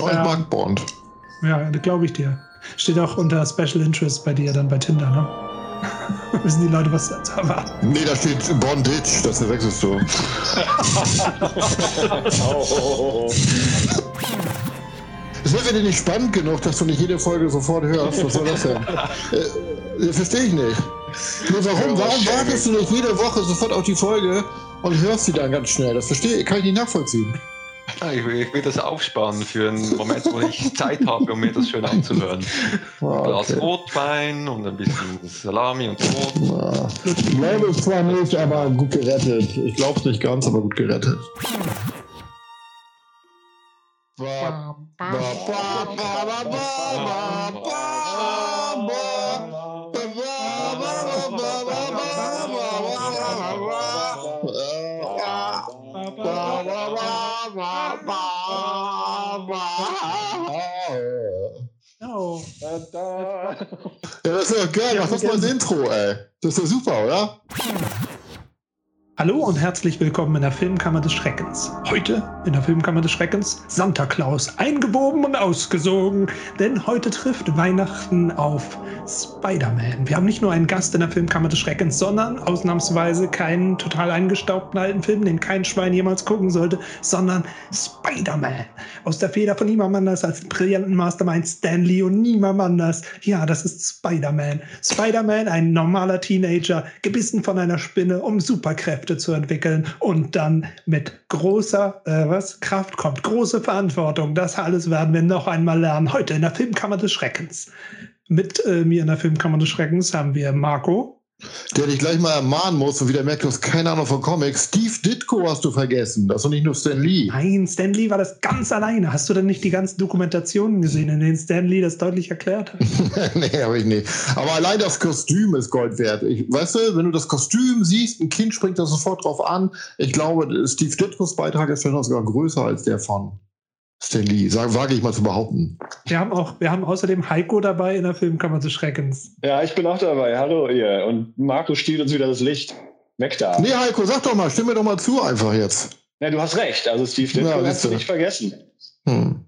Oh, ich Ähm, mag Bond. Ja, glaube ich dir. Steht auch unter Special Interest bei dir dann bei Tinder, ne? Wissen die Leute, was da zu erwarten? Nee, da steht Bondage, das verwechselst du. Das wird für dich nicht spannend genug, dass du nicht jede Folge sofort hörst. Was soll das denn? äh, äh, Verstehe ich nicht. Nur warum, warum wartest du nicht jede Woche sofort auf die Folge und hörst sie dann ganz schnell? Das verstehe kann ich nicht nachvollziehen. Ich will, ich will, das aufsparen für einen Moment, wo ich Zeit habe, um mir das schön anzuhören. Ah, okay. Ein Glas Rotwein und ein bisschen Salami und Brot. Ah, ich glaube zwar nicht, aber gut gerettet. Ich glaube es nicht ganz, aber gut gerettet. Ba, ba, ba, ba, ba, ba, Ba, ba, ba, Oh. Ja, das ist doch geil. Mach das mal das Intro, ey. Das ist doch super, oder? Hallo und herzlich willkommen in der Filmkammer des Schreckens. Heute in der Filmkammer des Schreckens Santa Claus eingewoben und ausgesogen, denn heute trifft Weihnachten auf Spider-Man. Wir haben nicht nur einen Gast in der Filmkammer des Schreckens, sondern ausnahmsweise keinen total eingestaubten alten Film, den kein Schwein jemals gucken sollte, sondern Spider-Man. Aus der Feder von niemand anders als brillanten Mastermind Stan Lee und niemand anders. Ja, das ist Spider-Man. Spider-Man, ein normaler Teenager, gebissen von einer Spinne, um Superkräfte zu entwickeln und dann mit großer äh, was, Kraft kommt große Verantwortung. Das alles werden wir noch einmal lernen heute in der Filmkammer des Schreckens. Mit äh, mir in der Filmkammer des Schreckens haben wir Marco. Der dich gleich mal ermahnen muss und wieder merkt, du hast keine Ahnung von Comics. Steve Ditko hast du vergessen. Das ist doch nicht nur Stan Lee. Nein, Stan Lee war das ganz alleine. Hast du denn nicht die ganzen Dokumentationen gesehen, in denen Stan Lee das deutlich erklärt hat? nee, habe ich nicht. Aber allein das Kostüm ist Gold wert. Ich, weißt du, wenn du das Kostüm siehst, ein Kind springt da sofort drauf an. Ich glaube, Steve Ditkos Beitrag ist vielleicht noch sogar größer als der von Stan Lee. Sag, wage ich mal zu behaupten. Wir haben auch, wir haben außerdem Heiko dabei in der Filmkammer des Schreckens. Ja, ich bin auch dabei. Hallo ihr. Und Marco stiehlt uns wieder das Licht. Weg da. Nee, Heiko, sag doch mal, stimm mir doch mal zu einfach jetzt. Ja, du hast recht. Also Steve Ditko Ja, hast du nicht vergessen. Hm.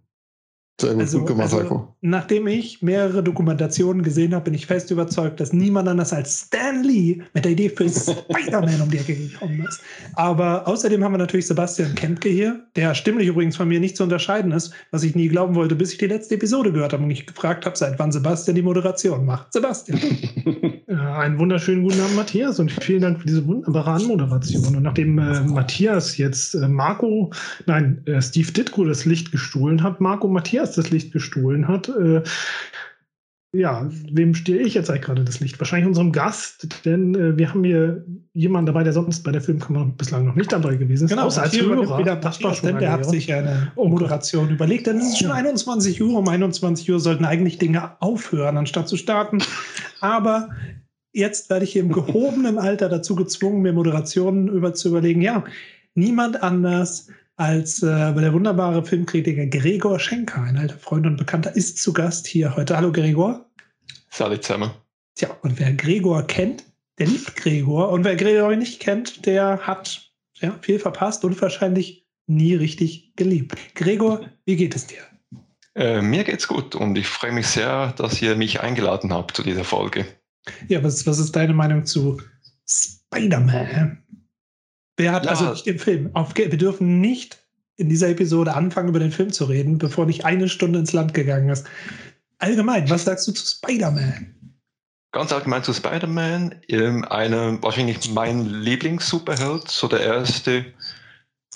Sehr gut, Also, gut gemacht, also Heiko. nachdem ich mehrere Dokumentationen gesehen habe, bin ich fest überzeugt, dass niemand anders als Stan Lee mit der Idee für Spider-Man um die Ecke gekommen ist. Aber außerdem haben wir natürlich Sebastian Kempke hier, der stimmlich übrigens von mir nicht zu unterscheiden ist, was ich nie glauben wollte, bis ich die letzte Episode gehört habe und ich gefragt habe, seit wann Sebastian die Moderation macht. Sebastian. Ja, einen wunderschönen guten Abend, Matthias, und vielen Dank für diese wunderbare Anmoderation. Und nachdem äh, Matthias jetzt äh, Marco, nein, äh, Steve Ditko das Licht gestohlen hat, Marco Matthias das Licht gestohlen hat, äh, ja, wem stehe ich jetzt eigentlich gerade das Licht? Wahrscheinlich unserem Gast, denn äh, wir haben hier jemanden dabei, der sonst bei der Filmkammer bislang noch nicht dabei gewesen ist. Genau, außer als Hörer. wieder Das war schon denn der hat sich eine Moderation überlegt, denn es ist schon 21 Uhr. Um 21 Uhr sollten eigentlich Dinge aufhören, anstatt zu starten. Aber jetzt werde ich hier im gehobenen Alter dazu gezwungen, mir Moderationen über zu überlegen. Ja, niemand anders als äh, der wunderbare Filmkritiker Gregor Schenker, ein alter Freund und Bekannter, ist zu Gast hier heute. Hallo Gregor. Salut zusammen. Tja, und wer Gregor kennt, der liebt Gregor. Und wer Gregor nicht kennt, der hat ja, viel verpasst und wahrscheinlich nie richtig geliebt. Gregor, wie geht es dir? Äh, mir geht's gut und ich freue mich sehr, dass ihr mich eingeladen habt zu dieser Folge. Ja, was, was ist deine Meinung zu Spider-Man? Wer hat Ja. also nicht den Film? Auf, wir dürfen nicht in dieser Episode anfangen, über den Film zu reden, bevor nicht eine Stunde ins Land gegangen ist. Allgemein, was sagst du zu Spider-Man? Ganz allgemein zu Spider-Man, ähm, einer, wahrscheinlich mein Lieblings-Superheld, so der erste,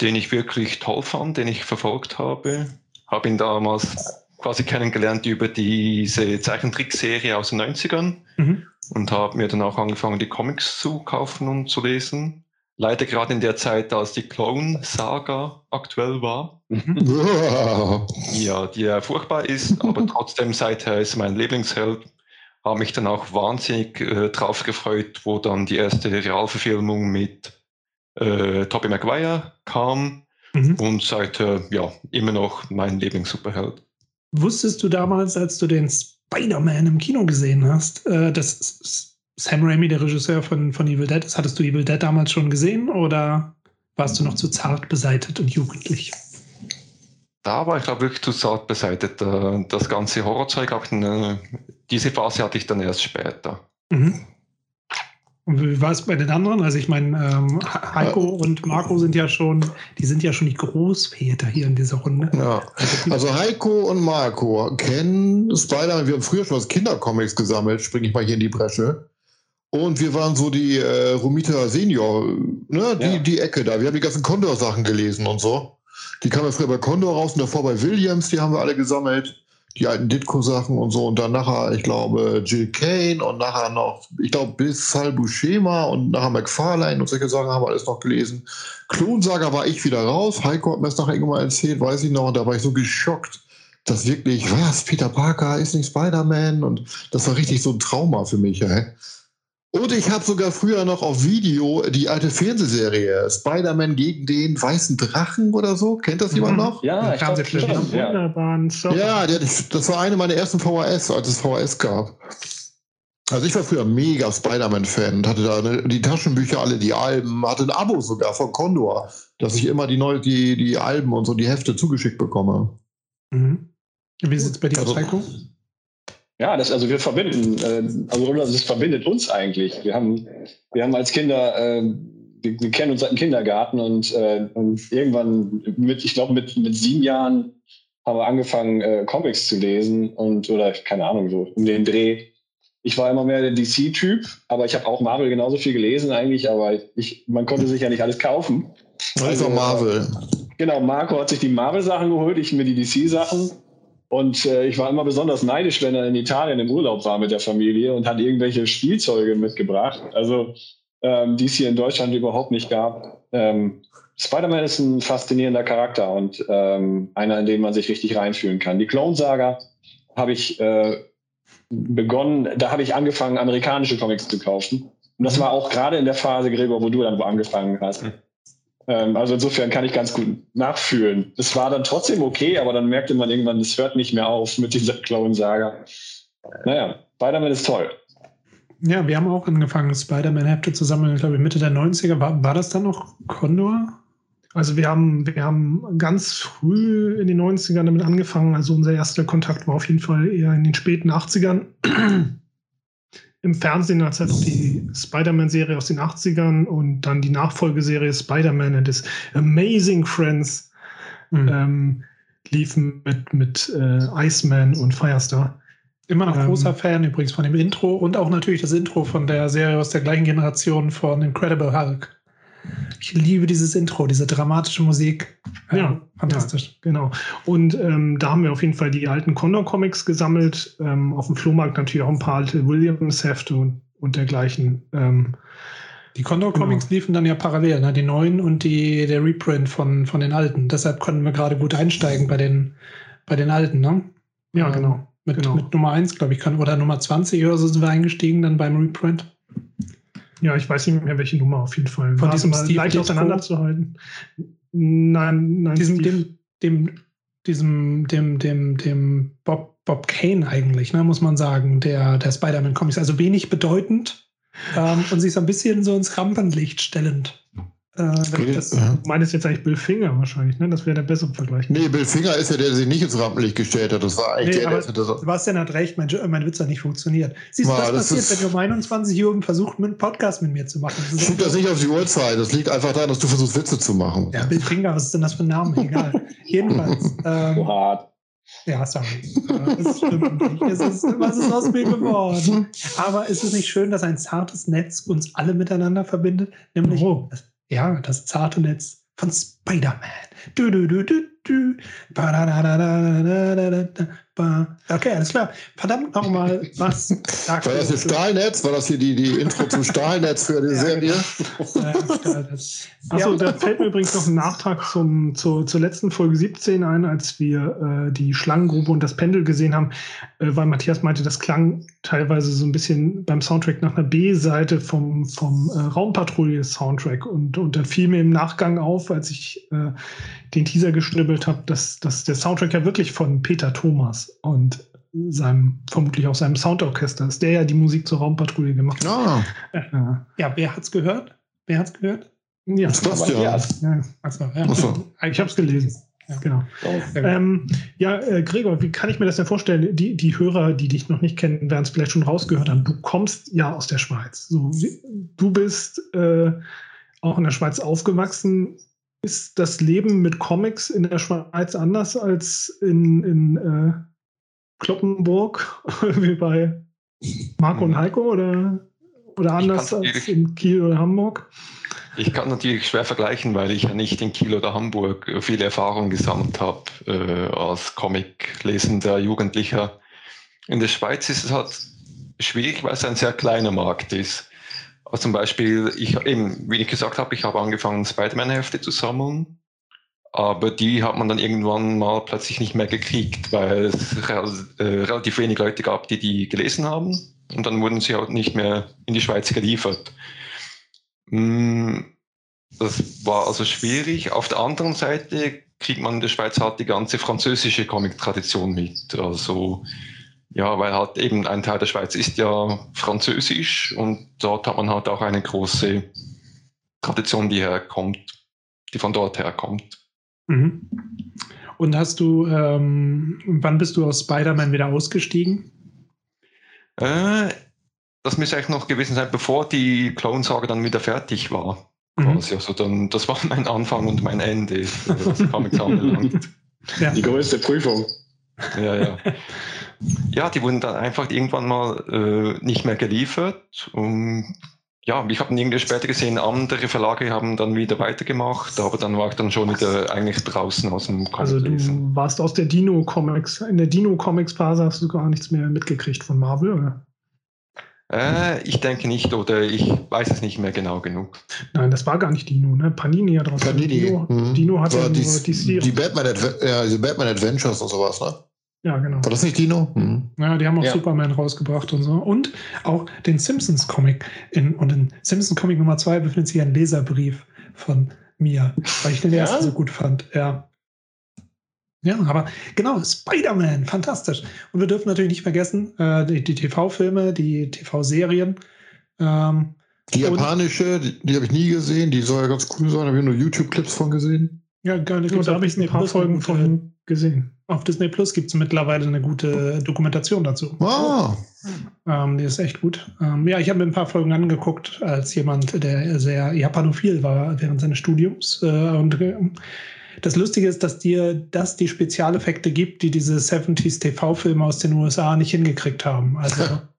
den ich wirklich toll fand, den ich verfolgt habe. Habe ihn damals quasi kennengelernt über diese Zeichentrickserie aus den 90ern Mhm. und habe mir dann auch angefangen, die Comics zu kaufen und zu lesen. Leider gerade in der Zeit, als die Clone-Saga aktuell war. Wow. Ja, die ja furchtbar ist, aber trotzdem seither ist mein Lieblingsheld. Habe mich dann auch wahnsinnig äh, drauf gefreut, wo dann die erste Realverfilmung mit äh, Tobey Maguire kam Mhm. und seither ja immer noch mein Lieblings-Superheld. Wusstest du damals, als du den Spider-Man im Kino gesehen hast, äh, dass Sam Raimi, der Regisseur von, von Evil Dead ist? Hattest du Evil Dead damals schon gesehen oder warst du noch zu zart beseitet und jugendlich? da war ich glaube wirklich zu zart beseitigt. Äh, Das ganze Horrorzeug, habe ich äh, diese Phase hatte ich dann erst später. Mhm. Und wie war es bei den anderen? Also ich meine, ähm, Heiko und Marco sind ja schon, die sind ja schon die Großväter hier in dieser Runde. Ja. Also Heiko und Marco kennen Spider-Man. Wir haben früher schon was Kindercomics gesammelt, springe ich mal hier in die Bresche. Und wir waren so die äh, Romita Senior, ne, die, Ja. die Ecke da. Wir haben die ganzen Condor-Sachen gelesen und so. Die kamen ja früher bei Condor raus und davor bei Williams, die haben wir alle gesammelt. Die alten Ditko-Sachen und so. Und dann nachher, ich glaube, Jill Kane und nachher noch, ich glaube, bis Sal Buscema und nachher McFarlane und solche Sachen haben wir alles noch gelesen. Klonsaga war ich wieder raus. Heiko hat mir das nachher irgendwann mal erzählt, weiß ich noch. Und da war ich so geschockt, dass wirklich, was, Peter Parker ist nicht Spider-Man? Und das war richtig so ein Trauma für mich. Ey. Und ich habe sogar früher noch auf Video die alte Fernsehserie Spider-Man gegen den weißen Drachen oder so. Kennt das jemand Mhm. noch? Ja, ich glaube schon. Ja. Wunderbaren Surfer. Ja, das war eine meiner ersten VHS, als es VHS gab. Also ich war früher mega Spider-Man-Fan und hatte da ne, die Taschenbücher, alle die Alben, hatte ein Abo sogar von Condor, dass ich immer die, neu, die, die Alben und so die Hefte zugeschickt bekomme. Mhm. Wie sieht es bei dir aus, Also- Heiko? Ja, das, also wir verbinden, äh, also das verbindet uns eigentlich. Wir haben, wir haben als Kinder, äh, wir, wir kennen uns seit dem Kindergarten und, äh, und irgendwann mit, ich glaube mit, mit sieben Jahren haben wir angefangen, äh, Comics zu lesen und oder keine Ahnung, so um den Dreh. Ich war immer mehr der DC-Typ, aber ich habe auch Marvel genauso viel gelesen eigentlich, aber ich, man konnte sich ja nicht alles kaufen. Also Also, Marvel. Genau, Marco hat sich die Marvel-Sachen geholt, ich mir die DC-Sachen. Und äh, ich war immer besonders neidisch, wenn er in Italien im Urlaub war mit der Familie und hat irgendwelche Spielzeuge mitgebracht. Also ähm, die es hier in Deutschland überhaupt nicht gab. Ähm, Spider-Man ist ein faszinierender Charakter und ähm, einer, in den man sich richtig reinfühlen kann. Die Clone-Saga habe ich äh, begonnen, da habe ich angefangen, amerikanische Comics zu kaufen. Und das war auch gerade in der Phase, Gregor, wo du dann wo angefangen hast. Ähm, also insofern kann ich ganz gut nachfühlen. Es war dann trotzdem okay, aber dann merkte man irgendwann, es hört nicht mehr auf mit dieser Clone-Saga. Naja, Spider-Man ist toll. Ja, wir haben auch angefangen, Spider-Man-Hefte zu sammeln, glaube ich, Mitte der 90er. War, war das dann noch Condor? Also wir haben, wir haben ganz früh in den 90ern damit angefangen. Also unser erster Kontakt war auf jeden Fall eher in den späten 80ern. Im Fernsehen als halt auch die Spider-Man-Serie aus den 80ern und dann die Nachfolgeserie Spider-Man and his Amazing Friends Mhm. ähm, liefen mit, mit äh, Iceman und Firestar. Immer noch ähm, großer Fan übrigens von dem Intro und auch natürlich das Intro von der Serie aus der gleichen Generation von Incredible Hulk. Ich liebe dieses Intro, diese dramatische Musik. Ja, fantastisch. Genau. Und ähm, da haben wir auf jeden Fall die alten Condor-Comics gesammelt. Ähm, auf dem Flohmarkt natürlich auch ein paar alte Williams-Hefte und, und dergleichen. Ähm, Die Condor Comics liefen dann ja parallel, ne? die neuen und die, der Reprint von, von den alten. Deshalb konnten wir gerade gut einsteigen bei den, bei den alten. Ne? ja, Ähm, genau. Mit, Genau. mit Nummer 1, glaube ich, kann, oder Nummer 20 oder so sind wir eingestiegen dann beim Reprint. Ja, ich weiß nicht mehr, welche Nummer auf jeden Fall. Von War diesem aber Steve leicht auseinanderzuhalten. Nein, nein. Diesem, Steve- dem, dem, diesem, dem, dem, dem Bob, Bob Kane eigentlich, ne, muss man sagen, der, der Spider-Man-Comics. Also wenig bedeutend ähm, und sich so ein bisschen so ins Rampenlicht stellend. Äh, das, Ja. Du meinst jetzt eigentlich Bill Finger wahrscheinlich, ne? Das wäre der bessere Vergleich. Nee, Bill Finger ist ja der, der sich nicht ins Rampenlicht gestellt hat. Das war eigentlich Nee, der, aber- der das, Sebastian hat recht, mein, mein Witz hat nicht funktioniert. Siehst du, Ma, das, das passiert, wenn ihr um 21 Uhr versucht, einen Podcast mit mir zu machen. Das Schieb das nicht auf die Uhrzeit. Das liegt einfach daran, dass du versuchst, Witze zu machen. ja, Bill Finger, was ist denn das für ein Name? Egal. Jedenfalls. So Ähm, hart. ja, sorry. Äh, Es stimmt nicht. Es ist, was ist aus mir geworden? Aber ist es nicht schön, dass ein zartes Netz uns alle miteinander verbindet? Nämlich, Oh. das, ja, das zarte Netz von Spider-Man. Okay, alles klar. Verdammt nochmal, was? War das das Stahlnetz? War das hier die, die Intro zum Stahlnetz für die ja, Serie? Genau. Achso, also, da fällt mir übrigens noch ein Nachtrag zum, zu, zur letzten Folge 17 ein, als wir äh, die Schlangengrube und das Pendel gesehen haben, äh, weil Matthias meinte, das klang teilweise so ein bisschen beim Soundtrack nach einer B-Seite vom, vom äh, Raumpatrouille-Soundtrack. Und, und dann fiel mir im Nachgang auf, als ich äh, den Teaser geschnibbelt habe, dass, dass der Soundtrack ja wirklich von Peter Thomas und seinem, vermutlich auch seinem Soundorchester ist, der ja die Musik zur Raumpatrouille gemacht hat. Ja, Äh, Ja, wer hat's gehört? Wer hat's gehört? ja. Sebastian. Ja, ja. Achso, ja. Ach so. Ich habe es gelesen. Genau. Ähm, ja, äh, Gregor, wie kann ich mir das denn vorstellen? Die, die Hörer, die dich noch nicht kennen, werden es vielleicht schon rausgehört haben. Du kommst ja aus der Schweiz. So, du bist äh, auch in der Schweiz aufgewachsen. Ist das Leben mit Comics in der Schweiz anders als in, in äh, Kloppenburg, wie bei Marco und Heiko oder, oder anders als in Kiel oder Hamburg? Ich kann natürlich schwer vergleichen, weil ich ja nicht in Kiel oder Hamburg viele Erfahrungen gesammelt habe äh, als Comic-lesender Jugendlicher. In der Schweiz ist es halt schwierig, weil es ein sehr kleiner Markt ist. Also zum Beispiel, ich eben, wie ich gesagt habe, ich habe angefangen, Spider-Man-Hefte zu sammeln, aber die hat man dann irgendwann mal plötzlich nicht mehr gekriegt, weil es äh, relativ wenig Leute gab, die die gelesen haben und dann wurden sie auch nicht mehr in die Schweiz geliefert. Mm, das war also schwierig. Auf der anderen Seite kriegt man in der Schweiz halt die ganze französische Comic-Tradition mit. Also, ja, weil halt eben ein Teil der Schweiz ist ja französisch und dort hat man halt auch eine große Tradition, die herkommt, die von dort herkommt. Mhm. Und hast du, ähm, wann bist du aus Spider-Man wieder ausgestiegen? Äh, das müsste eigentlich noch gewesen sein, bevor die Clone-Saga dann wieder fertig war. Mhm. Also dann, das war mein Anfang und mein Ende, was Comics anbelangt. Ja. Die größte Prüfung. Ja, ja. Ja, die wurden dann einfach irgendwann mal äh, nicht mehr geliefert. Und ja, ich habe irgendwie später gesehen, andere Verlage haben dann wieder weitergemacht, aber dann war ich dann schon wieder eigentlich draußen aus dem Comic Also du lesen. warst aus der Dino-Comics, in der Dino-Comics-Phase hast du gar nichts mehr mitgekriegt von Marvel, oder? Äh, ich denke nicht oder ich weiß es nicht mehr genau genug. Nein, das war gar nicht Dino, ne? Panini ja draus. Panini. Dino, mhm. Dino hat ja die, nur die Serie. Die Batman, ja, diese Batman Adventures und sowas, ne? Ja, genau. War das nicht Dino? Mhm. Ja, die haben auch ja. Superman rausgebracht und so. Und auch den Simpsons-Comic. Und in Simpsons-Comic Nummer 2 befindet sich ein Leserbrief von mir, weil ich den ja? ersten so gut fand. Ja. Ja, aber genau, Spider-Man, fantastisch. Und wir dürfen natürlich nicht vergessen, äh, die, die TV-Filme, die TV-Serien. Ähm, die japanische, die, die habe ich nie gesehen, die soll ja ganz cool sein, habe ich nur YouTube-Clips von gesehen. Ja, gar nicht. Da habe ich ein paar Plus Folgen von gesehen. Auf Disney Plus gibt es mittlerweile eine gute Dokumentation dazu. Ah. Ähm, die ist echt gut. Ähm, ja, ich habe mir ein paar Folgen angeguckt als jemand, der sehr japanophil war während seines Studiums. Äh, und äh, das Lustige ist, dass dir das die Spezialeffekte gibt, die diese 70s TV-Filme aus den USA nicht hingekriegt haben. Also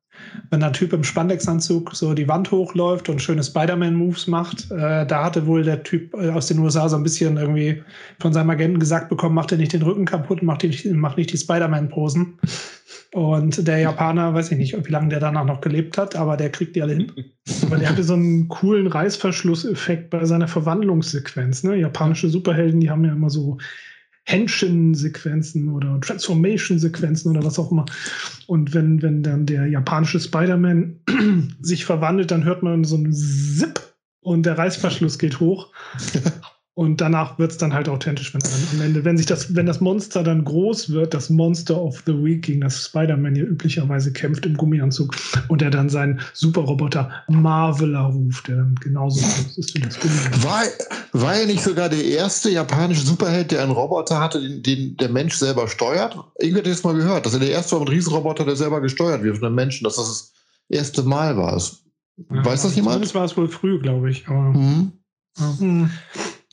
wenn ein Typ im Spandexanzug so die Wand hochläuft und schöne Spider-Man-Moves macht, äh, da hatte wohl der Typ äh, aus den USA so ein bisschen irgendwie von seinem Agenten gesagt bekommen, mach dir nicht den Rücken kaputt, mach, die, nicht die Spider-Man-Posen. Und der Japaner, weiß ich nicht, wie lange der danach noch gelebt hat, aber der kriegt die alle hin. Weil der hatte so einen coolen Reißverschlusseffekt bei seiner Verwandlungssequenz. Ne? Japanische Superhelden, die haben ja immer so Henshin-Sequenzen oder Transformation-Sequenzen oder was auch immer. Und wenn, wenn dann der japanische Spider-Man sich verwandelt, dann hört man so ein Zip und der Reißverschluss geht hoch. Und danach wird es dann halt authentisch, wenn dann am Ende, wenn sich das, wenn das Monster dann groß wird, das Monster of the Week, gegen das Spider-Man ja üblicherweise kämpft im Gummianzug und er dann seinen Superroboter Marveler ruft, der dann genauso groß ist wie das Gummianzug. War, war er nicht sogar der erste japanische Superheld, der einen Roboter hatte, den, den der Mensch selber steuert? Irgendwie hatte ich das mal gehört, dass er der erste war mit Riesenroboter, der selber gesteuert wird von einem Menschen, dass das das erste Mal war. Ja, Weiß das jemand? Das war es wohl früh, glaube ich. Aber, mhm. ja. Hm.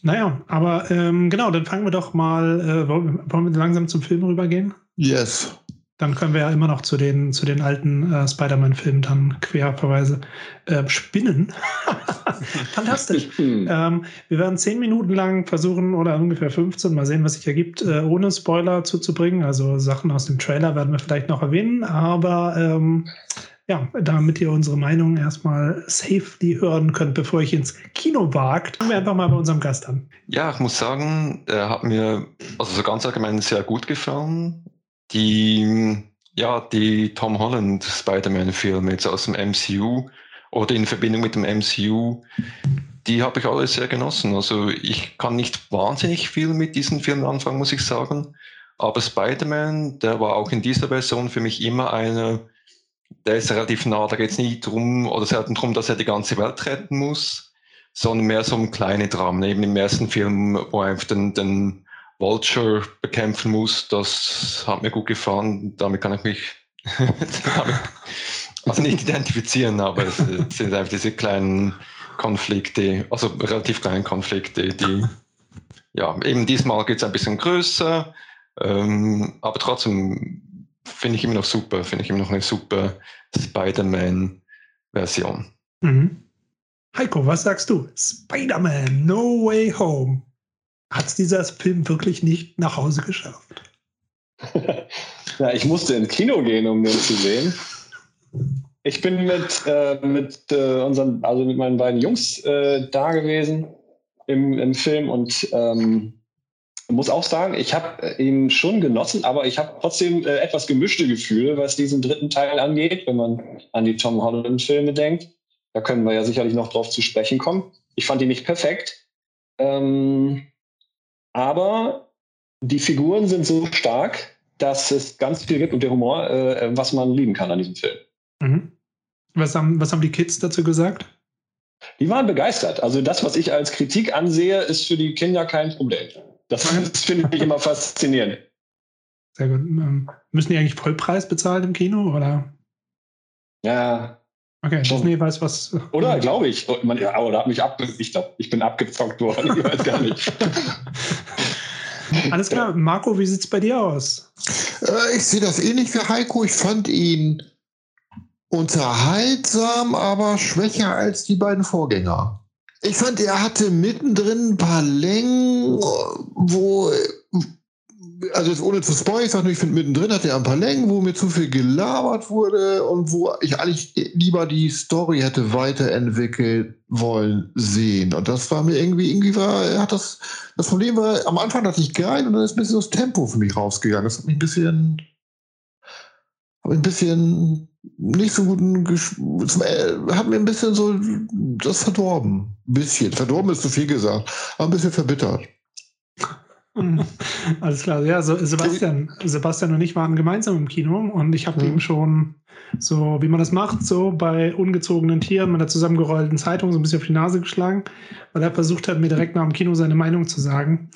Naja, aber ähm, genau, dann fangen wir doch mal, äh, wollen wir langsam zum Film rübergehen? Yes. Dann können wir ja immer noch zu den, zu den alten äh, Spider-Man-Filmen dann Querverweise äh, spinnen. Fantastisch. ähm, wir werden zehn Minuten lang versuchen, oder ungefähr 15, mal sehen, was sich ergibt, äh, ohne Spoiler zuzubringen. Also Sachen aus dem Trailer werden wir vielleicht noch erwähnen, aber ähm, ja, damit ihr unsere Meinung erstmal safely hören könnt, bevor ich ins Kino wagt, fangen wir einfach mal bei unserem Gast an. Ja, ich muss sagen, er hat mir also so ganz allgemein sehr gut gefallen. Die, ja, die Tom Holland Spider-Man-Filme jetzt aus dem MCU oder in Verbindung mit dem MCU, die habe ich alle sehr genossen. Also ich kann nicht wahnsinnig viel mit diesen Filmen anfangen, muss ich sagen. Aber Spider-Man, der war auch in dieser Version für mich immer einer der ist relativ nah. Da geht es nicht drum oder selten darum, dass er die ganze Welt retten muss, sondern mehr so um kleine Dramen. Eben im ersten Film, wo er einfach den, den Vulture bekämpfen muss, das hat mir gut gefallen. Damit kann ich mich also nicht identifizieren, aber es sind einfach diese kleinen Konflikte, also relativ kleinen Konflikte, die ja eben diesmal geht es ein bisschen größer, ähm, aber trotzdem finde ich immer noch super, finde ich immer noch eine super Spider-Man-Version. Mhm. Heiko, was sagst du? Spider-Man, No Way Home. Hat es dieser Film wirklich nicht nach Hause geschafft? ja, ich musste ins Kino gehen, um den zu sehen. Ich bin mit, äh, mit äh, unseren, also mit meinen beiden Jungs äh, da gewesen im, im Film und ähm, muss auch sagen, ich habe ihn schon genossen, aber ich habe trotzdem äh, etwas gemischte Gefühle, was diesen dritten Teil angeht, wenn man an die Tom Holland-Filme denkt. Da können wir ja sicherlich noch drauf zu sprechen kommen. Ich fand ihn nicht perfekt. Ähm, aber die Figuren sind so stark, dass es ganz viel gibt und der Humor, äh, was man lieben kann an diesem Film. Mhm. Was, haben, was haben die Kids dazu gesagt? Die waren begeistert. Also das, was ich als Kritik ansehe, ist für die Kinder kein Problem. Das, das finde ich immer faszinierend. Sehr gut. Ähm, müssen die eigentlich Vollpreis bezahlen im Kino oder? Ja. Okay, schon. Disney weiß was. Oder glaube ich. Man, ja, oder hat mich ab, ich glaube, ich bin abgezockt worden. Ich weiß gar nicht. Alles klar, Marco, wie sieht es bei dir aus? Äh, ich sehe das ähnlich wie Heiko. Ich fand ihn unterhaltsam, aber schwächer als die beiden Vorgänger. Ich fand, er hatte mittendrin ein paar Längen, wo, also ohne zu spoilern, ich sage, ich finde, mittendrin hat er ein paar Längen, wo mir zu viel gelabert wurde und wo ich eigentlich lieber die Story hätte weiterentwickelt wollen sehen. Und das war mir irgendwie, irgendwie war, hat das, das Problem war, am Anfang dachte ich geil und dann ist ein bisschen das Tempo für mich rausgegangen. Das hat mich ein bisschen, ein bisschen nicht so guten Geschmack, äh, hat mir ein bisschen so das verdorben. Ein bisschen. Verdorben ist zu viel gesagt, aber ein bisschen verbittert. Alles klar. Ja, so Sebastian, Sebastian und ich waren gemeinsam im Kino und ich habe mhm. ihm schon so, wie man das macht, so bei ungezogenen Tieren mit einer zusammengerollten Zeitung so ein bisschen auf die Nase geschlagen, weil er versucht hat, mir direkt nach dem Kino seine Meinung zu sagen.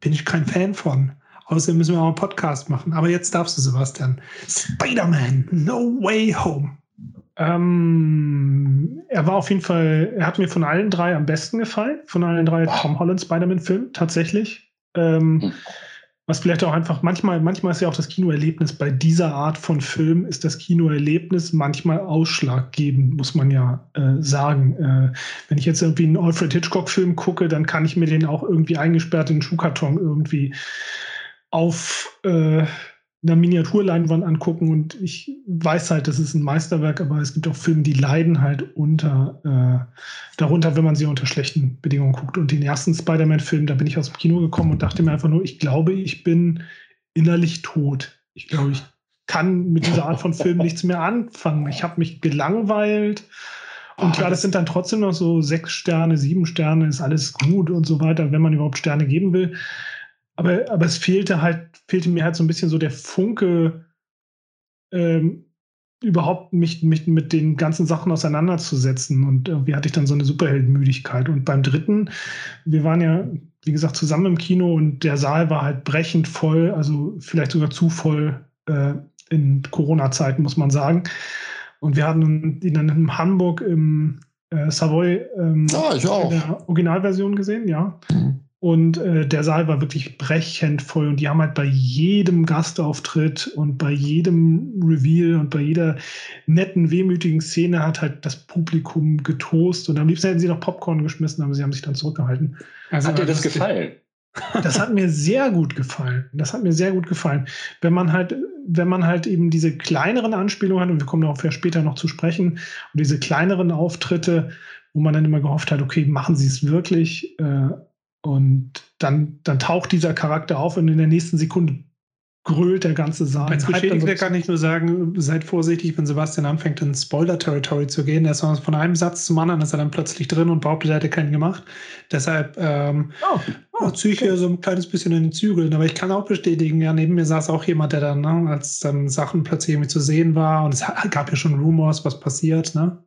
Bin ich kein Fan von. Außerdem müssen wir auch einen Podcast machen. Aber jetzt darfst du, Sebastian. Spider-Man, No Way Home. Ähm, er war auf jeden Fall, er hat mir von allen drei am besten gefallen. Von allen drei wow. Tom Holland Spider-Man-Filmen, tatsächlich. Ähm, hm. Was vielleicht auch einfach, manchmal, manchmal ist ja auch das Kinoerlebnis bei dieser Art von Film, ist das Kinoerlebnis manchmal ausschlaggebend, muss man ja äh, sagen. Äh, wenn ich jetzt irgendwie einen Alfred Hitchcock-Film gucke, dann kann ich mir den auch irgendwie eingesperrt in den Schuhkarton irgendwie auf äh, einer Miniaturleinwand angucken und ich weiß halt, das ist ein Meisterwerk, aber es gibt auch Filme, die leiden halt unter äh, darunter, wenn man sie unter schlechten Bedingungen guckt. Und den ersten Spider-Man-Film, da bin ich aus dem Kino gekommen und dachte mir einfach nur, ich glaube, ich bin innerlich tot. Ich glaube, ich kann mit dieser Art von Film nichts mehr anfangen. Ich habe mich gelangweilt. Und klar, das sind dann trotzdem noch so sechs Sterne, sieben Sterne, ist alles gut und so weiter, wenn man überhaupt Sterne geben will. Aber, aber es fehlte halt, fehlte mir halt so ein bisschen so der Funke, ähm, überhaupt mich, mich mit den ganzen Sachen auseinanderzusetzen. Und irgendwie hatte ich dann so eine Superheldenmüdigkeit. Und beim dritten, wir waren ja, wie gesagt, zusammen im Kino und der Saal war halt brechend voll, also vielleicht sogar zu voll äh, in Corona-Zeiten, muss man sagen. Und wir hatten ihn dann in Hamburg im äh, Savoy ähm, ah, ich auch. in der Originalversion gesehen, ja. Mhm. Und äh, der Saal war wirklich brechend voll. Und die haben halt bei jedem Gastauftritt und bei jedem Reveal und bei jeder netten, wehmütigen Szene hat halt das Publikum getoast. Und am liebsten hätten sie noch Popcorn geschmissen, aber sie haben sich dann zurückgehalten. Also, hat dir das gefallen? Das hat mir sehr gut gefallen. Das hat mir sehr gut gefallen. Wenn man halt, wenn man halt eben diese kleineren Anspielungen hat, und wir kommen darauf ja später noch zu sprechen, und diese kleineren Auftritte, wo man dann immer gehofft hat, okay, machen sie es wirklich? Äh, und dann, dann taucht dieser Charakter auf und in der nächsten Sekunde grölt der ganze Saal. Als Beschädigter kann ich nur sagen, seid vorsichtig, wenn Sebastian anfängt, in Spoiler-Territory zu gehen. Er ist von einem Satz zum anderen, ist er dann plötzlich drin und behauptet, er hätte keinen gemacht. Deshalb ähm, oh, oh, ziehe ich okay. hier so ein kleines bisschen in den Zügeln. Aber ich kann auch bestätigen, ja, neben mir saß auch jemand, der dann, ne, als dann Sachen plötzlich irgendwie zu sehen war und es gab ja schon Rumors, was passiert, ne?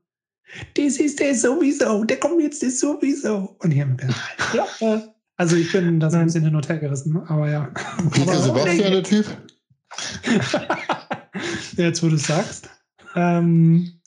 Das ist der sowieso, der kommt jetzt ist sowieso. Und hier mit der Klappe. Also ich bin da so ein bisschen hin und her gerissen, aber ja. Peter Sebastian, der Typ? Jetzt, wo du es sagst. Ähm,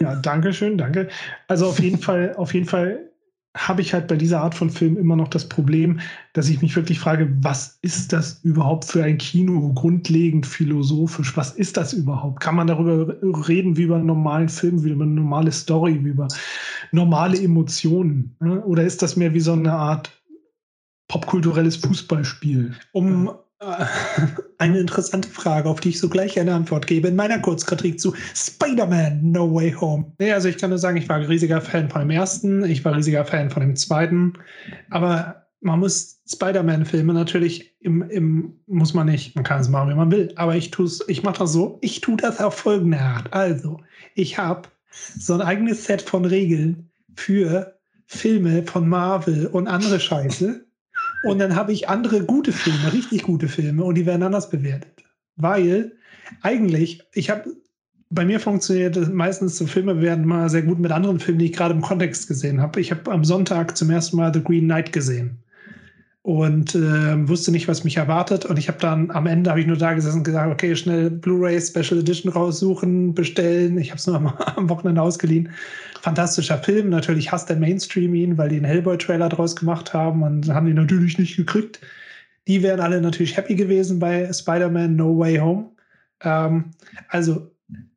ja, danke schön, danke. Also auf jeden Fall, auf jeden Fall habe ich halt bei dieser Art von Film immer noch das Problem, dass ich mich wirklich frage, was ist das überhaupt für ein Kino, grundlegend philosophisch? Was ist das überhaupt? Kann man darüber reden wie über einen normalen Film, wie über eine normale Story, wie über normale Emotionen? Ne? Oder ist das mehr wie so eine Art popkulturelles Fußballspiel? Um eine interessante Frage, auf die ich sogleich eine Antwort gebe, in meiner Kurzkritik zu Spider-Man No Way Home. Nee, also ich kann nur sagen, ich war riesiger Fan von dem ersten, ich war riesiger Fan von dem zweiten, aber man muss Spider-Man-Filme natürlich im, im, muss man nicht, man kann es machen, wie man will, aber ich tue es, ich mache das so, ich tue das auf folgende Art. Also, ich habe so ein eigenes Set von Regeln für Filme von Marvel und andere Scheiße. Und dann habe ich andere gute Filme, richtig gute Filme, und die werden anders bewertet. Weil eigentlich, ich habe, bei mir funktioniert meistens so Filme werden mal sehr gut mit anderen Filmen, die ich gerade im Kontext gesehen habe. Ich habe am Sonntag zum ersten Mal The Green Knight gesehen und äh, wusste nicht, was mich erwartet. Und ich habe dann am Ende habe ich nur da gesessen und gesagt, okay, schnell Blu-ray Special Edition raussuchen, bestellen. Ich habe es nur am, am Wochenende ausgeliehen. Fantastischer Film. Natürlich hasst der Mainstream ihn, weil die einen Hellboy-Trailer draus gemacht haben und haben die natürlich nicht gekriegt. Die wären alle natürlich happy gewesen bei Spider-Man No Way Home. Ähm, also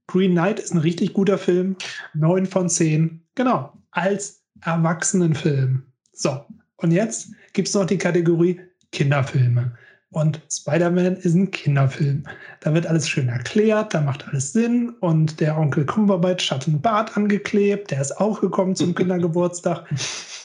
Green Knight ist ein richtig guter Film. 9 von 10. Genau. Als Erwachsenenfilm. So. Und jetzt gibt es noch die Kategorie Kinderfilme. Und Spider-Man ist ein Kinderfilm. Da wird alles schön erklärt, da macht alles Sinn. Und der Onkel Cumberbatch hat einen Bart angeklebt, der ist auch gekommen zum Kindergeburtstag.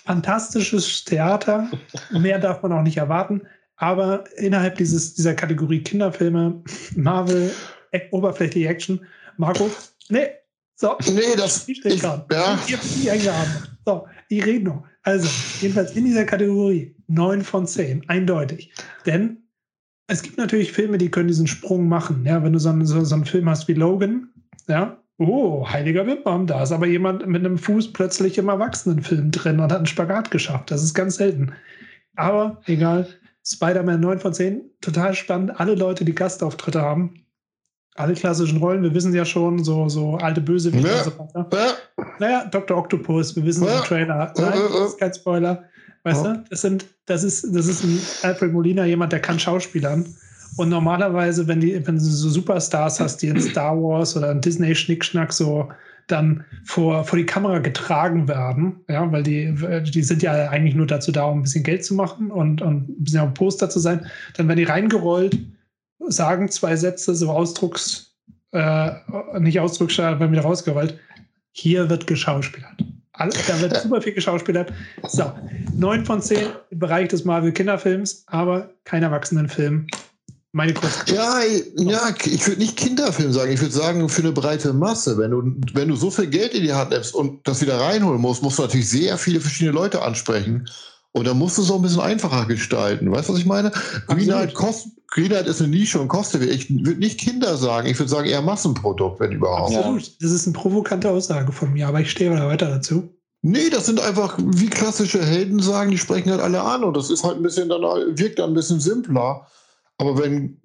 Fantastisches Theater. Mehr darf man auch nicht erwarten. Aber innerhalb dieses, dieser Kategorie Kinderfilme, Marvel, e oberflächliche Action, Marco, nee, so, Nee, das. ich stehe Ich, gerade. ja, Ich habe die eingeatmet. So, ich rede noch. Also, jedenfalls in dieser Kategorie 9 von 10, eindeutig. Denn es gibt natürlich Filme, die können diesen Sprung machen. Ja, wenn du so einen, so, so einen Film hast wie Logan, ja, oh, heiliger Wimpern, da ist aber jemand mit einem Fuß plötzlich im Erwachsenenfilm drin und hat einen Spagat geschafft. Das ist ganz selten. Aber egal, Spider-Man 9 von 10, total spannend. Alle Leute, die Gastauftritte haben, alle klassischen Rollen, wir wissen ja schon, so, so alte Bösewichte Ja. und so weiter. ja, Naja, Dr. Octopus, wir wissen Ja. im Trailer. Nein, das ist kein Spoiler. Weißt du, das, sind, das, ist, das ist ein Alfred Molina, jemand, der kann Schauspielern. Und normalerweise, wenn, die, wenn du so Superstars hast, die in Star Wars oder in Disney Schnickschnack so dann vor, vor die Kamera getragen werden, ja, weil die, die sind ja eigentlich nur dazu da, um ein bisschen Geld zu machen und, und ein bisschen auf dem Poster zu sein, dann werden die reingerollt, sagen zwei Sätze, so Ausdrucks, äh, nicht Ausdrucksstark, werden wieder rausgerollt. Hier wird geschauspielert. Da wird super viel geschauspielert. So, 9 von 10 im Bereich des Marvel-Kinderfilms, aber kein Erwachsenenfilm. Meine kurze. ja, ja, ich würde nicht Kinderfilm sagen, ich würde sagen für eine breite Masse. Wenn du, wenn du so viel Geld in die Hand nimmst und das wieder reinholen musst, musst du natürlich sehr viele verschiedene Leute ansprechen. Und dann musst du es auch ein bisschen einfacher gestalten. Weißt du, was ich meine? Green Knight, kost, Green Knight ist eine Nische und kostet. Ich würde nicht Kinder sagen, ich würde sagen eher Massenprodukt, wenn überhaupt. Ja. Absolut. Das ist eine provokante Aussage von mir, aber ich stehe da weiter dazu. Nee, das sind einfach, wie klassische Helden sagen, die sprechen halt alle an und das ist halt ein bisschen dann, wirkt dann ein bisschen simpler. Aber wenn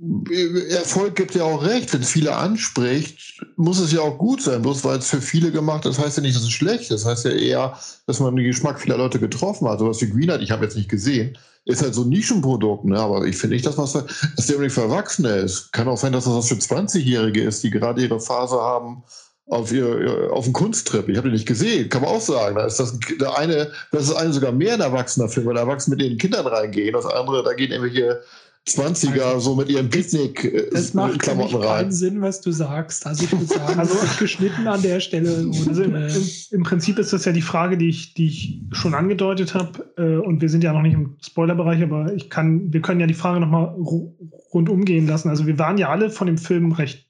Erfolg gibt ja auch recht, wenn es viele anspricht, muss es ja auch gut sein. Bloß weil es für viele gemacht ist, heißt ja nicht, dass es schlecht ist. Das heißt ja eher, dass man den Geschmack vieler Leute getroffen hat. Sowas wie Greenlight, ich habe jetzt nicht gesehen, ist halt so ein Nischenprodukt, ne? Aber ich finde nicht, dass was dass der unbedingt für Erwachsene ist. Kann auch sein, dass das was für 20-Jährige ist, die gerade ihre Phase haben auf ihr auf einen Kunsttrip. Ich habe den nicht gesehen, kann man auch sagen. Da ist das der eine, das ist eine sogar mehr ein erwachsener Film, weil Erwachsene mit ihren Kindern reingehen. Das andere, da gehen irgendwelche 20er so mit ihren Das macht für mich Beatnik-Klamotten keinen rein. Sinn, was du sagst. Also ich würde sagen, Also- geschnitten an der Stelle. Und, Also im, äh, im, im Prinzip ist das ja die Frage, die ich, die ich schon angedeutet habe. Äh, und wir sind ja noch nicht im Spoilerbereich, aber ich kann, wir können ja die Frage nochmal ru rundum gehen lassen. Also wir waren ja alle von dem Film recht.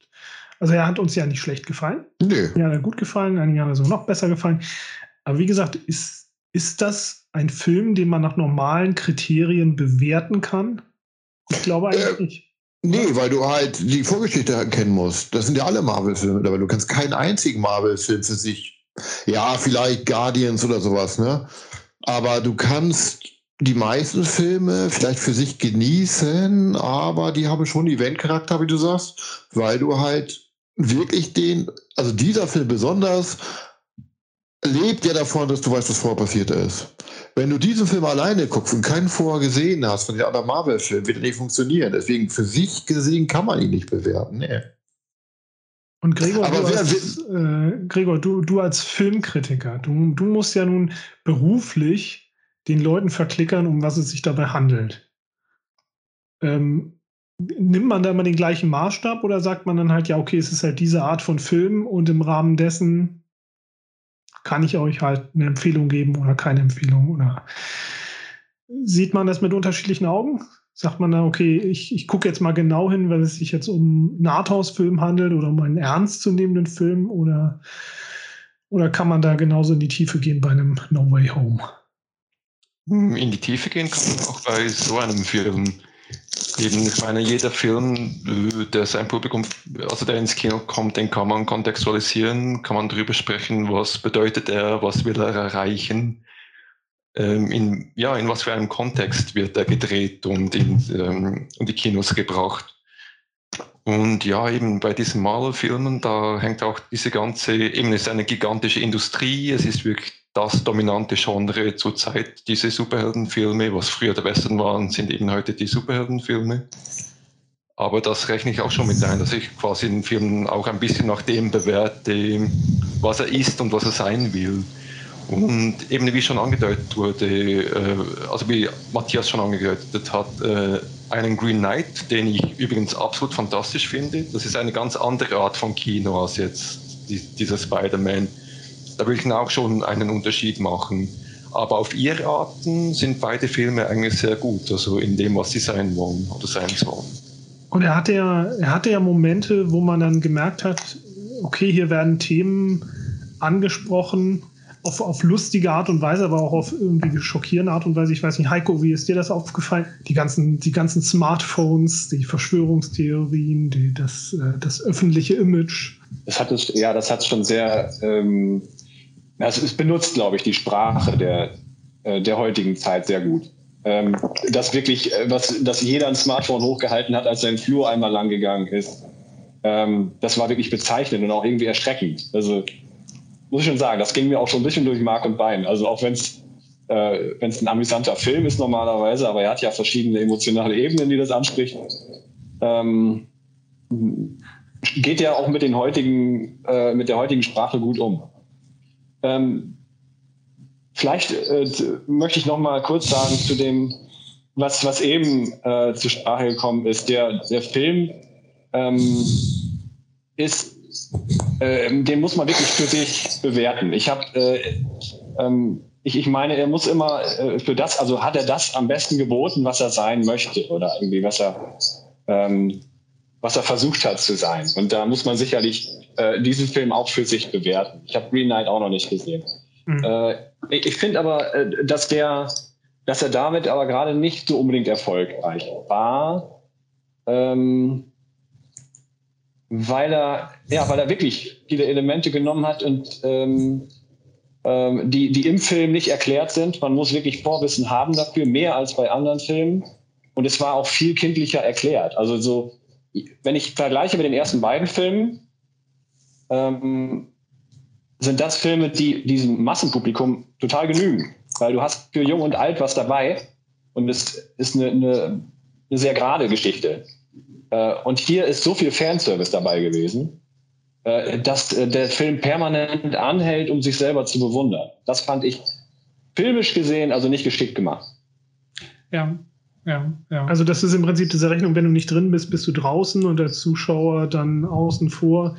Also er hat uns ja nicht schlecht gefallen. Nö. Ja, hat er gut gefallen, einigen hat er so noch besser gefallen. Aber wie gesagt, ist, ist das ein Film, den man nach normalen Kriterien bewerten kann? Ich glaube eigentlich Äh, nicht. Nee, weil du halt die Vorgeschichte kennen musst. Das sind ja alle Marvel-Filme mittlerweile. Du kannst keinen einzigen Marvel-Film für sich. Ja, vielleicht Guardians oder sowas, ne? Aber du kannst die meisten Filme vielleicht für sich genießen, aber die haben schon Eventcharakter, wie du sagst, weil du halt wirklich den, also dieser Film besonders, lebt ja davon, dass du weißt, was vorher passiert ist. Wenn du diesen Film alleine guckst und keinen vorher gesehen hast von den anderen Marvel-Filmen, wird er nicht funktionieren. Deswegen für sich gesehen kann man ihn nicht bewerten. Nee. Und Gregor, du, als, äh, Gregor du, du als Filmkritiker, du, du musst ja nun beruflich den Leuten verklickern, um was es sich dabei handelt. Ähm, nimmt man da immer den gleichen Maßstab oder sagt man dann halt, ja, okay, es ist halt diese Art von Film und im Rahmen dessen kann ich euch halt eine Empfehlung geben oder keine Empfehlung oder sieht man das mit unterschiedlichen Augen? Sagt man da, okay, ich, ich gucke jetzt mal genau hin, weil es sich jetzt um einen Arthouse-Film handelt oder um einen ernstzunehmenden Film oder, oder kann man da genauso in die Tiefe gehen bei einem No Way Home? In die Tiefe gehen kann man auch bei so einem Film. Eben, ich meine, jeder Film, äh, der sein Publikum, also der ins Kino kommt, den kann man kontextualisieren, kann man darüber sprechen, was bedeutet er, was will er erreichen, ähm, in, ja, in was für einem Kontext wird er gedreht und in, ähm, in die Kinos gebracht. Und ja, eben bei diesen Marvel-Filmen, da hängt auch diese ganze, eben ist eine gigantische Industrie, es ist wirklich das dominante Genre zurzeit, diese Superheldenfilme. Was früher der Western waren, sind eben heute die Superheldenfilme. Aber das rechne ich auch schon mit ein, dass ich quasi den Film auch ein bisschen nach dem bewerte, was er ist und was er sein will. Und eben wie schon angedeutet wurde, äh, also wie Matthias schon angedeutet hat, äh, einen Green Knight, den ich übrigens absolut fantastisch finde. Das ist eine ganz andere Art von Kino als jetzt dieser Spider-Man da will ich auch schon einen Unterschied machen. Aber auf ihre Arten sind beide Filme eigentlich sehr gut, also in dem, was sie sein wollen oder sein sollen. Und er hatte ja, er hatte ja Momente, wo man dann gemerkt hat, okay, hier werden Themen angesprochen, auf, auf lustige Art und Weise, aber auch auf irgendwie schockierende Art und Weise. Ich weiß nicht, Heiko, wie ist dir das aufgefallen? Die ganzen, die ganzen Smartphones, die Verschwörungstheorien, die, das, äh, das öffentliche Image. Das hat es, ja, das hat schon sehr ähm, also es benutzt, glaube ich, die Sprache der, äh, der heutigen Zeit sehr gut. Ähm, dass wirklich, äh, was, dass jeder ein Smartphone hochgehalten hat, als sein Flur einmal lang gegangen ist. Ähm, das war wirklich bezeichnend und auch irgendwie erschreckend. Also muss ich schon sagen, das ging mir auch schon ein bisschen durch Mark und Bein. Also auch wenn es äh, wenn es ein amüsanter Film ist normalerweise, aber er hat ja verschiedene emotionale Ebenen, die das anspricht. Ähm, geht ja auch mit den heutigen, äh, mit der heutigen Sprache gut um. Ähm, vielleicht äh, möchte ich noch mal kurz sagen zu dem, was, was eben äh, zur Sprache gekommen ist. Der, der Film ähm, ist, äh, den muss man wirklich für sich bewerten. Ich habe, äh, ähm, ich, ich meine, er muss immer äh, für das, also hat er das am besten geboten, was er sein möchte oder irgendwie was er ähm, was er versucht hat zu sein. Und da muss man sicherlich äh, diesen Film auch für sich bewerten. Ich habe Green Knight auch noch nicht gesehen. Mhm. Äh, ich, ich finde aber, äh, dass der, dass er damit aber gerade nicht so unbedingt erfolgreich war, ähm, weil er, ja, weil er wirklich viele Elemente genommen hat und ähm, ähm, die, die im Film nicht erklärt sind. Man muss wirklich Vorwissen haben dafür, mehr als bei anderen Filmen. Und es war auch viel kindlicher erklärt. Also so wenn ich vergleiche mit den ersten beiden Filmen, ähm, sind das Filme, die diesem Massenpublikum total genügen. Weil du hast für Jung und Alt was dabei und es ist eine, eine, eine sehr gerade Geschichte. Äh, und hier ist so viel Fanservice dabei gewesen, äh, dass äh, der Film permanent anhält, um sich selber zu bewundern. Das fand ich filmisch gesehen also nicht geschickt gemacht. Ja, ja, ja. Also das ist im Prinzip diese Rechnung, wenn du nicht drin bist, bist du draußen und als Zuschauer dann außen vor,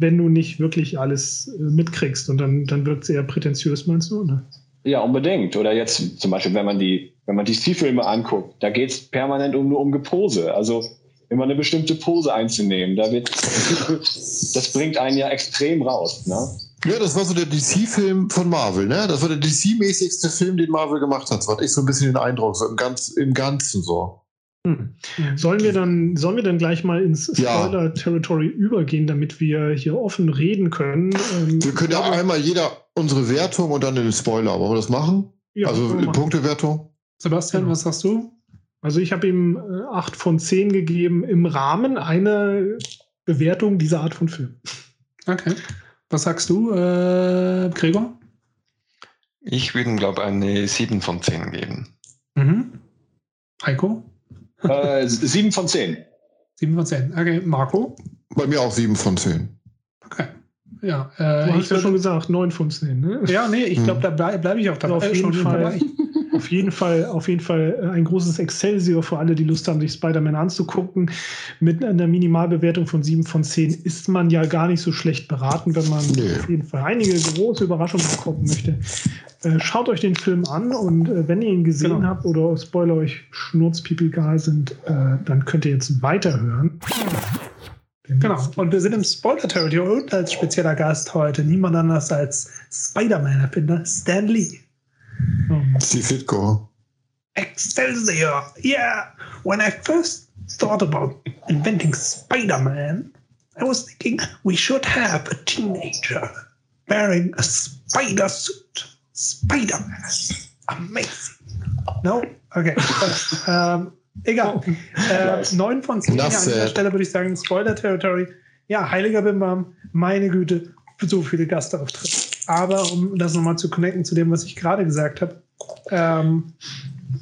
wenn du nicht wirklich alles äh, mitkriegst und dann, dann wird es eher prätentiös, meinst du? Oder? Ja, unbedingt. Oder jetzt zum Beispiel, wenn man die, wenn man die Stilfilme anguckt, da geht es permanent um, nur um Gepose. Also immer eine bestimmte Pose einzunehmen, da wird, das bringt einen ja extrem raus. Ne? Ja, das war so der DC-Film von Marvel, ne? Das war der DC-mäßigste Film, den Marvel gemacht hat. So hatte ich so ein bisschen den Eindruck, so im, ganz, im Ganzen so. Hm. Sollen wir dann, sollen wir dann gleich mal ins Spoiler-Territory ja. übergehen, damit wir hier offen reden können? Ähm, wir können ja einmal jeder unsere Wertung und dann den Spoiler. Wollen wir das machen? Ja, also Punktewertung? Sebastian, Genau. was sagst du? Also ich habe ihm äh, 8 von 10 gegeben im Rahmen einer Bewertung dieser Art von Film. Okay. Was sagst du, äh, Gregor? Ich würde ihm, glaube ich, eine 7 von 10 geben. Mhm. Heiko? Äh, sieben von zehn. 7 von 10. Okay, Marco? Bei mir auch 7 von 10. Okay. Ja, Du äh, hast ich ja schon gesagt, 9 von 10. Ne? ja, nee, ich glaube, Mhm. da bleibe bleib ich auch dabei. Auf Äh, jeden schon Fall. Auf jeden Fall, auf jeden Fall äh, ein großes Excelsior für alle, die Lust haben, sich Spider-Man anzugucken. Mit einer Minimalbewertung von 7 von 10 ist man ja gar nicht so schlecht beraten, wenn man Nee. auf jeden Fall einige große Überraschungen bekommen möchte. Äh, schaut euch den Film an und äh, wenn ihr ihn gesehen Genau. habt oder Spoiler euch Schnurzpiep egal sind, dann könnt ihr jetzt weiterhören. Genau. Und wir sind im Spoiler-Territory und als spezieller Gast heute niemand anders als Spider-Man-Erfinder Stan Lee. Ähm, Steve Ditko. Excelsior! Yeah! When I first thought about inventing Spider-Man, I was thinking we should have a teenager wearing a spider suit. Spider-Man. Amazing. No? Okay. Um, ähm, egal. Äh, uh, 9 von 10 Enough an dieser. Stelle würde ich sagen, Spoiler-Territory. Ja, Heiliger Bimbam, meine Güte, so viele Gastauftritte. Aber um das nochmal zu connecten zu dem, was ich gerade gesagt habe, ähm,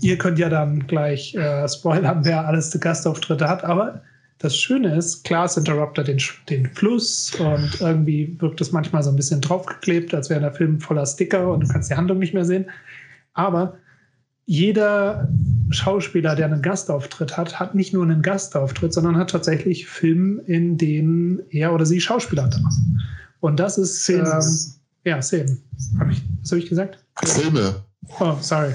ihr könnt ja dann gleich äh, spoilern, wer alles die Gastauftritte hat. Aber das Schöne ist, klar, es interruptet den, den Fluss und irgendwie wirkt es manchmal so ein bisschen draufgeklebt, als wäre der Film voller Sticker und du kannst die Handlung nicht mehr sehen. Aber jeder Schauspieler, der einen Gastauftritt hat, hat nicht nur einen Gastauftritt, sondern hat tatsächlich Filme, in denen er oder sie Schauspieler hat. Und das ist. Ähm, ja, Szenen. Hab ich, was habe ich gesagt? Filme. Oh, sorry.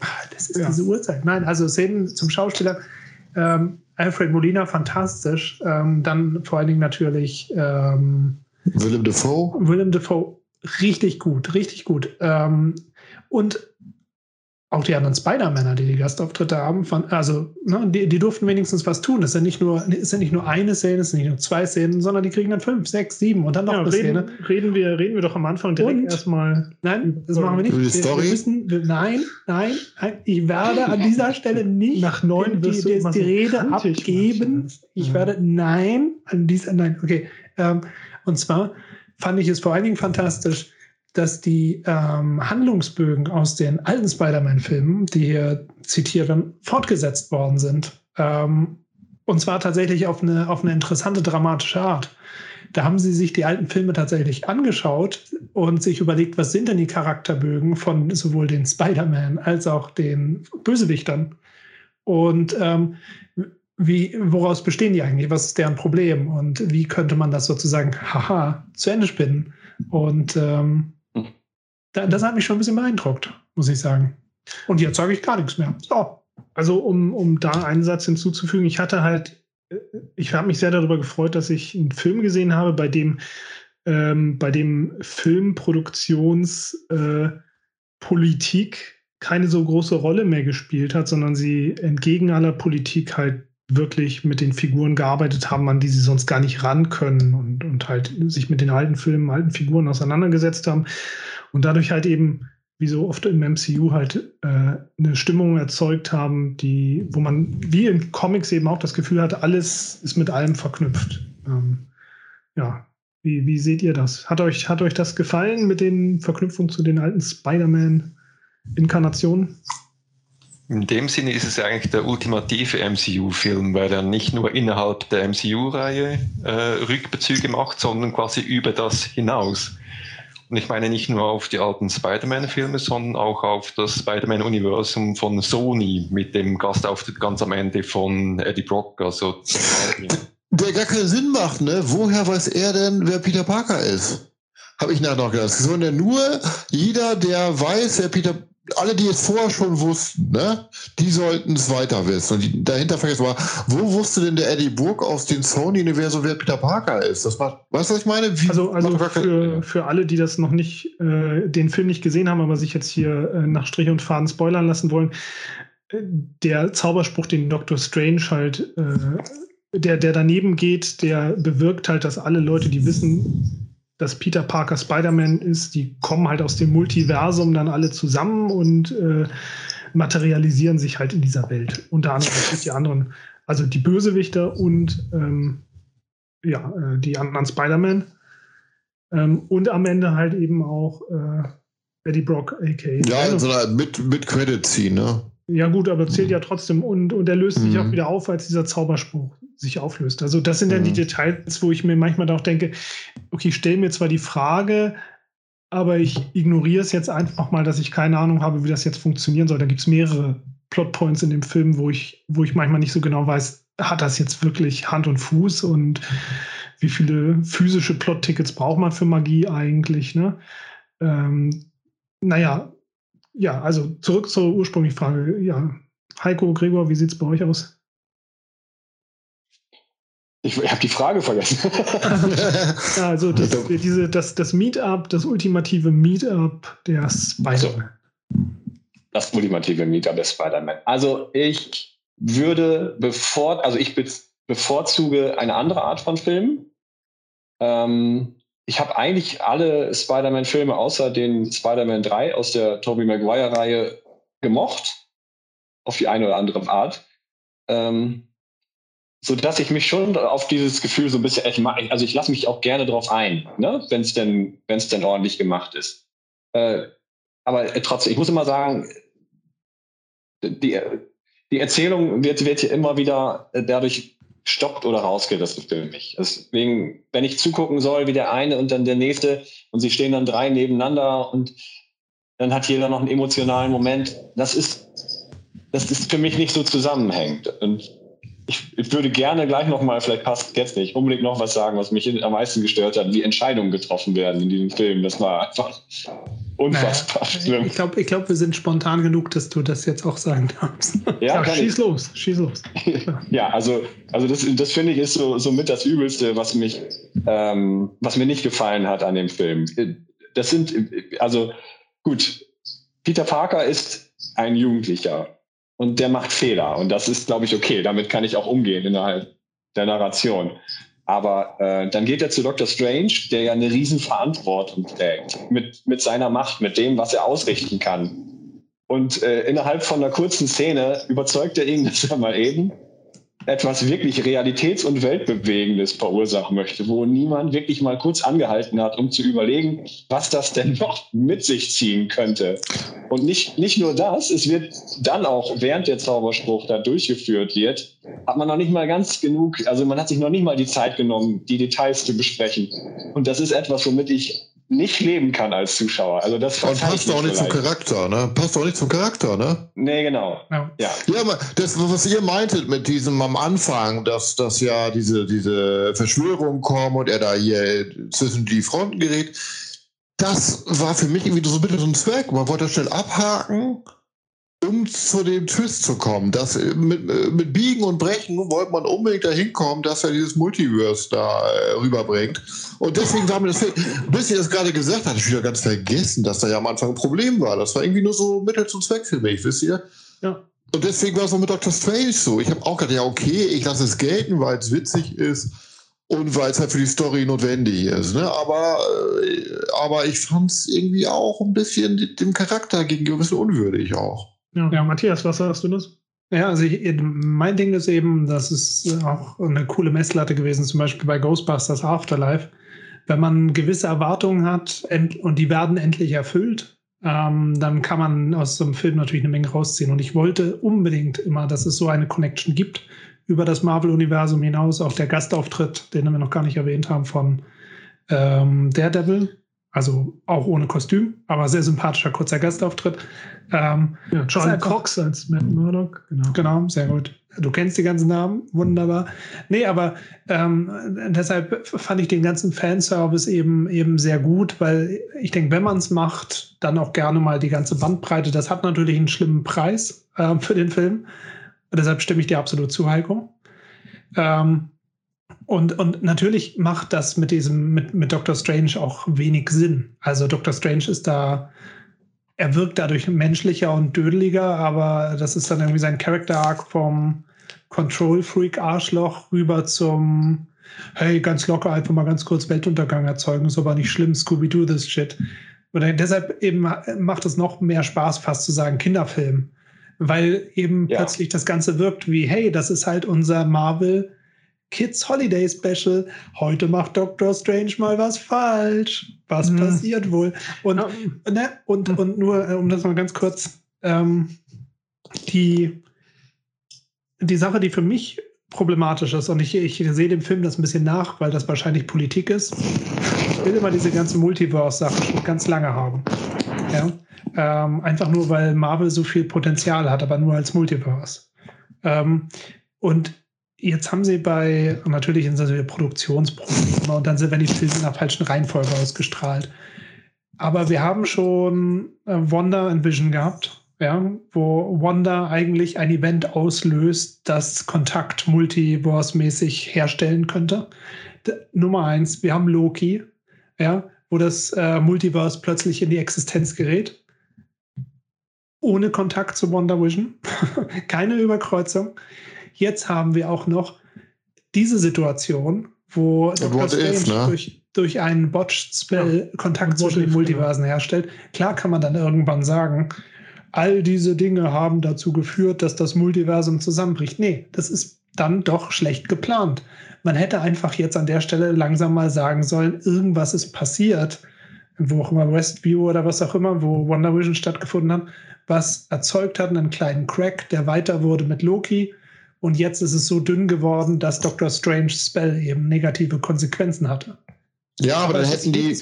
Ah, Das ist Ja. diese Uhrzeit. Nein, also Szenen zum Schauspieler. Ähm, Alfred Molina, fantastisch. Ähm, dann vor allen Dingen natürlich ähm, Willem Dafoe. Willem Dafoe, richtig gut, richtig gut. Ähm, und auch die anderen Spider-Männer, die die Gastauftritte haben, von, also ne, die, die durften wenigstens was tun. Es sind nicht nur, es sind nicht nur eine Szene, es sind nicht nur zwei Szenen, sondern die kriegen dann fünf, sechs, sieben und dann noch ja, eine Szene. reden, reden, wir, reden wir doch am Anfang direkt Und- erstmal. Nein, das machen wir nicht. Die Wir, Story? wir müssen, wir, nein, nein, nein, ich werde an dieser Stelle nicht Nach neun die, die, die so Rede kantig, abgeben. Marcel. Ich Ja. werde, nein, an dieser, nein, okay. Ähm, und zwar fand ich es vor allen Dingen fantastisch, dass die ähm, Handlungsbögen aus den alten Spider-Man-Filmen, die hier zitiert werden, fortgesetzt worden sind. Ähm, und zwar tatsächlich auf eine, auf eine interessante, dramatische Art. Da haben sie sich die alten Filme tatsächlich angeschaut und sich überlegt, was sind denn die Charakterbögen von sowohl den Spider-Man als auch den Bösewichtern. Und ähm, wie, woraus bestehen die eigentlich? Was ist deren Problem? Und wie könnte man das sozusagen, haha, zu Ende spinnen? Und ähm, Hm. Das hat mich schon ein bisschen beeindruckt, muss ich sagen. Und jetzt sage ich gar nichts mehr. So. Also um, um da einen Satz hinzuzufügen, ich hatte halt, äh, ich habe mich sehr darüber gefreut, dass ich einen Film gesehen habe, bei dem, ähm, bei dem Filmproduktionspolitik äh, keine so große Rolle mehr gespielt hat, sondern sie entgegen aller Politik halt wirklich mit den Figuren gearbeitet haben, an die sie sonst gar nicht ran können und, und halt sich mit den alten Filmen, alten Figuren auseinandergesetzt haben und dadurch halt eben wie so oft im MCU halt äh, eine Stimmung erzeugt haben, die, wo man wie in Comics eben auch das Gefühl hat, alles ist mit allem verknüpft. Ähm, ja, wie, wie seht ihr das? Hat euch, hat euch das gefallen mit den Verknüpfungen zu den alten Spider-Man-Inkarnationen? In dem Sinne ist es eigentlich der ultimative MCU-Film, weil er nicht nur innerhalb der MCU-Reihe äh, Rückbezüge macht, sondern quasi über das hinaus. Und ich meine nicht nur auf die alten Spider-Man-Filme, sondern auch auf das Spider-Man-Universum von Sony mit dem Gastauftritt ganz am Ende von Eddie Brock. Also Der gar keinen Sinn macht, ne? Woher weiß er denn, wer Peter Parker ist? Habe ich nachher noch gedacht. Sondern nur jeder, der weiß, wer Peter alle, die es vorher schon wussten, ne, die sollten es weiter wissen. Und die, dahinter vergessen war, wo wusste denn der Eddie Burke aus den Sony-Universum, wer Peter Parker ist? Das macht, weißt du, was ich meine? Wie, Also, also für, für alle, die das noch nicht, äh, den Film nicht gesehen haben, aber sich jetzt hier äh, nach Strich und Faden spoilern lassen wollen, äh, der Zauberspruch, den Dr. Strange halt, äh, der, der daneben geht, der bewirkt halt, dass alle Leute, die wissen, dass Peter Parker Spider-Man ist, die kommen halt aus dem Multiversum dann alle zusammen und äh, materialisieren sich halt in dieser Welt. Unter anderem die anderen, also die Bösewichter und ähm, ja, äh, die anderen Spider-Man. Ähm, und am Ende halt eben auch äh, Eddie Brock, a.k.a. Ja, also mit, mit Credit ziehen, ne? Ja, gut, aber zählt mhm. ja trotzdem und, und er löst mhm. sich auch wieder auf, als dieser Zauberspruch sich auflöst. Also, das sind dann die mhm. Details, wo ich mir manchmal auch denke, okay, ich stelle mir zwar die Frage, aber ich ignoriere es jetzt einfach mal, dass ich keine Ahnung habe, wie das jetzt funktionieren soll. Da gibt es mehrere Plotpoints in dem Film, wo ich, wo ich manchmal nicht so genau weiß, hat das jetzt wirklich Hand und Fuß und wie viele physische Plot-Tickets braucht man für Magie eigentlich? Ne? Ähm, naja, ja, also zurück zur ursprünglichen Frage. Ja, Heiko, Gregor, wie sieht es bei euch aus? Ich, habe die Frage vergessen. also das, diese, das, das Meetup, das ultimative Meetup der Spider-Man. Das ultimative Meetup der Spider-Man. Also ich würde bevor, also ich bevorzuge eine andere Art von Film. Ähm, ich habe eigentlich alle Spider-Man-Filme außer den Spider-Man 3 aus der Tobey Maguire-Reihe gemocht. Auf die eine oder andere Art. Ähm, so dass ich mich schon auf dieses Gefühl so ein bisschen, also ich lasse mich auch gerne drauf ein, ne? wenn es denn, wenn es denn ordentlich gemacht ist. Äh, aber äh, trotzdem, ich muss immer sagen, die, die Erzählung wird, wird hier immer wieder äh, dadurch stoppt oder rausgerissen für mich. Deswegen, wenn ich zugucken soll, wie der eine und dann der nächste und sie stehen dann drei nebeneinander und dann hat jeder noch einen emotionalen Moment, das ist, das ist für mich nicht so zusammenhängend. Und ich, ich, würde gerne gleich nochmal, vielleicht passt jetzt nicht, unbedingt noch was sagen, was mich am meisten gestört hat, wie Entscheidungen getroffen werden in diesem Film. Das war einfach unfassbar naja, schlimm. Ich glaube, ich glaub, wir sind spontan genug, dass du das jetzt auch sagen darfst. Ja, ja schieß ich. los, schieß los. ja, also, also das, das finde ich ist so, so mit das Übelste, was mich, ähm, was mir nicht gefallen hat an dem Film. Das sind, also gut, Peter Parker ist ein Jugendlicher und der macht Fehler. Und das ist, glaube ich, okay. Damit kann ich auch umgehen innerhalb der Narration. Aber äh, dann geht er zu Dr. Strange, der ja eine Riesenverantwortung trägt mit, mit seiner Macht, mit dem, was er ausrichten kann. Und äh, innerhalb von einer kurzen Szene überzeugt er ihn, dass er mal eben etwas wirklich Realitäts- und Weltbewegendes verursachen möchte, wo niemand wirklich mal kurz angehalten hat, um zu überlegen, was das denn noch mit sich ziehen könnte. Und nicht, nicht nur das, es wird dann auch, während der Zauberspruch da durchgeführt wird, hat man noch nicht mal ganz genug, also man hat sich noch nicht mal die Zeit genommen, die Details zu besprechen. Und das ist etwas, womit ich nicht leben kann als Zuschauer. Also das Und passt auch nicht zum Charakter, ne? Passt auch nicht zum Charakter, ne? Nee, genau. Ja, ja. ja aber das, was ihr meintet mit diesem am Anfang, dass, dass ja diese, diese Verschwörung kommen und er da hier zwischen die Fronten gerät, das war für mich irgendwie so ein bisschen so ein Zweck. Man wollte das schnell abhaken zu dem Twist zu kommen, dass äh, mit, äh, mit Biegen und Brechen wollte man unbedingt dahin kommen, dass er dieses Multiverse da äh, rüberbringt. Und deswegen war mir das, bis ihr das gerade gesagt habt, ich wieder ganz vergessen, dass da ja am Anfang ein Problem war. Das war irgendwie nur so Mittel zum Zweck für mich, wisst ihr? Ja. Und deswegen war es auch mit Dr. Strange so. Ich habe auch gedacht, ja, okay, ich lasse es gelten, weil es witzig ist und weil es halt für die Story notwendig ist. Ne? Aber, äh, aber ich fand es irgendwie auch ein bisschen dem Charakter gegenüber ein bisschen unwürdig auch. Ja. ja, Matthias, was sagst du das? Ja, also ich, mein Ding ist eben, das ist auch eine coole Messlatte gewesen, zum Beispiel bei Ghostbusters Afterlife. Wenn man gewisse Erwartungen hat und die werden endlich erfüllt, ähm, dann kann man aus so einem Film natürlich eine Menge rausziehen. Und ich wollte unbedingt immer, dass es so eine Connection gibt über das Marvel-Universum hinaus. Auch der Gastauftritt, den wir noch gar nicht erwähnt haben, von ähm, Daredevil, also auch ohne Kostüm, aber sehr sympathischer kurzer Gastauftritt. Ähm, ja, John Cox als Matt Murdock. Genau. genau, sehr gut. Du kennst die ganzen Namen, wunderbar. Nee, aber ähm, deshalb fand ich den ganzen Fanservice eben, eben sehr gut, weil ich denke, wenn man es macht, dann auch gerne mal die ganze Bandbreite. Das hat natürlich einen schlimmen Preis äh, für den Film. Und deshalb stimme ich dir absolut zu, Heiko. Ähm, und, und natürlich macht das mit diesem, mit, mit Doctor Strange auch wenig Sinn. Also Doctor Strange ist da, er wirkt dadurch menschlicher und dödeliger, aber das ist dann irgendwie sein Character Arc vom Control Freak Arschloch rüber zum hey, ganz locker einfach mal ganz kurz Weltuntergang erzeugen, ist aber nicht schlimm, Scooby-Doo this shit. Und deshalb eben macht es noch mehr Spaß, fast zu sagen, Kinderfilm. weil eben ja. plötzlich das Ganze wirkt wie, hey, das ist halt unser Marvel Kids Holiday Special. Heute macht Doctor Strange mal was falsch. Was mhm. passiert wohl? Und, ja. ne, und, mhm. und nur, äh, um das mal ganz kurz, ähm, die, die Sache, die für mich problematisch ist, und ich, ich sehe dem Film das ein bisschen nach, weil das wahrscheinlich Politik ist. Ich will immer diese ganze Multiverse-Sache schon ganz lange haben. Ja? Ähm, einfach nur, weil Marvel so viel Potenzial hat, aber nur als Multiverse. Ähm, und jetzt haben sie bei, natürlich sind das Produktionsprobleme und dann sind, wenn die Filme in der falschen Reihenfolge ausgestrahlt. Aber wir haben schon äh, Wonder and Vision gehabt, ja, wo Wanda eigentlich ein Event auslöst, das Kontakt Multiverse-mäßig herstellen könnte. D Nummer eins, wir haben Loki, ja, wo das äh, Multiverse plötzlich in die Existenz gerät. Ohne Kontakt zu Wonder Vision. Keine Überkreuzung. Jetzt haben wir auch noch diese Situation, wo Dr. Strange if, ne? durch, durch einen Botched Spell ja. Kontakt zwischen den Multiversen genau. herstellt. Klar kann man dann irgendwann sagen, all diese Dinge haben dazu geführt, dass das Multiversum zusammenbricht. Nee, das ist dann doch schlecht geplant. Man hätte einfach jetzt an der Stelle langsam mal sagen sollen, irgendwas ist passiert, wo auch immer Westview oder was auch immer, wo Wonder Vision stattgefunden hat, was erzeugt hat einen kleinen Crack, der weiter wurde mit Loki. Und jetzt ist es so dünn geworden, dass Doctor Strange Spell eben negative Konsequenzen hatte. Ja, aber, aber dann hätten die.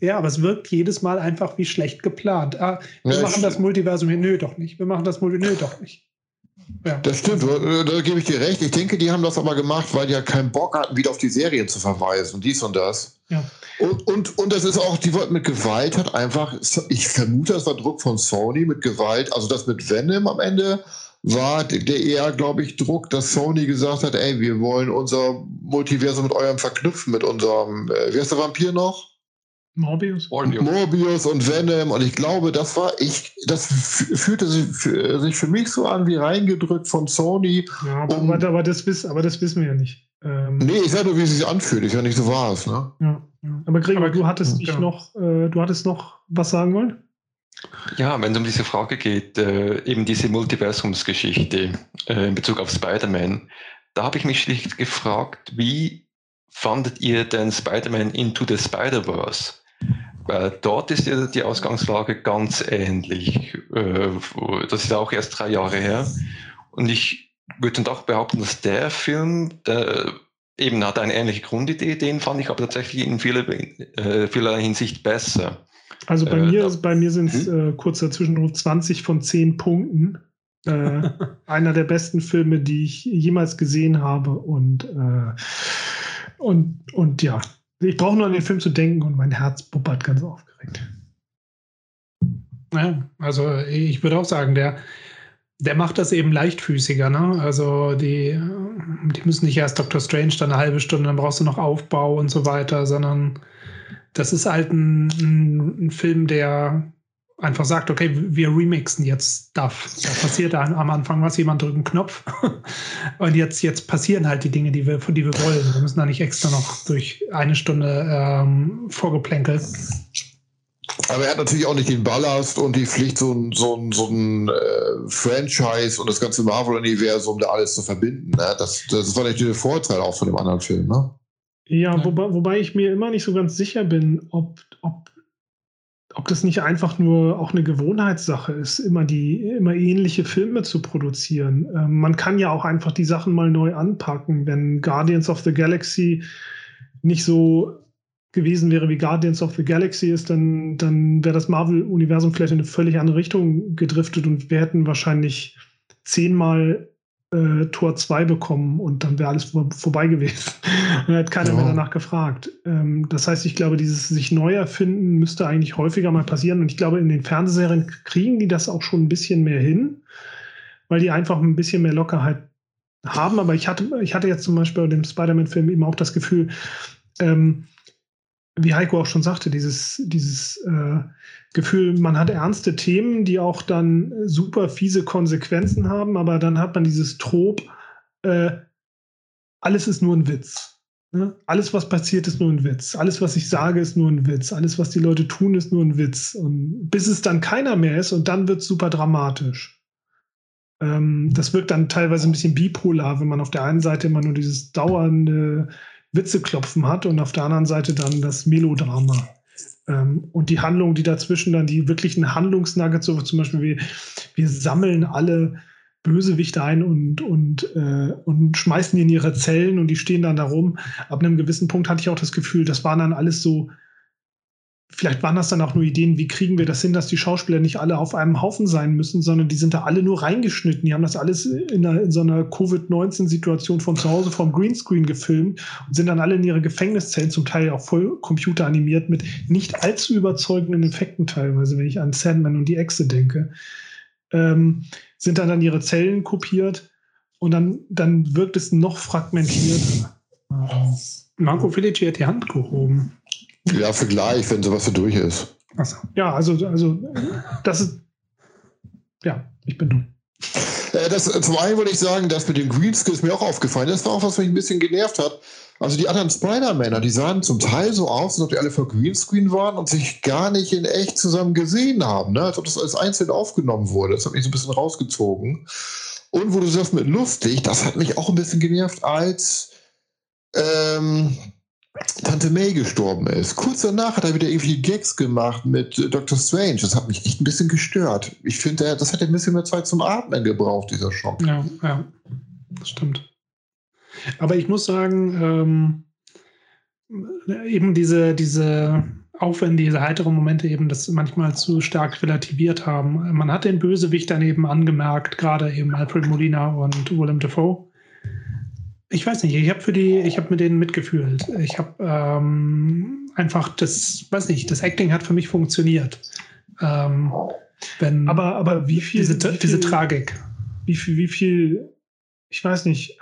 Ja, aber es wirkt jedes Mal einfach wie schlecht geplant. Ah, wir ja, machen das Multiversum hier. Nö, doch nicht. Wir machen das Multiversum. Nö, doch nicht. Ja. Das stimmt, da, da gebe ich dir recht. Ich denke, die haben das aber gemacht, weil die ja keinen Bock hatten, wieder auf die Serien zu verweisen und dies und das. Ja. Und, und, und das ist auch, die wollten mit Gewalt hat einfach, ich vermute, das war Druck von Sony mit Gewalt, also das mit Venom am Ende war der eher, glaube ich, Druck, dass Sony gesagt hat, ey, wir wollen unser Multiversum mit eurem verknüpfen, mit unserem, äh, wie heißt der Vampir noch? Morbius. Morbius und Venom und ich glaube, das war ich, das fühlte sich für, sich für mich so an wie reingedrückt von Sony. Ja, aber, um, aber, das, wissen, aber das wissen wir ja nicht. Ähm, nee, ich sage nur, wie es sich anfühlt. Ich ja nicht so war es. Ne? Ja, ja. Aber Gregor, aber, du hattest ja. dich noch, äh, du hattest noch was sagen wollen? Ja, wenn es um diese Frage geht, äh, eben diese Multiversumsgeschichte äh, in Bezug auf Spider-Man, da habe ich mich schlicht gefragt, wie fandet ihr denn Spider-Man Into the Spider-Verse? Weil dort ist ja die Ausgangslage ganz ähnlich. Äh, das ist auch erst drei Jahre her. Und ich würde dann doch behaupten, dass der Film, der eben hat eine ähnliche Grundidee, den fand ich aber tatsächlich in vieler, äh, vieler Hinsicht besser. Also bei äh, mir, bei mir sind es hm? äh, kurzer Zwischenruf 20 von 10 Punkten. Äh, einer der besten Filme, die ich jemals gesehen habe. Und, äh, und, und ja, ich brauche nur an den Film zu denken und mein Herz puppert ganz aufgeregt. Ja, also ich würde auch sagen, der, der macht das eben leichtfüßiger. Ne? Also die, die müssen nicht erst Dr. Strange dann eine halbe Stunde, dann brauchst du noch Aufbau und so weiter, sondern das ist halt ein, ein, Film, der einfach sagt, okay, wir remixen jetzt Stuff. Da passiert am Anfang was, jemand drückt einen Knopf und jetzt, jetzt passieren halt die Dinge, die wir, die wir wollen. Wir müssen da nicht extra noch durch eine Stunde ähm, vorgeplänkelt. Aber er hat natürlich auch nicht den Ballast und die Pflicht, so ein, so ein, so ein äh, Franchise und das ganze Marvel-Universum da alles zu verbinden. Ne? Das, das war natürlich der Vorteil auch von dem anderen Film. Ne? Ja. Wobei, wobei ich mir immer nicht so ganz sicher bin, ob, ob, ob das nicht einfach nur auch eine Gewohnheitssache ist, immer die immer ähnliche Filme zu produzieren. Ähm, man kann ja auch einfach die Sachen mal neu anpacken, wenn Guardians of the Galaxy nicht so gewesen wäre, wie Guardians of the Galaxy ist, dann, dann wäre das Marvel-Universum vielleicht in eine völlig andere Richtung gedriftet und wir hätten wahrscheinlich zehnmal äh, Tor 2 bekommen und dann wäre alles vor, vorbei gewesen. und hat keiner ja. mehr danach gefragt. Ähm, das heißt, ich glaube, dieses sich neu erfinden müsste eigentlich häufiger mal passieren. Und ich glaube, in den Fernsehserien kriegen die das auch schon ein bisschen mehr hin, weil die einfach ein bisschen mehr Lockerheit haben. Aber ich hatte, ich hatte jetzt zum Beispiel bei dem Spider-Man-Film eben auch das Gefühl, ähm, wie Heiko auch schon sagte, dieses, dieses äh, Gefühl, man hat ernste Themen, die auch dann super fiese Konsequenzen haben, aber dann hat man dieses Trop, äh, alles ist nur ein Witz. Ne? Alles, was passiert, ist nur ein Witz. Alles, was ich sage, ist nur ein Witz. Alles, was die Leute tun, ist nur ein Witz. Und bis es dann keiner mehr ist und dann wird es super dramatisch. ähm, das wirkt dann teilweise ein bisschen bipolar, wenn man auf der einen Seite immer nur dieses dauernde Witzeklopfen hat und auf der anderen Seite dann das Melodrama. Ähm, und die Handlung, die dazwischen dann die wirklichen Handlungsnuggets, so zum Beispiel wir, wir sammeln alle Bösewichte ein und, und, äh, und schmeißen die in ihre Zellen und die stehen dann da rum. Ab einem gewissen Punkt hatte ich auch das Gefühl, das waren dann alles so vielleicht waren das dann auch nur Ideen, wie kriegen wir das hin, dass die Schauspieler nicht alle auf einem Haufen sein müssen, sondern die sind da alle nur reingeschnitten. Die haben das alles in, einer, in so einer Covid-19-Situation von zu Hause vom Greenscreen gefilmt und sind dann alle in ihre Gefängniszellen, zum Teil auch voll computeranimiert, mit nicht allzu überzeugenden Effekten teilweise, wenn ich an Sandman und die Echse denke. Ähm, sind dann an ihre Zellen kopiert und dann, dann wirkt es noch fragmentierter. Marco Felici hat die Hand gehoben. Ja, für gleich, wenn sowas so durch ist. Achso. Ja, also, also das ist. Ja, ich bin dumm. Äh, das, zum einen wollte ich sagen, das mit den Greenskills mir auch aufgefallen. Das war auch was, was mich ein bisschen genervt hat. Also die anderen Spider-Männer, die sahen zum Teil so aus, als ob die alle vor Greenscreen waren und sich gar nicht in echt zusammen gesehen haben. Ne? Als ob das als einzeln aufgenommen wurde. Das hat mich so ein bisschen rausgezogen. Und wo du sagst mit lustig, das hat mich auch ein bisschen genervt, als ähm, Tante May gestorben ist. Kurz danach hat er wieder irgendwie Gags gemacht mit äh, Dr. Strange. Das hat mich echt ein bisschen gestört. Ich finde, das hat ein bisschen mehr Zeit zum Atmen gebraucht, dieser Schock. Ja, ja, das stimmt. Aber ich muss sagen, ähm, eben diese, diese, auch wenn diese heiteren Momente eben das manchmal zu stark relativiert haben. Man hat den Bösewicht daneben angemerkt, gerade eben Alfred Molina und Willem Dafoe ich weiß nicht, ich habe für die, ich habe mit denen mitgefühlt. Ich habe ähm, einfach das, weiß nicht, das Acting hat für mich funktioniert. Ähm, wenn aber, aber wie viel, diese, wie viel, diese Tragik. Wie viel, wie viel, ich weiß nicht,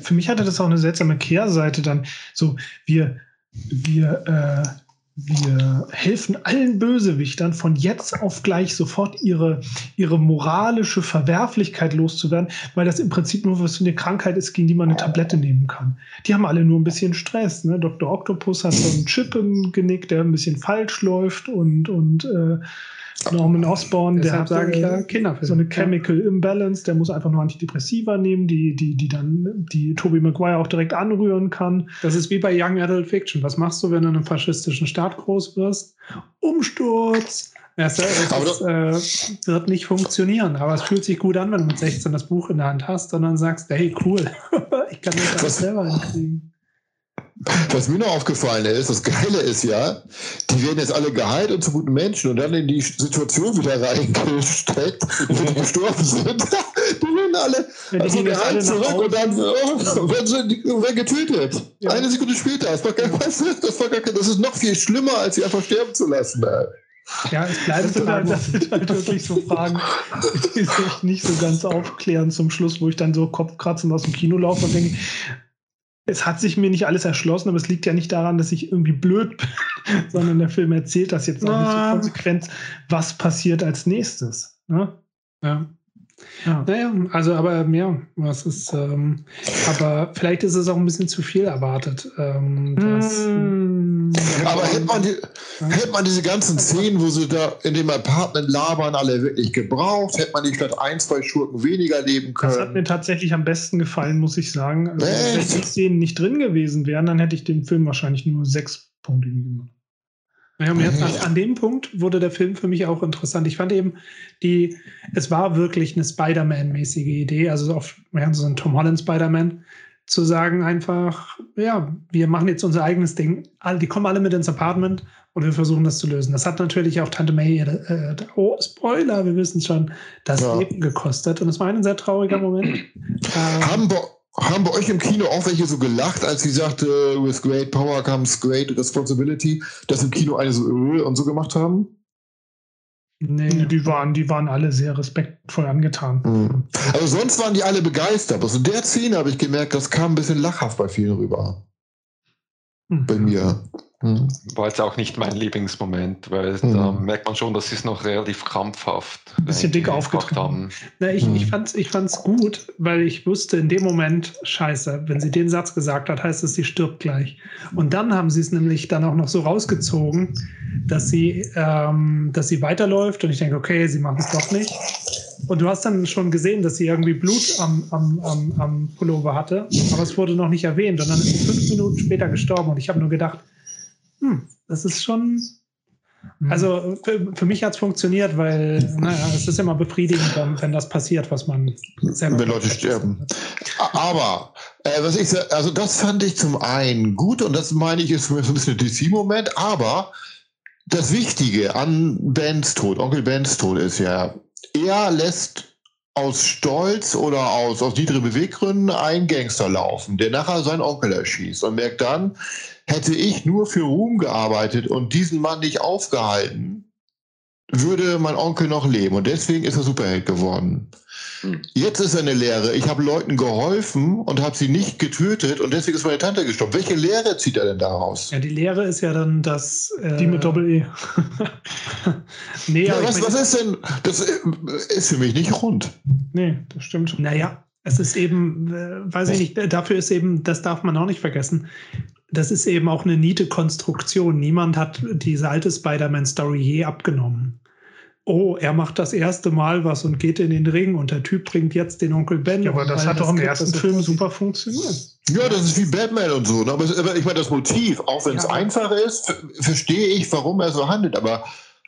für mich hatte das auch eine seltsame Kehrseite dann. So, wir, wir, äh, wir helfen allen Bösewichtern von jetzt auf gleich sofort ihre, ihre moralische Verwerflichkeit loszuwerden, weil das im Prinzip nur was für eine Krankheit ist, gegen die man eine Tablette nehmen kann. Die haben alle nur ein bisschen Stress. Ne? Dr. Octopus hat so einen Chip im Genick, der ein bisschen falsch läuft und, und äh, Norman Osborn, der hat sage ich ja, Kinderfilm. so eine Chemical Imbalance, der muss einfach nur Antidepressiva nehmen, die, die, die dann die Tobey Maguire auch direkt anrühren kann. Das ist wie bei Young Adult Fiction. Was machst du, wenn du in einem faschistischen Staat groß wirst? Umsturz! Das, das äh, wird nicht funktionieren, aber es fühlt sich gut an, wenn du mit 16 das Buch in der Hand hast und dann sagst, hey, cool, ich kann das alles selber hinkriegen. Was mir noch aufgefallen ist, das Geile ist ja, die werden jetzt alle geheilt und zu guten Menschen und dann in die Situation wieder reingesteckt, wo die gestorben sind. Die werden alle, ja, also geheilt zurück und dann oh, werden sie werden getötet. Ja. Eine Sekunde später. Das, war gar, das, war gar, das ist noch viel schlimmer, als sie einfach sterben zu lassen. Ja, es bleibt das, halt, das sind halt wirklich so Fragen, die sich nicht so ganz aufklären zum Schluss, wo ich dann so Kopfkratzen aus dem Kino laufe und denke, es hat sich mir nicht alles erschlossen, aber es liegt ja nicht daran, dass ich irgendwie blöd bin, sondern der Film erzählt das jetzt auch nicht so konsequent, was passiert als nächstes. Ne? Ja. Ja. Naja, also aber ja, was ist, ähm, aber vielleicht ist es auch ein bisschen zu viel erwartet. Ähm, dass, mm. Aber hätte man, die, ja. hätte man diese ganzen Szenen, wo sie da in dem Apartment labern, alle wirklich gebraucht, hätte man die statt ein, zwei Schurken weniger leben können. Das hat mir tatsächlich am besten gefallen, muss ich sagen. Also, wenn die Szenen nicht drin gewesen wären, dann hätte ich dem Film wahrscheinlich nur sechs Punkte gegeben. Ja, und jetzt an, an, dem Punkt wurde der Film für mich auch interessant. Ich fand eben, die, es war wirklich eine Spider-Man-mäßige Idee, also auf ja, so ein Tom Holland Spider-Man, zu sagen einfach, ja, wir machen jetzt unser eigenes Ding. Die kommen alle mit ins Apartment und wir versuchen das zu lösen. Das hat natürlich auch Tante May, äh, oh, Spoiler, wir wissen es schon, das ja. Leben gekostet. Und es war ein sehr trauriger Moment. Ähm, Hamburg haben bei euch im Kino auch welche so gelacht, als sie sagte, with great power comes great responsibility, dass im Kino alle so Öl und so gemacht haben? Nee, die waren, die waren alle sehr respektvoll angetan. Mhm. Also sonst waren die alle begeistert. Also in der Szene habe ich gemerkt, das kam ein bisschen lachhaft bei vielen rüber. Mhm. Bei mir. Hm. War jetzt auch nicht mein Lieblingsmoment, weil hm. da merkt man schon, dass sie es noch relativ krampfhaft. Ein bisschen dick aufgetragen haben. Na, ich, hm. ich, fand's, ich fand's gut, weil ich wusste in dem Moment, scheiße, wenn sie den Satz gesagt hat, heißt es, sie stirbt gleich. Und dann haben sie es nämlich dann auch noch so rausgezogen, dass sie, ähm, dass sie weiterläuft und ich denke, okay, sie machen es doch nicht. Und du hast dann schon gesehen, dass sie irgendwie Blut am, am, am, am Pullover hatte, aber es wurde noch nicht erwähnt. Und dann ist sie fünf Minuten später gestorben. Und ich habe nur gedacht, hm, das ist schon. Mhm. Also für, für mich hat es funktioniert, weil naja, es ist immer befriedigend, wenn, wenn das passiert, was man selber. Wenn Leute sterben. Aber, äh, was ich, also das fand ich zum einen gut und das meine ich ist für mich so ein bisschen ein DC-Moment, aber das Wichtige an Bens Tod, Onkel Bens Tod ist ja, er lässt aus Stolz oder aus, aus niedrigen Beweggründen einen Gangster laufen, der nachher seinen Onkel erschießt und merkt dann, hätte ich nur für Ruhm gearbeitet und diesen Mann nicht aufgehalten, würde mein Onkel noch leben. Und deswegen ist er Superheld geworden. Hm. Jetzt ist eine Lehre. Ich habe Leuten geholfen und habe sie nicht getötet und deswegen ist meine Tante gestorben. Welche Lehre zieht er denn daraus? Ja, die Lehre ist ja dann das. Äh, Die mit Doppel-E. nee, Ja, was, was ist denn? Das äh, ist für mich nicht rund. Nee, das stimmt. Naja, es ist eben, äh, weiß ich nicht, dafür ist eben, das darf man auch nicht vergessen, das ist eben auch eine niete Konstruktion. Niemand hat diese alte Spider-Man-Story je abgenommen. Oh, er macht das erste Mal was und geht in den Ring und der Typ bringt jetzt den Onkel Ben. Ja, aber das hat doch im ersten Film super funktioniert. Ja, das ist wie Batman und so. ne? Aber, ich meine, das Motiv, auch wenn es Ja, einfach ist, ver- verstehe ich, warum er so handelt. Aber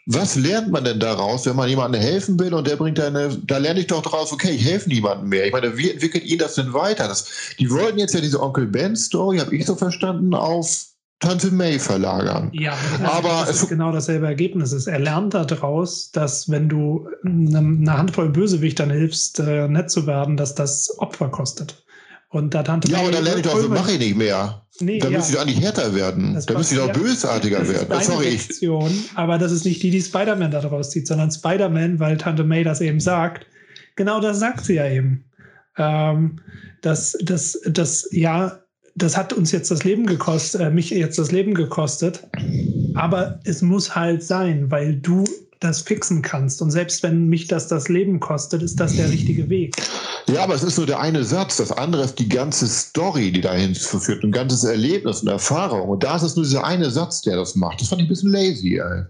was lernt man denn daraus, wenn man jemandem helfen will und der bringt eine, da lerne ich doch daraus, okay, ich helfe niemandem mehr. Ich meine, wie entwickelt ihn das denn weiter? Das, die wollten jetzt ja diese Onkel Ben-Story, habe ich so verstanden, auf Tante May verlagern. Ja, Aber es- ist genau dasselbe Ergebnis. ist. Er lernt daraus, dass wenn du einem- einer Handvoll Bösewichtern hilfst, äh, nett zu werden, dass das Opfer kostet. Und da Tante Ja, aber May dann lerne ich doch, so mache ich nicht mehr. Nee, Da ja. müsste ich doch eigentlich härter werden. Das Da müsste ich doch bösartiger Das ist werden. deine Sorry, ich, Reaktion, aber das ist nicht die, die Spider-Man daraus zieht, sondern Spider-Man, weil Tante May das eben sagt. Genau das sagt sie ja eben. Ähm, dass das, das, ja, das hat uns jetzt das Leben gekostet, äh, mich jetzt das Leben gekostet. Aber es muss halt sein, weil du das fixen kannst. Und selbst wenn mich das das Leben kostet, ist das der richtige Weg. Ja, aber es ist nur der eine Satz. Das andere ist die ganze Story, die dahin führt. Ein ganzes Erlebnis und Erfahrung. Und da ist es nur dieser eine Satz, der das macht. Das fand ich ein bisschen lazy, ey.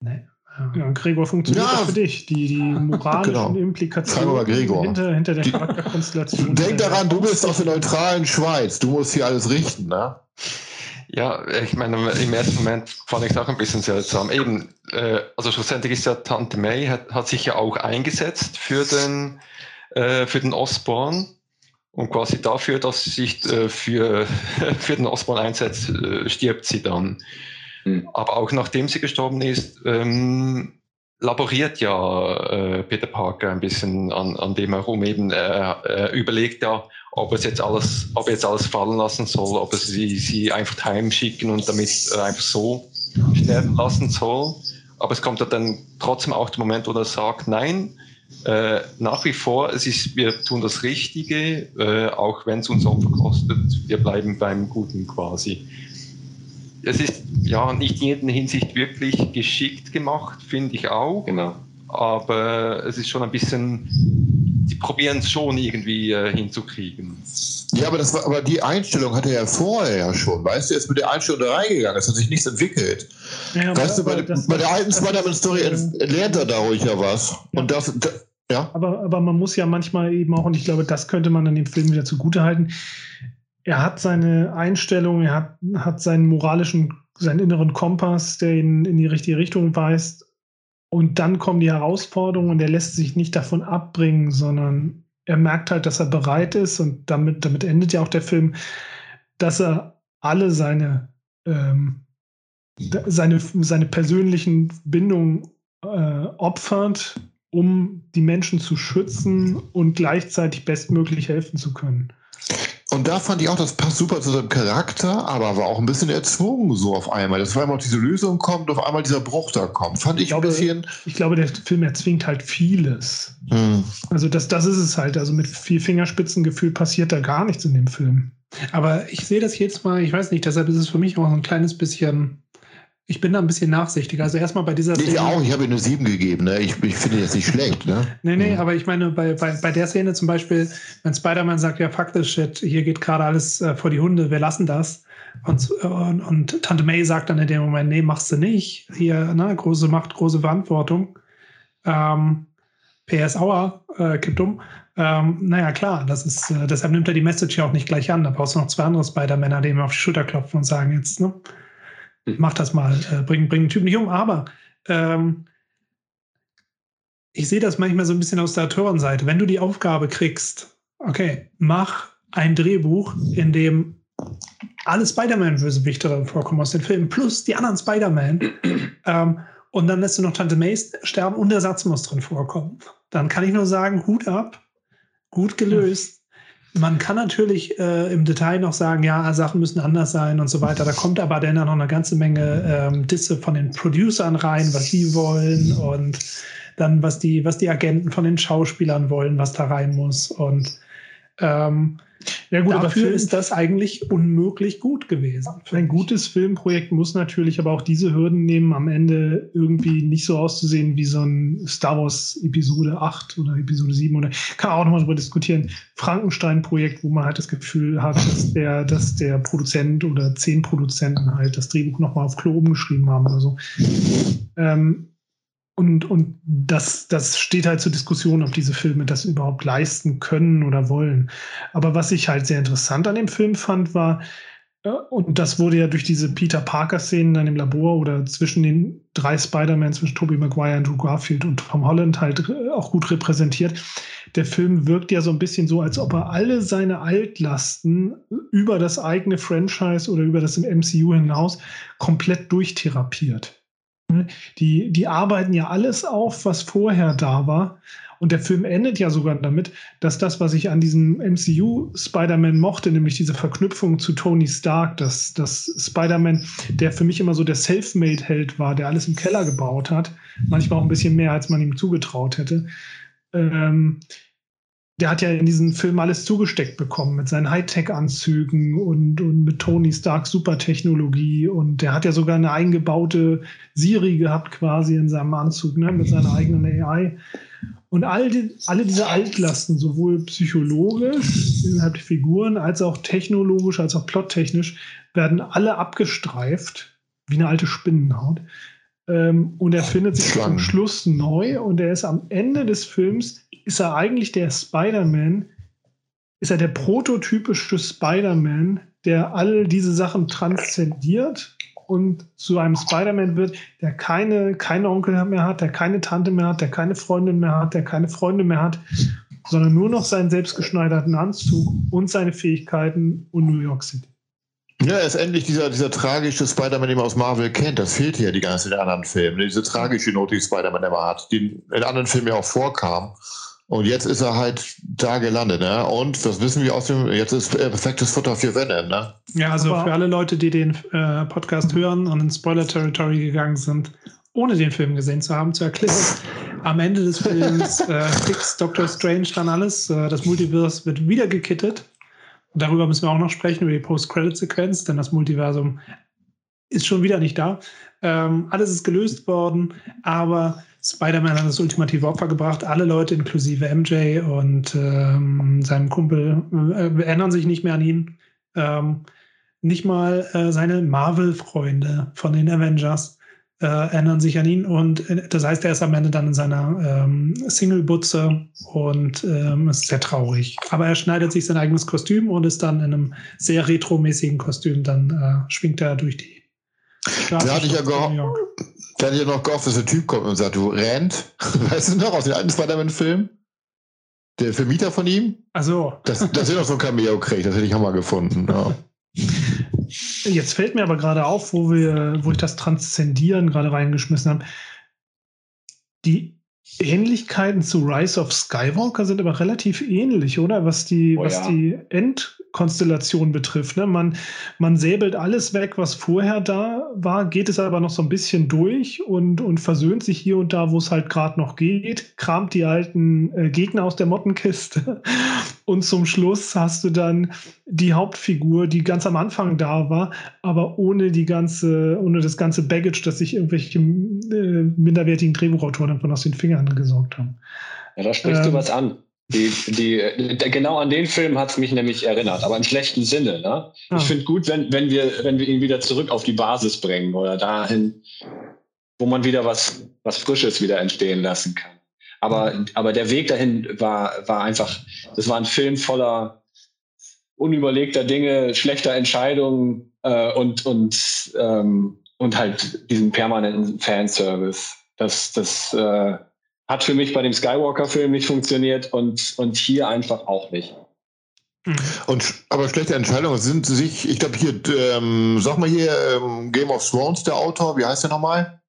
Ne? Ja, Gregor funktioniert Ja. auch für dich. Die, die moralischen Genau. Implikationen mal Gregor. hinter, hinter der Die- Charakterkonstellation. Denk der daran, du bist aus der neutralen Schweiz. Du musst hier alles richten, ne? Ja, ich meine, im ersten Moment fand ich es auch ein bisschen seltsam. Eben, äh, also schlussendlich ist ja Tante May, hat, hat sich ja auch eingesetzt für den, äh, für den Osborn und quasi dafür, dass sie sich äh, für, für den Osborn einsetzt, äh, stirbt sie dann. Hm. Aber auch nachdem sie gestorben ist, ähm, laboriert ja äh, Peter Parker ein bisschen an, an dem herum. Eben, er, er überlegt ja, ob es jetzt alles, ob er jetzt alles fallen lassen soll, ob er sie, sie einfach heimschicken und damit äh, einfach so sterben lassen soll. Aber es kommt dann trotzdem auch der Moment, wo er sagt, nein, äh, nach wie vor, es ist, wir tun das Richtige, äh, auch wenn es uns Opfer kostet, wir bleiben beim Guten quasi. Es ist ja nicht in jeder Hinsicht wirklich geschickt gemacht, finde ich auch Genau. aber es ist schon ein bisschen, die probieren es schon irgendwie äh, hinzukriegen. Ja, aber, das war, aber die Einstellung hatte er ja vorher ja schon. Weißt du, er ist mit der Einstellung da reingegangen. Es hat sich nichts entwickelt. Ja, weißt du, bei, aber das- bei der alten das- Spider-Man-Story lernt er dadurch ja was. Und das, da, ja. Aber, aber man muss ja manchmal eben auch, und ich glaube, das könnte man an dem Film wieder zugutehalten, er hat seine Einstellung, er hat, hat seinen moralischen, seinen inneren Kompass, der ihn in die richtige Richtung weist. Und dann kommen die Herausforderungen und er lässt sich nicht davon abbringen, sondern er merkt halt, dass er bereit ist und damit, damit endet ja auch der Film, dass er alle seine, ähm, seine, seine persönlichen Bindungen äh, opfert, um die Menschen zu schützen und gleichzeitig bestmöglich helfen zu können. Und da fand ich auch, das passt super zu seinem Charakter, aber war auch ein bisschen erzwungen so auf einmal. Dass auf einmal diese Lösung kommt, auf einmal dieser Bruch da kommt. Fand ich, Ich glaube- ein bisschen. Ich glaube, der Film erzwingt halt vieles. Hm. Also das, das ist es halt. Also mit viel Fingerspitzengefühl passiert da gar nichts in dem Film. Aber ich sehe das jedes Mal, ich weiß nicht, deshalb ist es für mich auch ein kleines bisschen, ich bin da ein bisschen nachsichtig. Also erstmal bei dieser Ich auch, ich habe ihm eine 7 gegeben. Ne? Ich, ich finde jetzt nicht schlecht. Ne? Nee, nee, Hm. aber ich meine, bei, bei, bei der Szene zum Beispiel, wenn Spider-Man sagt, ja, fuck this shit, hier geht gerade alles äh, vor die Hunde, wir lassen das. Und, und, und Tante May sagt dann in dem Moment, nee, machst du nicht. Hier, ne, große Macht, große Verantwortung. Ähm, PS Hour äh, kippt um. Ähm, naja, klar, das ist, äh, deshalb nimmt er die Message ja auch nicht gleich an. Da brauchst du noch zwei andere Spider-Männer, die ihm auf die Schulter klopfen und sagen, jetzt, ne. Mach das mal, äh, bring, bring den Typ nicht um. Aber ähm, ich sehe das manchmal so ein bisschen aus der Autorenseite. Wenn du die Aufgabe kriegst, okay, mach ein Drehbuch, in dem alle Spider-Man-Bösewichte vorkommen aus den Filmen, plus die anderen Spider-Man. ähm, und dann lässt du noch Tante May sterben und der Satz muss drin vorkommen. Dann kann ich nur sagen, Hut ab, gut gelöst. Man kann natürlich äh, im Detail noch sagen, ja, Sachen müssen anders sein und so weiter. Da kommt aber dann noch eine ganze Menge ähm, Disse von den Producern rein, was die wollen und dann was die, was die Agenten von den Schauspielern wollen, was da rein muss. Und ähm, ja gut, dafür Film, ist das eigentlich unmöglich gut gewesen. Ein gutes Filmprojekt muss natürlich aber auch diese Hürden nehmen, am Ende irgendwie nicht so auszusehen wie so ein Star Wars Episode 8 oder Episode 7 oder kann auch nochmal darüber diskutieren. Frankenstein-Projekt, wo man halt das Gefühl hat, dass der, dass der Produzent oder zehn Produzenten halt das Drehbuch nochmal auf Klo umgeschrieben haben oder so. Ähm, und, und das, das steht halt zur Diskussion, ob diese Filme das überhaupt leisten können oder wollen. Aber was ich halt sehr interessant an dem Film fand, war, äh, und das wurde ja durch diese Peter Parker-Szenen dann im Labor oder zwischen den drei Spider-Man, zwischen Tobey Maguire, Andrew Garfield und Tom Holland halt äh, auch gut repräsentiert. Der Film wirkt ja so ein bisschen so, als ob er alle seine Altlasten über das eigene Franchise oder über das MCU hinaus komplett durchtherapiert. Die, die arbeiten ja alles auf, was vorher da war. Und der Film endet ja sogar damit, dass das, was ich an diesem MCU Spider-Man mochte, nämlich diese Verknüpfung zu Tony Stark, dass, dass Spider-Man, der für mich immer so der Selfmade-Held war, der alles im Keller gebaut hat, manchmal auch ein bisschen mehr, als man ihm zugetraut hätte, ähm, der hat ja in diesem Film alles zugesteckt bekommen mit seinen Hightech-Anzügen und, und mit Tony Stark Supertechnologie und der hat ja sogar eine eingebaute Siri gehabt quasi in seinem Anzug ne, mit seiner eigenen AI. Und all die, alle diese Altlasten, sowohl psychologisch innerhalb der Figuren als auch technologisch, als auch plottechnisch, werden alle abgestreift, wie eine alte Spinnenhaut. Ähm, und er findet sich zum Schluss neu und er ist am Ende des Films ist er eigentlich der Spider-Man, ist er der prototypische Spider-Man, der all diese Sachen transzendiert und zu einem Spider-Man wird, der keine, keine Onkel mehr hat, der keine Tante mehr hat, der keine Freundin mehr hat, der keine Freunde mehr hat, sondern nur noch seinen selbstgeschneiderten Anzug und seine Fähigkeiten und New York City. Ja, er ist endlich dieser, dieser tragische Spider-Man, den man aus Marvel kennt. Das fehlt ja die ganze Zeit in anderen Filmen. Diese tragische Note, die Spider-Man immer hat, die in anderen Filmen ja auch vorkam. Und jetzt ist er halt da gelandet, ne? Und das wissen wir aus dem, jetzt ist perfektes Futter für Venom, ne? Ja, also Aber für alle Leute, die den äh, Podcast hören und in Spoiler-Territory gegangen sind, ohne den Film gesehen zu haben, zu erklären. Am Ende des Films äh, fixt Doctor Strange dann alles. Äh, das Multiverse wird wieder gekittet. Darüber müssen wir auch noch sprechen, über die Post-Credit-Sequenz, denn das Multiversum ist schon wieder nicht da. Ähm, alles ist gelöst worden, aber Spider-Man hat das ultimative Opfer gebracht. Alle Leute, inklusive MJ und ähm, seinem Kumpel, äh, erinnern sich nicht mehr an ihn. Ähm, nicht mal äh, seine Marvel-Freunde von den Avengers äh, erinnern sich an ihn. Und äh, das heißt, er ist am Ende dann in seiner ähm, Single-Butze und ähm, ist sehr traurig. Aber er schneidet sich sein eigenes Kostüm und ist dann in einem sehr retromäßigen Kostüm. Dann äh, schwingt er durch die. Da hatte ich ja gehofft, da hatte ich ja noch gehofft, dass der Typ kommt und sagt, du rennt. Weißt du noch, aus den alten Spider-Man-Filmen? Der Vermieter von ihm? Also. Das, das ist noch so ein Cameo kriegt, das hätte ich Hammer gefunden. Ja. Jetzt fällt mir aber gerade auf, wo wir, wo ich das Transzendieren gerade reingeschmissen habe. Die Ähnlichkeiten zu Rise of Skywalker sind aber relativ ähnlich, oder? Was die, oh, was ja. die Endkonstellation betrifft. Ne? Man, man säbelt alles weg, was vorher da war, geht es aber noch so ein bisschen durch und, und versöhnt sich hier und da, wo es halt gerade noch geht, kramt die alten äh, Gegner aus der Mottenkiste. Und zum Schluss hast du dann die Hauptfigur, die ganz am Anfang da war, aber ohne die ganze, ohne das ganze Baggage, das sich irgendwelche äh, minderwertigen Drehbuchautoren davon aus den Fingern gesorgt haben. Ja, da sprichst ähm, du was an. Die, die, genau an den Film hat es mich nämlich erinnert, aber im schlechten Sinne. Ne? Ah. Ich finde gut, wenn, wenn, wir, wenn wir ihn wieder zurück auf die Basis bringen oder dahin, wo man wieder was, was Frisches wieder entstehen lassen kann. Aber, aber der Weg dahin war, war einfach, das war ein Film voller unüberlegter Dinge, schlechter Entscheidungen äh, und, und, ähm, und halt diesen permanenten Fanservice. Das, das äh, hat für mich bei dem Skywalker-Film nicht funktioniert und, und hier einfach auch nicht. Mhm. Und, aber schlechte Entscheidungen sind sich, ich glaube hier, ähm, sag mal hier, ähm, Game of Thrones, der Autor, wie heißt der nochmal?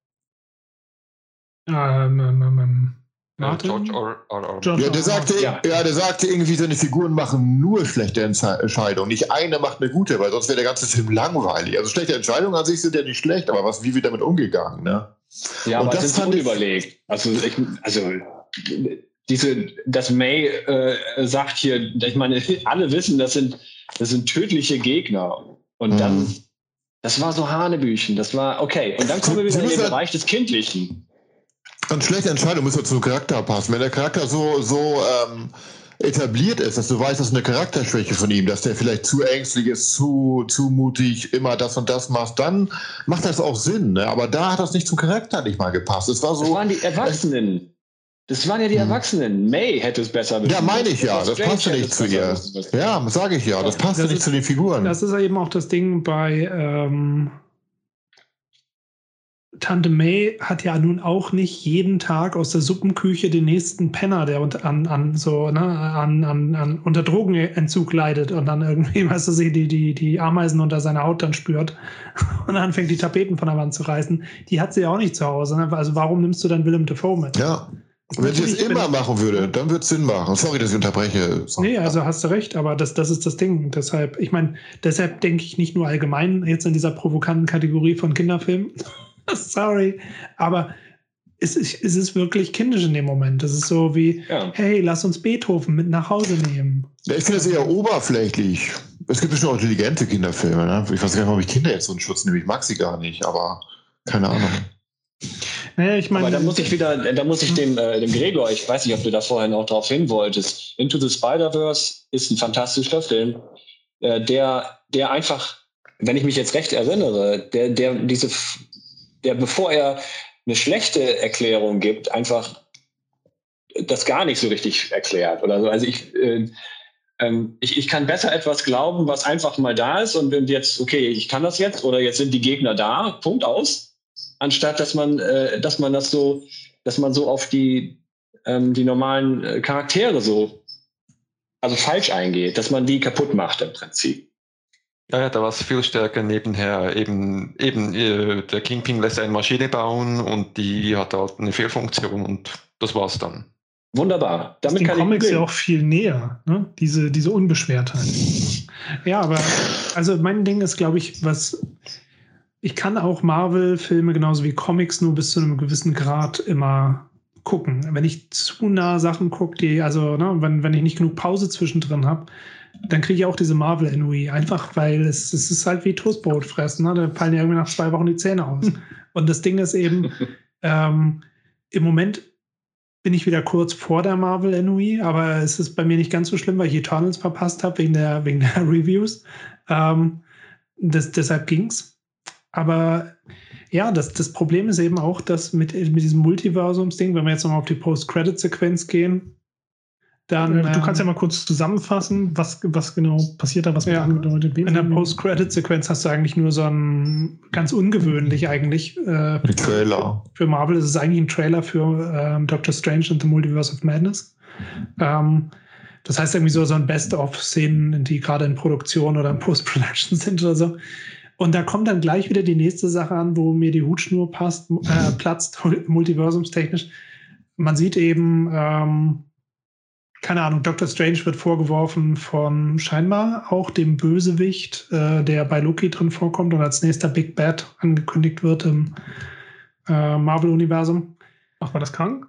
Ähm, ähm, ähm, ähm Martin? George or, or, or. ja, der sagte, ja. ja. der sagte irgendwie, seine Figuren machen nur schlechte Entscheidungen. Nicht eine macht eine gute, weil sonst wäre der ganze Film langweilig. Also schlechte Entscheidungen an sich sind ja nicht schlecht, aber was, wie wird damit umgegangen, ne? Ja, Und aber das sind unüberlegt. Also, ich, also diese, das May äh, sagt hier, ich meine, alle wissen, das sind, das sind tödliche Gegner. Und mhm. dann, das war so Hanebüchen, das war okay. Und dann kommen wir wieder in den Bereich des Kindlichen. Und schlechte Entscheidung muss ja zum Charakter passen. Wenn der Charakter so, so ähm, etabliert ist, dass du weißt, das ist eine Charakterschwäche von ihm, dass der vielleicht zu ängstlich ist, zu, zu mutig, immer das und das macht, dann macht das auch Sinn. Ne? Aber da hat das nicht zum Charakter nicht mal gepasst. Es war so. Das waren die Erwachsenen. Das waren ja die hm. Erwachsenen. May hätte es besser. Ja, meine ich ja. Das passte nicht zu ihr. Ja, sage ich ja. Das passte das nicht ist, zu den Figuren. Das ist eben auch das Ding bei ähm, Tante May hat ja nun auch nicht jeden Tag aus der Suppenküche den nächsten Penner, der an, an so, ne, an, an, an unter Drogenentzug leidet und dann irgendwie, weißt du, sie die, die, die Ameisen unter seiner Haut dann spürt und dann fängt die Tapeten von der Wand zu reißen. Die hat sie auch nicht zu Hause. Ne? Also warum nimmst du dann Willem Dafoe mit? Ja. Wenn sie es immer machen würde, dann würde es Sinn machen. Sorry, dass ich unterbreche. Sorry. Nee, also hast du recht, aber das, das ist das Ding. Deshalb, ich meine, deshalb denke ich nicht nur allgemein jetzt in dieser provokanten Kategorie von Kinderfilmen, Sorry, aber es ist, es ist wirklich kindisch in dem Moment. Das ist so wie, ja. hey, lass uns Beethoven mit nach Hause nehmen. Ja, ich finde das eher oberflächlich. Es gibt bestimmt auch intelligente Kinderfilme. Ne? Ich weiß gar nicht, warum ich Kinder jetzt so einen Schutz nehme. Ich mag sie gar nicht, aber keine Ahnung. Naja, ich meine, aber da muss ich wieder, da muss ich dem, äh, dem Gregor, ich weiß nicht, ob du da vorher noch drauf hin wolltest. Into the Spider-Verse ist ein fantastischer Film, äh, der, der einfach, wenn ich mich jetzt recht erinnere, der, der diese der, bevor er eine schlechte Erklärung gibt, einfach das gar nicht so richtig erklärt oder so. Also ich, äh, ähm, ich, ich kann besser etwas glauben, was einfach mal da ist und jetzt, okay, ich kann das jetzt oder jetzt sind die Gegner da, Punkt aus, anstatt dass man, äh, dass man das so, dass man so auf die, ähm, die normalen äh, Charaktere so, also falsch eingeht, dass man die kaputt macht im Prinzip. Ja, ja, da war es viel stärker nebenher. Eben, eben äh, der Kingpin lässt eine Maschine bauen und die hat halt eine Fehlfunktion und das war's dann. Wunderbar. Damit ist den Comics ja auch viel näher, ne? diese, diese Unbeschwertheit. ja, aber also mein Ding ist, glaube ich, was ich kann auch Marvel-Filme genauso wie Comics nur bis zu einem gewissen Grad immer gucken. Wenn ich zu nah Sachen gucke, die, also ne, wenn, wenn ich nicht genug Pause zwischendrin habe, dann kriege ich auch diese Marvel-NUI. Einfach weil es, es ist halt wie Toastbrot fressen. Ne? Da fallen ja irgendwie nach zwei Wochen die Zähne aus. Und das Ding ist eben, ähm, im Moment bin ich wieder kurz vor der Marvel-NUI, aber es ist bei mir nicht ganz so schlimm, weil ich Eternals verpasst habe wegen der, wegen der Reviews. Ähm, das, deshalb ging's. Aber ja, das, das Problem ist eben auch, dass mit, mit diesem Multiversums-Ding, wenn wir jetzt nochmal auf die Post-Credit-Sequenz gehen, dann, du kannst ja ähm, mal kurz zusammenfassen, was, was genau passiert da, was ja, angedeutet wird. In der Post-Credit-Sequenz hast du eigentlich nur so ein ganz ungewöhnlich eigentlich. Äh, Trailer. Für Marvel ist es eigentlich ein Trailer für ähm, Doctor Strange and the Multiverse of Madness. Ähm, das heißt irgendwie so, so ein Best-of-Szenen, die gerade in Produktion oder in Post-Production sind oder so. Und da kommt dann gleich wieder die nächste Sache an, wo mir die Hutschnur passt, äh, platzt, multiversumstechnisch. Man sieht eben, ähm, keine Ahnung, Dr. Strange wird vorgeworfen von scheinbar auch dem Bösewicht, äh, der bei Loki drin vorkommt und als nächster Big Bad angekündigt wird im äh, Marvel-Universum. Ach, war das krank?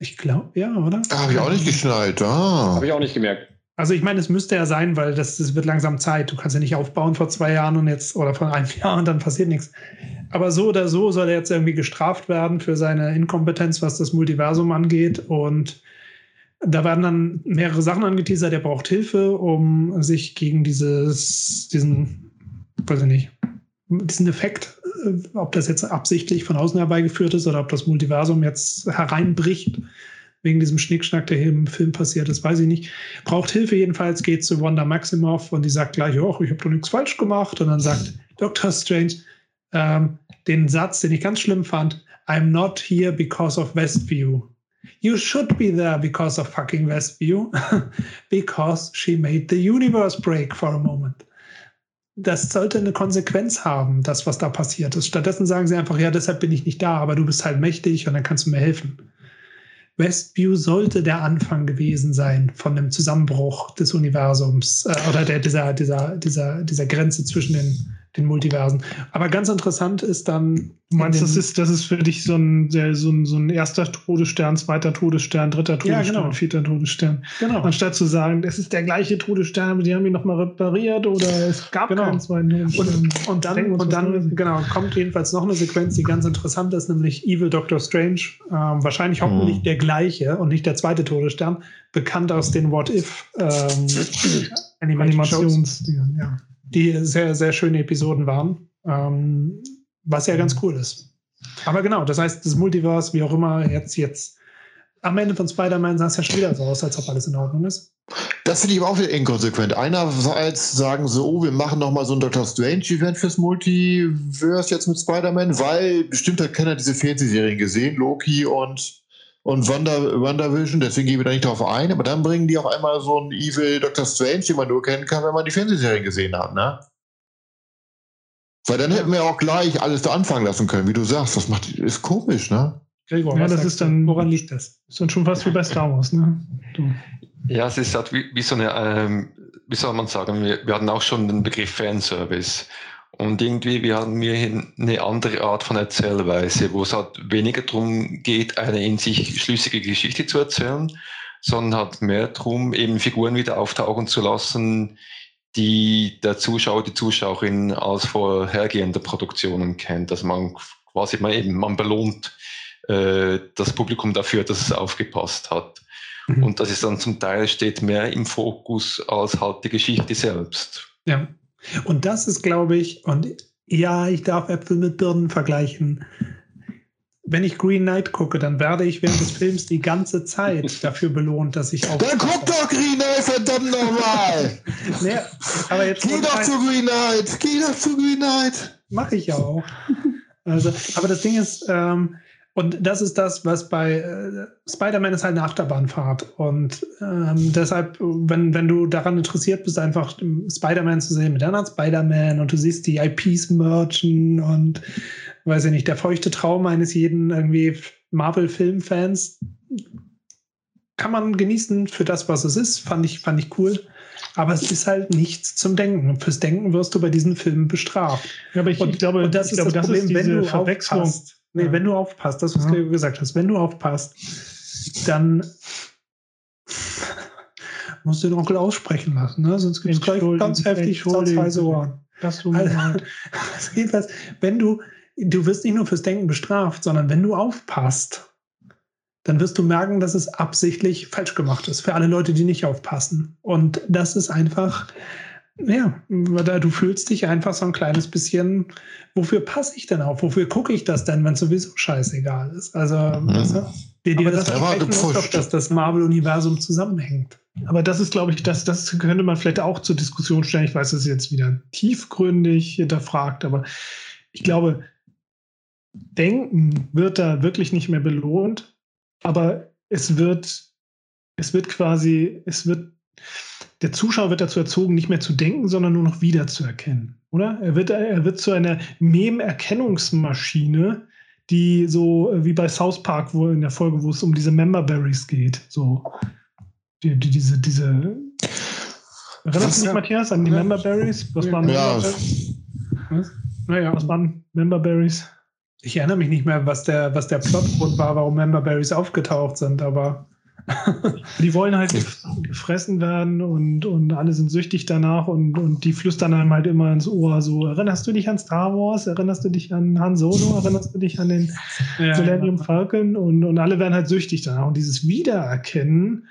Ich glaube, ja, oder? Ah, Habe ich auch nicht geschnallt. Ah. Habe ich auch nicht gemerkt. Also ich meine, es müsste ja sein, weil das, das wird langsam Zeit. Du kannst ja nicht aufbauen vor zwei Jahren und jetzt oder vor einem Jahr und dann passiert nichts. Aber so oder so soll er jetzt irgendwie gestraft werden für seine Inkompetenz, was das Multiversum angeht. Und da werden dann mehrere Sachen angeteasert. Er braucht Hilfe, um sich gegen dieses, diesen, weiß ich nicht, diesen Effekt, äh, ob das jetzt absichtlich von außen herbeigeführt ist oder ob das Multiversum jetzt hereinbricht, wegen diesem Schnickschnack, der hier im Film passiert ist, weiß ich nicht. Braucht Hilfe jedenfalls, geht zu Wanda Maximoff und die sagt gleich, ich habe doch nichts falsch gemacht. Und dann sagt Dr. Strange ähm, den Satz, den ich ganz schlimm fand, I'm not here because of Westview. You should be there because of fucking Westview, because she made the universe break for a moment. Das sollte eine Konsequenz haben, das, was da passiert ist. Stattdessen sagen sie einfach, ja, deshalb bin ich nicht da, aber du bist halt mächtig und dann kannst du mir helfen. Westview sollte der Anfang gewesen sein von dem Zusammenbruch des Universums äh, oder der, dieser, dieser, dieser, dieser Grenze zwischen den den Multiversen. Aber ganz interessant ist dann. Du meinst, das ist, das ist für dich so ein, so, ein, so ein erster Todesstern, zweiter Todesstern, dritter Todesstern, ja, genau. vierter Todesstern. Genau. Anstatt zu sagen, es ist der gleiche Todesstern, aber die haben ihn nochmal repariert oder es gab genau. keinen zweiten Todesstern. Und, und dann, und dann genau, kommt jedenfalls noch eine Sequenz, die ganz interessant ist, nämlich Evil Doctor Strange. Ähm, wahrscheinlich hoffentlich mhm. der gleiche und nicht der zweite Todesstern, bekannt aus den What If ähm, Animations. Ja die sehr, sehr schöne Episoden waren. Ähm, was ja ganz mhm. cool ist. Aber genau, das heißt, das Multiverse, wie auch immer, jetzt, jetzt am Ende von Spider-Man sah es ja schon wieder so aus, als ob alles in Ordnung ist. Das finde ich aber auch wieder inkonsequent. Einerseits sagen sie, oh, wir machen nochmal so ein Doctor Strange-Event fürs Multiverse jetzt mit Spider-Man, weil bestimmt hat keiner diese Fernsehserien gesehen, Loki und und Wonder, WandaVision, deswegen gehen wir da nicht drauf ein, aber dann bringen die auf einmal so einen Evil Doctor Strange, den man nur kennen kann, wenn man die Fernsehserien gesehen hat, ne? Weil dann hätten wir auch gleich alles da anfangen lassen können, wie du sagst. Das macht, ist komisch, ne? Gregor, ja, das ist dann, woran liegt das? Ist dann schon fast wie bei Star Wars, ne? Du. Ja, es ist halt wie, wie so eine, ähm, wie soll man sagen, wir, wir hatten auch schon den Begriff Fanservice. Und irgendwie, wir haben hier eine andere Art von Erzählweise, wo es halt weniger darum geht, eine in sich schlüssige Geschichte zu erzählen, sondern halt mehr darum, eben Figuren wieder auftauchen zu lassen, die der Zuschauer, die Zuschauerin aus vorhergehender Produktionen kennt. Dass man quasi mal eben, man belohnt äh, das Publikum dafür, dass es aufgepasst hat. Mhm. Und das ist dann zum Teil steht mehr im Fokus als halt die Geschichte selbst. Ja. Und das ist, glaube ich, und ja, ich darf Äpfel mit Birnen vergleichen. Wenn ich Green Knight gucke, dann werde ich während des Films die ganze Zeit dafür belohnt, dass ich auch. Dann guck doch Green Knight, verdammt nochmal! nee, aber jetzt Geh doch zu Green Knight! Geh doch zu Green Knight! Mach ich ja auch. Also, aber das Ding ist, ähm, und das ist das, was bei äh, Spider-Man ist halt eine Achterbahnfahrt. Und ähm, deshalb, wenn, wenn du daran interessiert bist, einfach Spider-Man zu sehen mit anderen Spider-Man und du siehst die IPs merchen und weiß ich nicht, der feuchte Traum eines jeden irgendwie Marvel-Film-Fans kann man genießen für das, was es ist. Fand ich, fand ich cool. Aber es ist halt nichts zum Denken. Fürs Denken wirst du bei diesen Filmen bestraft. Ja, aber ich, und, glaube, und das ist glaube, das Problem, wenn du Verwechslung. Aufpasst, Nee, wenn du aufpasst, das, was ja. du gesagt hast, wenn du aufpasst, dann musst du den Onkel aussprechen lassen, ne? sonst gibt es gleich ganz heftig schwarz-weiße Ohren. Das du also, jedenfalls, wenn du, du wirst nicht nur fürs Denken bestraft, sondern wenn du aufpasst, dann wirst du merken, dass es absichtlich falsch gemacht ist für alle Leute, die nicht aufpassen. Und das ist einfach, ja, du fühlst dich einfach so ein kleines bisschen, wofür passe ich denn auf? Wofür gucke ich das denn, wenn es sowieso scheißegal ist? Also, mhm. weißt du, dir das, das ist doch, dass das Marvel-Universum zusammenhängt. Aber das ist, glaube ich, das, das könnte man vielleicht auch zur Diskussion stellen. Ich weiß, das ist jetzt wieder tiefgründig hinterfragt, aber ich glaube, Denken wird da wirklich nicht mehr belohnt, aber es wird, es wird quasi, es wird der Zuschauer wird dazu erzogen, nicht mehr zu denken, sondern nur noch wiederzuerkennen, oder? Er wird, er wird zu einer Mem-Erkennungsmaschine, die so äh, wie bei South Park, wo in der Folge, wo es um diese Member Berries geht, so die, die, diese, diese Erinnerst du dich, Matthias, an die ja. Member Berries? Was waren ja. Was? Naja. Was waren Member Berries? Ich erinnere mich nicht mehr, was der, was der Plotgrund war, warum Member Berries aufgetaucht sind, aber die wollen halt gefressen werden und, und alle sind süchtig danach und, und die flüstern einem halt immer ins Ohr so, erinnerst du dich an Star Wars? Erinnerst du dich an Han Solo? Erinnerst du dich an den ja, Millennium ja. Falcon? Und, und alle werden halt süchtig danach. Und dieses Wiedererkennen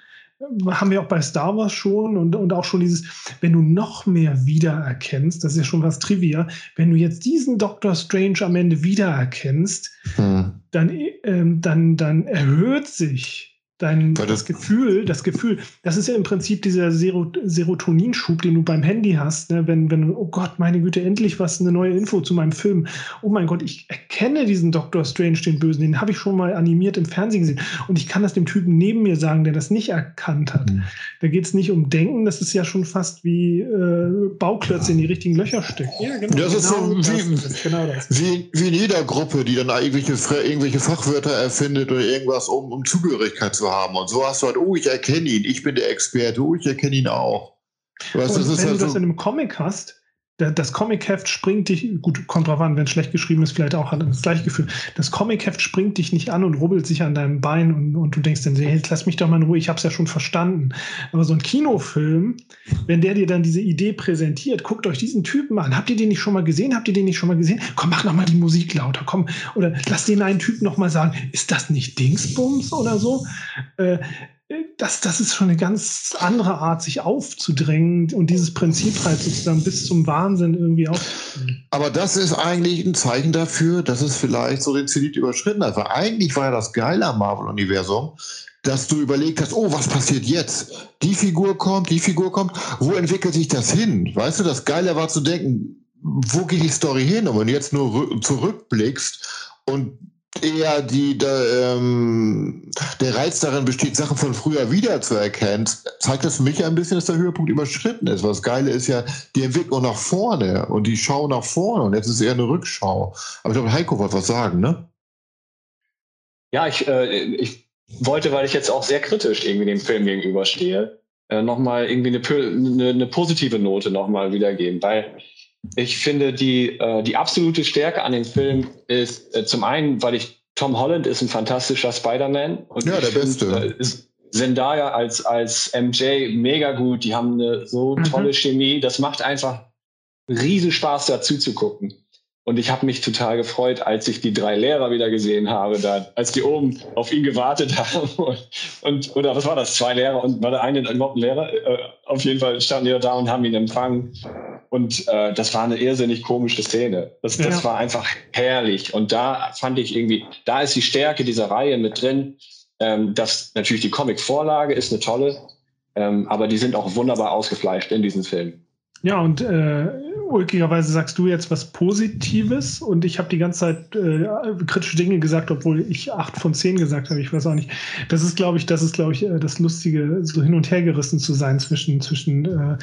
haben wir auch bei Star Wars schon und, und auch schon dieses, wenn du noch mehr wiedererkennst, das ist ja schon was Trivia, wenn du jetzt diesen Doctor Strange am Ende wiedererkennst, hm. dann, ähm, dann, dann erhöht sich Dein, das, das, Gefühl, das Gefühl, das ist ja im Prinzip dieser Serotoninschub, den du beim Handy hast, ne? wenn, wenn, oh Gott, meine Güte, endlich was, eine neue Info zu meinem Film. Oh mein Gott, ich erkenne diesen Doctor Strange, den Bösen, den habe ich schon mal animiert im Fernsehen gesehen. Und ich kann das dem Typen neben mir sagen, der das nicht erkannt hat. Mhm. Da geht es nicht um Denken, das ist ja schon fast wie äh, Bauklötze in die richtigen Löcher stecken. Ja, genau. Das ist genau so wie, das, genau das. Wie, wie in jeder Gruppe, die dann irgendwelche, irgendwelche Fachwörter erfindet oder irgendwas, um, um Zugehörigkeit zu haben. Und so hast du halt, oh, ich erkenne ihn, ich bin der Experte, oh, ich erkenne ihn auch. Weißt, und wenn halt du das so in einem Comic hast, das Comic-Heft springt dich, gut, kommt drauf an, wenn es schlecht geschrieben ist, vielleicht auch das gleiche Gefühl. Das Comic-Heft springt dich nicht an und rubbelt sich an deinem Bein und, und du denkst dann, hey, lass mich doch mal in Ruhe, ich hab's ja schon verstanden. Aber so ein Kinofilm, wenn der dir dann diese Idee präsentiert, guckt euch diesen Typen an. Habt ihr den nicht schon mal gesehen? Habt ihr den nicht schon mal gesehen? Komm, mach noch mal die Musik lauter, komm. Oder lass den einen Typen noch mal sagen, ist das nicht Dingsbums oder so? Äh, das, das ist schon eine ganz andere Art, sich aufzudrängen und dieses Prinzip halt sozusagen bis zum Wahnsinn irgendwie aufzudrängen. Aber das ist eigentlich ein Zeichen dafür, dass es vielleicht so den Zenit überschritten hat. Weil eigentlich war ja das Geile am Marvel-Universum, dass du überlegt hast, oh, was passiert jetzt? Die Figur kommt, die Figur kommt. Wo entwickelt sich das hin? Weißt du, das Geile war zu denken, wo geht die Story hin? Und wenn du jetzt nur zurückblickst und eher die, der, ähm, der Reiz darin besteht, Sachen von früher wiederzuerkennen, zeigt das für mich ein bisschen, dass der Höhepunkt überschritten ist. Was Geile ist ja die Entwicklung nach vorne und die Schau nach vorne und jetzt ist es eher eine Rückschau. Aber ich glaube, Heiko wollte was sagen, ne? Ja, ich, äh, ich wollte, weil ich jetzt auch sehr kritisch irgendwie dem Film gegenüberstehe, äh, nochmal irgendwie eine, eine, eine positive Note nochmal wiedergeben, weil ich finde, die, äh, die absolute Stärke an dem Film ist äh, zum einen, weil ich Tom Holland ist ein fantastischer Spider-Man. Ja, der find, Beste. Äh, Zendaya als, als MJ mega gut. Die haben eine so mhm. tolle Chemie. Das macht einfach riesen Spaß, dazu zu gucken. Und ich habe mich total gefreut, als ich die drei Lehrer wieder gesehen habe, da, als die oben auf ihn gewartet haben. Und, oder was war das? Zwei Lehrer und war der eine überhaupt ein Lehrer? Äh, auf jeden Fall standen die da und haben ihn empfangen. Und äh, das war eine irrsinnig komische Szene. Das, ja. das war einfach herrlich. Und da fand ich irgendwie, da ist die Stärke dieser Reihe mit drin. Ähm, das natürlich die Comic-Vorlage ist eine tolle, ähm, aber die sind auch wunderbar ausgefleischt in diesem Film. Ja, und äh, ulkigerweise sagst du jetzt was Positives und ich habe die ganze Zeit äh, kritische Dinge gesagt, obwohl ich acht von zehn gesagt habe. Ich weiß auch nicht. Das ist, glaube ich, das ist, glaube ich, äh, das Lustige, so hin und her gerissen zu sein zwischen, zwischen äh,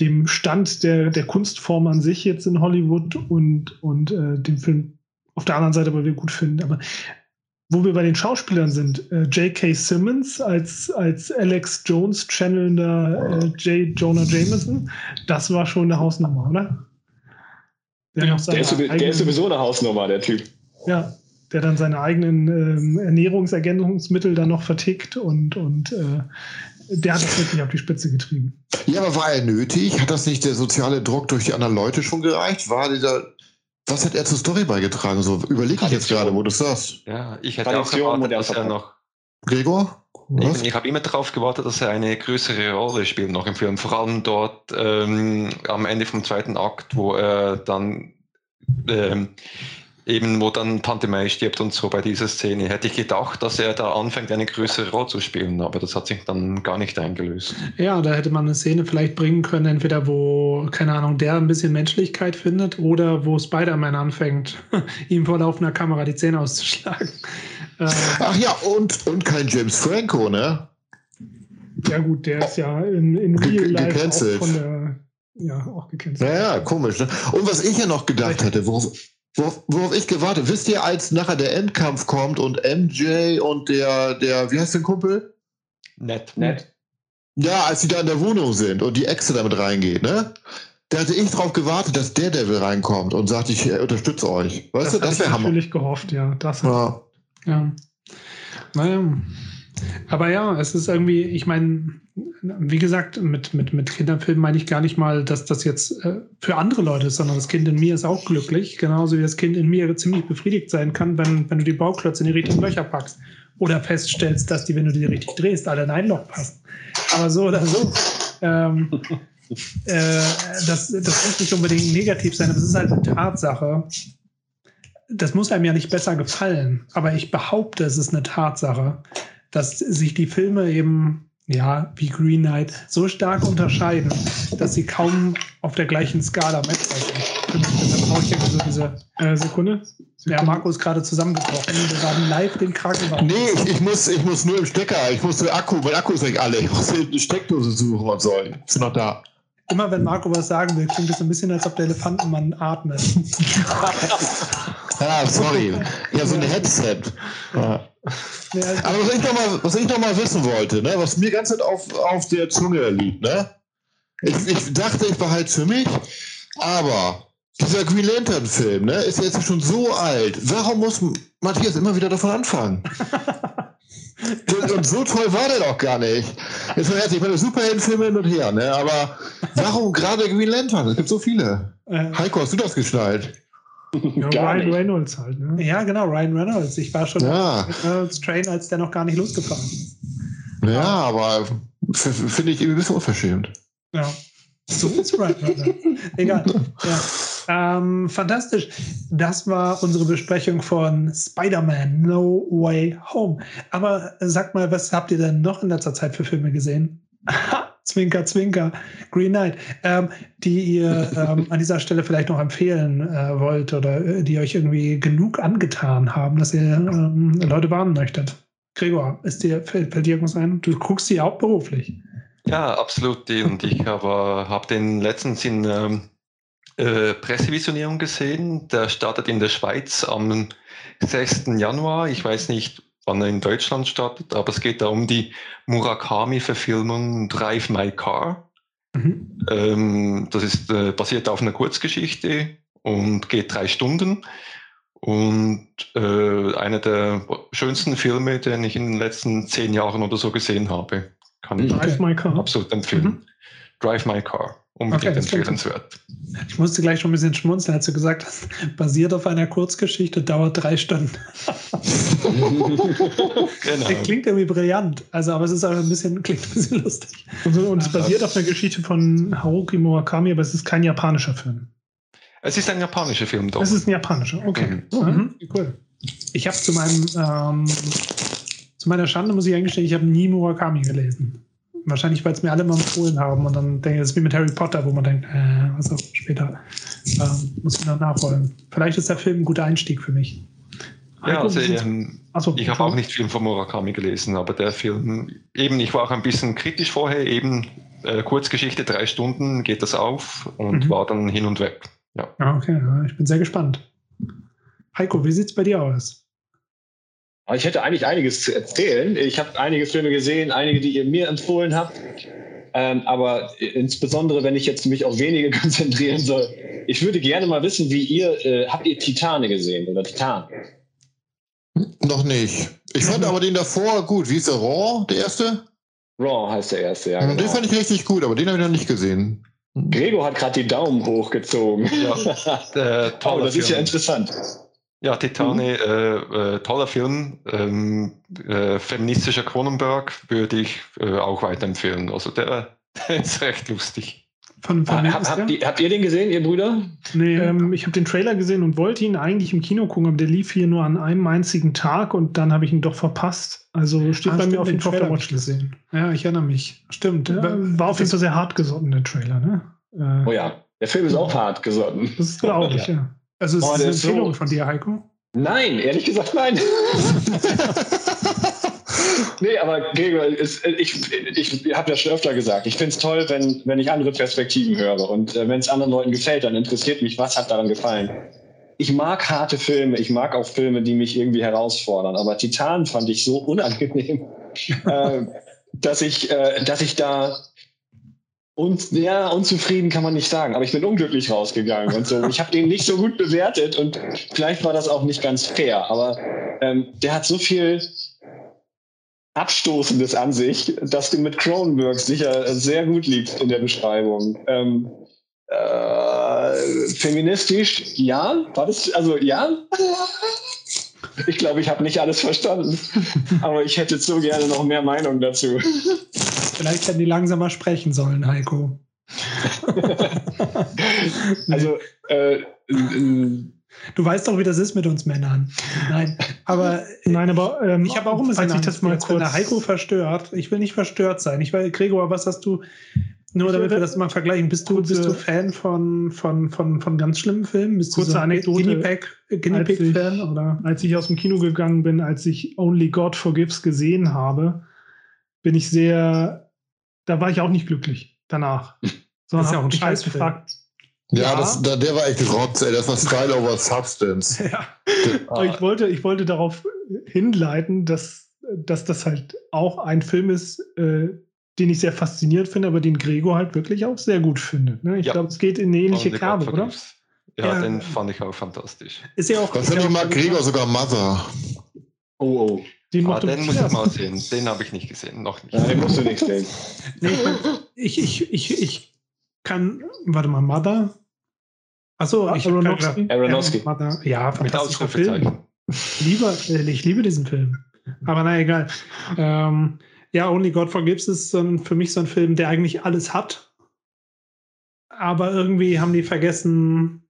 dem Stand der, der Kunstform an sich jetzt in Hollywood und, und äh, dem Film auf der anderen Seite, weil wir gut finden. Aber wo wir bei den Schauspielern sind, äh, J.K. Simmons als, als Alex Jones channelnder äh, J. Jonah Jameson, das war schon eine Hausnummer, oder? Der, ja, der, ist, eigenen, der, ist, sowieso eine Hausnummer, der Typ. Ja, der dann seine eigenen ähm, Ernährungsergänzungsmittel dann noch vertickt und, und äh, der hat das wirklich auf die Spitze getrieben. Ja, aber war er nötig? Hat das nicht der soziale Druck durch die anderen Leute schon gereicht? War dieser was hat er zur Story beigetragen? So überlege ich jetzt gerade, wo du sagst. Ja, ich hätte auch erwartet, dass er noch. Gregor? Was? Ich, ich habe immer darauf gewartet, dass er eine größere Rolle spielt noch im Film. Vor allem dort ähm, am Ende vom zweiten Akt, wo er dann ähm, eben wo dann Tante May stirbt und so bei dieser Szene, hätte ich gedacht, dass er da anfängt, eine größere Rolle zu spielen, aber das hat sich dann gar nicht eingelöst. Ja, da hätte man eine Szene vielleicht bringen können, entweder wo, keine Ahnung, der ein bisschen Menschlichkeit findet oder wo Spider-Man anfängt, ihm vor laufender Kamera die Zähne auszuschlagen. Äh, Ach ja, und, und kein James Franco, ne? Ja gut, der ist ja in, in Real Life auch von der ja, auch gecancelt. Naja, komisch. Ne? Und was ich ja noch gedacht hätte, worauf, Worauf, worauf ich gewartet, wisst ihr, als nachher der Endkampf kommt und MJ und der, der, wie heißt der Kumpel? Nett. Nett. Ja, als sie da in der Wohnung sind und die Echse damit reingeht, ne? Da hatte ich drauf gewartet, dass der Devil reinkommt und sagt, ich unterstütze euch. Weißt das du, das wäre Hammer. natürlich gehofft, ja. Das ja. ja. Naja. Aber ja, es ist irgendwie, ich meine, wie gesagt, mit, mit, mit Kinderfilmen meine ich gar nicht mal, dass das jetzt äh, für andere Leute ist, sondern das Kind in mir ist auch glücklich, genauso wie das Kind in mir ziemlich befriedigt sein kann, wenn, wenn du die Bauklötze in die richtigen Löcher packst. Oder feststellst, dass die, wenn du die richtig drehst, alle in ein Loch passen. Aber so oder so. Ähm, äh, das, das muss nicht unbedingt negativ sein, aber es ist halt eine Tatsache. Das muss einem ja nicht besser gefallen, aber ich behaupte, es ist eine Tatsache, dass sich die Filme eben, ja, wie Green Knight, so stark unterscheiden, dass sie kaum auf der gleichen Skala messen. Deshalb brauche ich ja so diese Äh, Sekunde. Ja, Marco ist gerade zusammengebrochen. Wir haben live den Krankenwagen. Nee, ich, ich, muss, ich muss nur im Stecker. Ich muss den Akku, mein Akku ist nicht alle. Ich muss eine Steckdose suchen und so. Ist noch da. Immer wenn Marco was sagen will, klingt es ein bisschen, als ob der Elefantenmann atmet. Ah, sorry. Ja, so ein Headset. Ja. Ja, Aber was ich noch mal, was ich noch mal wissen wollte, ne, was mir ganz auf, auf der Zunge liegt, ne? Ich, ich dachte, ich behalte es für mich, aber dieser Green Lantern Film, ne, ist jetzt schon so alt. Warum muss Matthias immer wieder davon anfangen? und, so toll war der doch gar nicht. Jetzt mal ehrlich, ich meine, Superheldenfilme hin und her, ne? Aber warum gerade Green Lantern? Es gibt so viele. äh, Heiko, hast du das geschnallt? Ja, Ryan nicht. Reynolds halt, ne? ja, genau, Ryan Reynolds. Ich war schon Ja. mit Reynolds Train, als der noch gar nicht losgefahren ist. Ja, aber finde ich irgendwie ein bisschen unverschämt. Ja. So ist Ryan Reynolds. Egal. Ja. Ähm, fantastisch. Das war unsere Besprechung von Spider-Man No Way Home. Aber sag mal, was habt ihr denn noch in letzter Zeit für Filme gesehen? Zwinker, zwinker. Green Knight. Ähm, die ihr ähm, an dieser Stelle vielleicht noch empfehlen äh, wollt oder äh, die euch irgendwie genug angetan haben, dass ihr ähm, Leute warnen möchtet. Gregor, ist dir, fällt, fällt dir irgendwas ein? Du guckst sie auch beruflich. Ja, absolut. die. Und ich habe hab den letztens in ähm, äh, Pressevisionierung gesehen. Der startet in der Schweiz am 6. Januar. Ich weiß nicht, wann er in Deutschland startet, aber es geht da um die Murakami-Verfilmung Drive My Car. Mhm. Ähm, das ist äh, basiert auf einer Kurzgeschichte und geht drei Stunden. Und äh, einer der schönsten Filme, den ich in den letzten zehn Jahren oder so gesehen habe. Kann ich Drive My Car. absolut empfehlen. Mhm. Drive My Car. Unbedingt Okay, das empfehlenswert. Ich musste gleich schon ein bisschen schmunzeln, als du gesagt hast, basiert auf einer Kurzgeschichte, dauert drei Stunden. Genau. Klingt irgendwie brillant. Also, aber es ist auch ein bisschen, klingt ein bisschen lustig. Und, und es basiert auf einer Geschichte von Haruki Murakami, aber es ist kein japanischer Film. Es ist ein japanischer Film doch. Es ist ein japanischer, okay. Mhm. Mhm. Cool. Ich habe zu meinem, ähm, zu meiner Schande muss ich eingestehen, ich habe nie Murakami gelesen. Wahrscheinlich, weil es mir alle mal empfohlen haben und dann denke ich, das ist wie mit Harry Potter, wo man denkt, äh, was auch später ähm, muss ich noch nachholen. Vielleicht ist der Film ein guter Einstieg für mich. ja, also, ähm, Achso, ich habe auch nicht viel von Murakami gelesen, aber der Film, eben, ich war auch ein bisschen kritisch vorher, eben äh, Kurzgeschichte, drei Stunden geht das auf und Mhm. war dann hin und weg. Ja. Ja, okay, ich bin sehr gespannt. Heiko, wie sieht's bei dir aus? Ich hätte eigentlich einiges zu erzählen. Ich habe einige Filme gesehen, einige, die ihr mir empfohlen habt. Ähm, aber insbesondere, wenn ich jetzt mich auf wenige konzentrieren soll, ich würde gerne mal wissen, wie ihr, äh, habt ihr Titane gesehen oder Titan? Noch nicht. Ich fand aber den davor gut. Wie ist der Raw, der erste? Raw heißt der erste, ja. Den Genau. fand ich richtig gut, aber den habe ich noch nicht gesehen. Gregor hat gerade die Daumen hochgezogen. Ja, äh, oh, das ist ja interessant. Ja, Titane, äh, äh, toller Film. Ähm, äh, feministischer Cronenberg würde ich äh, auch weiterempfehlen. Also der, der ist recht lustig. Von, von Ha, wem hab, habt, ihr, habt ihr den gesehen, ihr Brüder? Nee, Ähm, ich habe den Trailer gesehen und wollte ihn eigentlich im Kino gucken, aber der lief hier nur an einem einzigen Tag und dann habe ich ihn doch verpasst. Also steht Ah, bei mir auf den jeden Fall auf der ich Watchlist. gesehen. Ja, ich erinnere mich. Stimmt. Ja, war auf jeden Fall sehr hart gesotten, der Trailer, ne? Äh, Oh ja, der Film ist auch hart gesotten. Das ist traurig, ja. Also es Oh, ist der eine ist so- Empfehlung von dir, Heiko. Nein, ehrlich gesagt nein. nee, aber Gregor, es, ich, ich habe ja schon öfter gesagt, ich finde es toll, wenn, wenn ich andere Perspektiven höre. Und äh, wenn es anderen Leuten gefällt, dann interessiert mich, was hat daran gefallen. Ich mag harte Filme, ich mag auch Filme, die mich irgendwie herausfordern. Aber Titan fand ich so unangenehm, äh, dass, ich, äh, dass ich da und ja, unzufrieden kann man nicht sagen, aber ich bin unglücklich rausgegangen und so. Ich habe den nicht so gut bewertet und vielleicht war das auch nicht ganz fair, aber ähm, der hat so viel Abstoßendes an sich, dass du mit Cronenberg sicher sehr gut liegst in der Beschreibung. Ähm, äh, feministisch, ja, war das, also ja. Ich glaube, ich habe nicht alles verstanden, aber ich hätte so gerne noch mehr Meinung dazu. Vielleicht hätten die langsamer sprechen sollen, Heiko. Also, äh, Du weißt doch, wie das ist mit uns Männern. Nein, aber Nein, aber ähm, ich habe auch immer falls ich Angst, das mal jetzt, wenn kurz. der Heiko verstört. Ich will nicht verstört sein. Ich will, Gregor, was hast du? Nur damit wir das mal vergleichen. Bist du, bist du Fan von, von, von, von ganz schlimmen Filmen? Bist Kurze du so ein Anekdote. Guinea Pig, Guinea Als Pig ich- Fan oder? als ich aus dem Kino gegangen bin, als ich Only God Forgives gesehen habe, bin ich sehr, da war ich auch nicht glücklich danach. Sondern ist ja auch ein halt Scheißfilm. gefragt, Ja, Ja. Das, da, der war echt Rotz, ey. Das war Style over Substance. Ja. aber ich wollte, ich wollte darauf hinleiten, dass, dass das halt auch ein Film ist, äh, den ich sehr faszinierend finde, aber den Gregor halt wirklich auch sehr gut findet. Ne? Ich Ja. glaube, es geht in eine ähnliche Kerbe, oder? Ja, Ja. den fand ich auch fantastisch. Ist ja auch. ist ja Wahrscheinlich auch mag Gregor sogar Mother. Oh, oh. Den Ah, den muss ich mal sehen. Den habe ich nicht gesehen, noch nicht. Ja, den musst du nicht sehen. Nee, ich, ich, ich, ich, ich kann. Warte mal, Mother? Achso, ich hab grad Aronofsky? Aronofsky. Mother. Ja, Mit fantastischer Film. Lieber, äh, ich liebe diesen Film. Aber na egal. Ähm, ja, Only God Forgives ist so ein, für mich so ein Film, der eigentlich alles hat. Aber irgendwie haben die vergessen,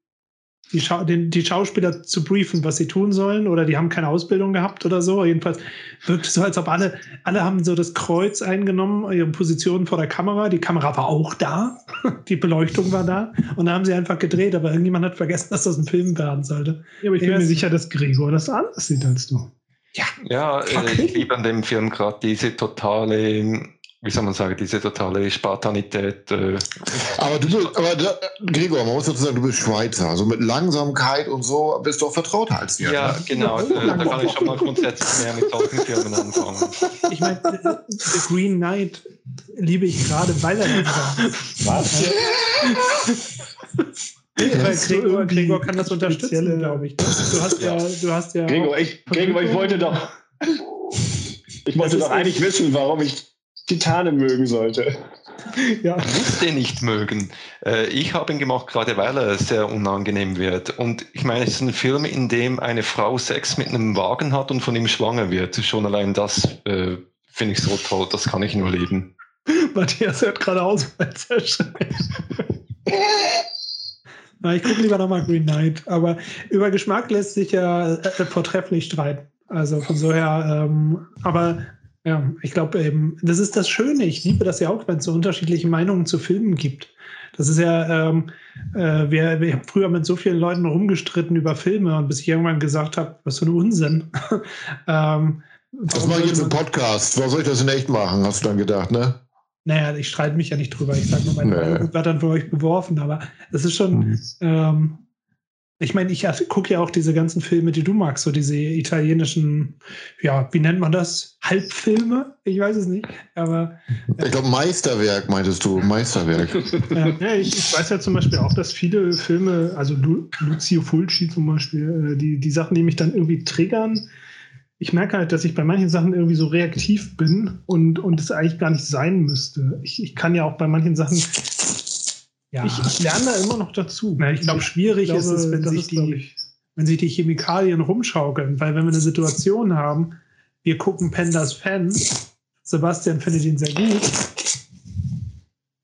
die, Schau den, die Schauspieler zu briefen, was sie tun sollen, oder die haben keine Ausbildung gehabt oder so. Jedenfalls wirkt es so, als ob alle, alle haben so das Kreuz eingenommen, ihre Positionen vor der Kamera. Die Kamera war auch da, die Beleuchtung war da, und da haben sie einfach gedreht, aber irgendjemand hat vergessen, dass das ein Film werden sollte. Ja, aber ich bin Ja, mir sicher, dass Gregor das anders sieht als du. Ja, äh, Okay. ich liebe an dem Film gerade diese totale, wie soll man sagen, diese totale Spartanität. Äh, Aber du bist, aber da, Gregor, man muss dazu sagen, du bist Schweizer. Also mit Langsamkeit und so bist du auch vertrauter als wir. ja, ne? genau. Äh, da kann ich schon mal grundsätzlich mehr mit solchen Filmen anfangen. Ich meine, The Green Knight liebe ich gerade, weil er. Was? Gregor, Gregor kann das unterstützen, glaube ich. Du hast ja, du hast ja. Gregor, ich, Gregor, ich wollte doch. Ich wollte doch eigentlich wissen, warum ich Titane mögen sollte. Ja, muss den nicht mögen. Äh, ich habe ihn gemacht, gerade weil er sehr unangenehm wird. Und ich meine, es ist ein Film, in dem eine Frau Sex mit einem Wagen hat und von ihm schwanger wird. Schon allein das äh, finde ich so toll, das kann ich nur leben. Matthias hört gerade aus, weil es erschreckt. Na, ich gucke lieber nochmal Green Knight. Aber über Geschmack lässt sich ja äh, vortrefflich streiten. Also von so her, ähm, aber ja, ich glaube eben, das ist das Schöne. Ich liebe das ja auch, wenn es so unterschiedliche Meinungen zu Filmen gibt. Das ist ja, ähm, äh, wir, wir haben früher mit so vielen Leuten rumgestritten über Filme und bis ich irgendwann gesagt habe, was für ein Unsinn. ähm, Das warum mache ich jetzt im Podcast. Was soll ich das in echt machen, hast du dann gedacht, ne? Naja, ich streite mich ja nicht drüber. Ich sage nur, meine Nee. Dann für euch beworfen. Aber es ist schon, ähm, ich meine, ich gucke ja auch diese ganzen Filme, die du magst, so diese italienischen, ja, wie nennt man das? Halbfilme? Ich weiß es nicht. Aber Ich glaube, Meisterwerk meintest du. Meisterwerk. Ja, ich, ich weiß ja zum Beispiel auch, dass viele Filme, also Lu Lucio Fulci zum Beispiel, äh, die, die Sachen, die mich dann irgendwie triggern, ich merke halt, dass ich bei manchen Sachen irgendwie so reaktiv bin und, und es eigentlich gar nicht sein müsste. Ich, ich kann ja auch bei manchen Sachen, ja, ich, ich lerne da immer noch dazu. Na, ich glaube, schwierig Ich ist es, wenn sich, die, ich, wenn sich die Chemikalien rumschaukeln. Weil wenn wir eine Situation haben, wir gucken Pandas Fan, Sebastian findet ihn sehr gut.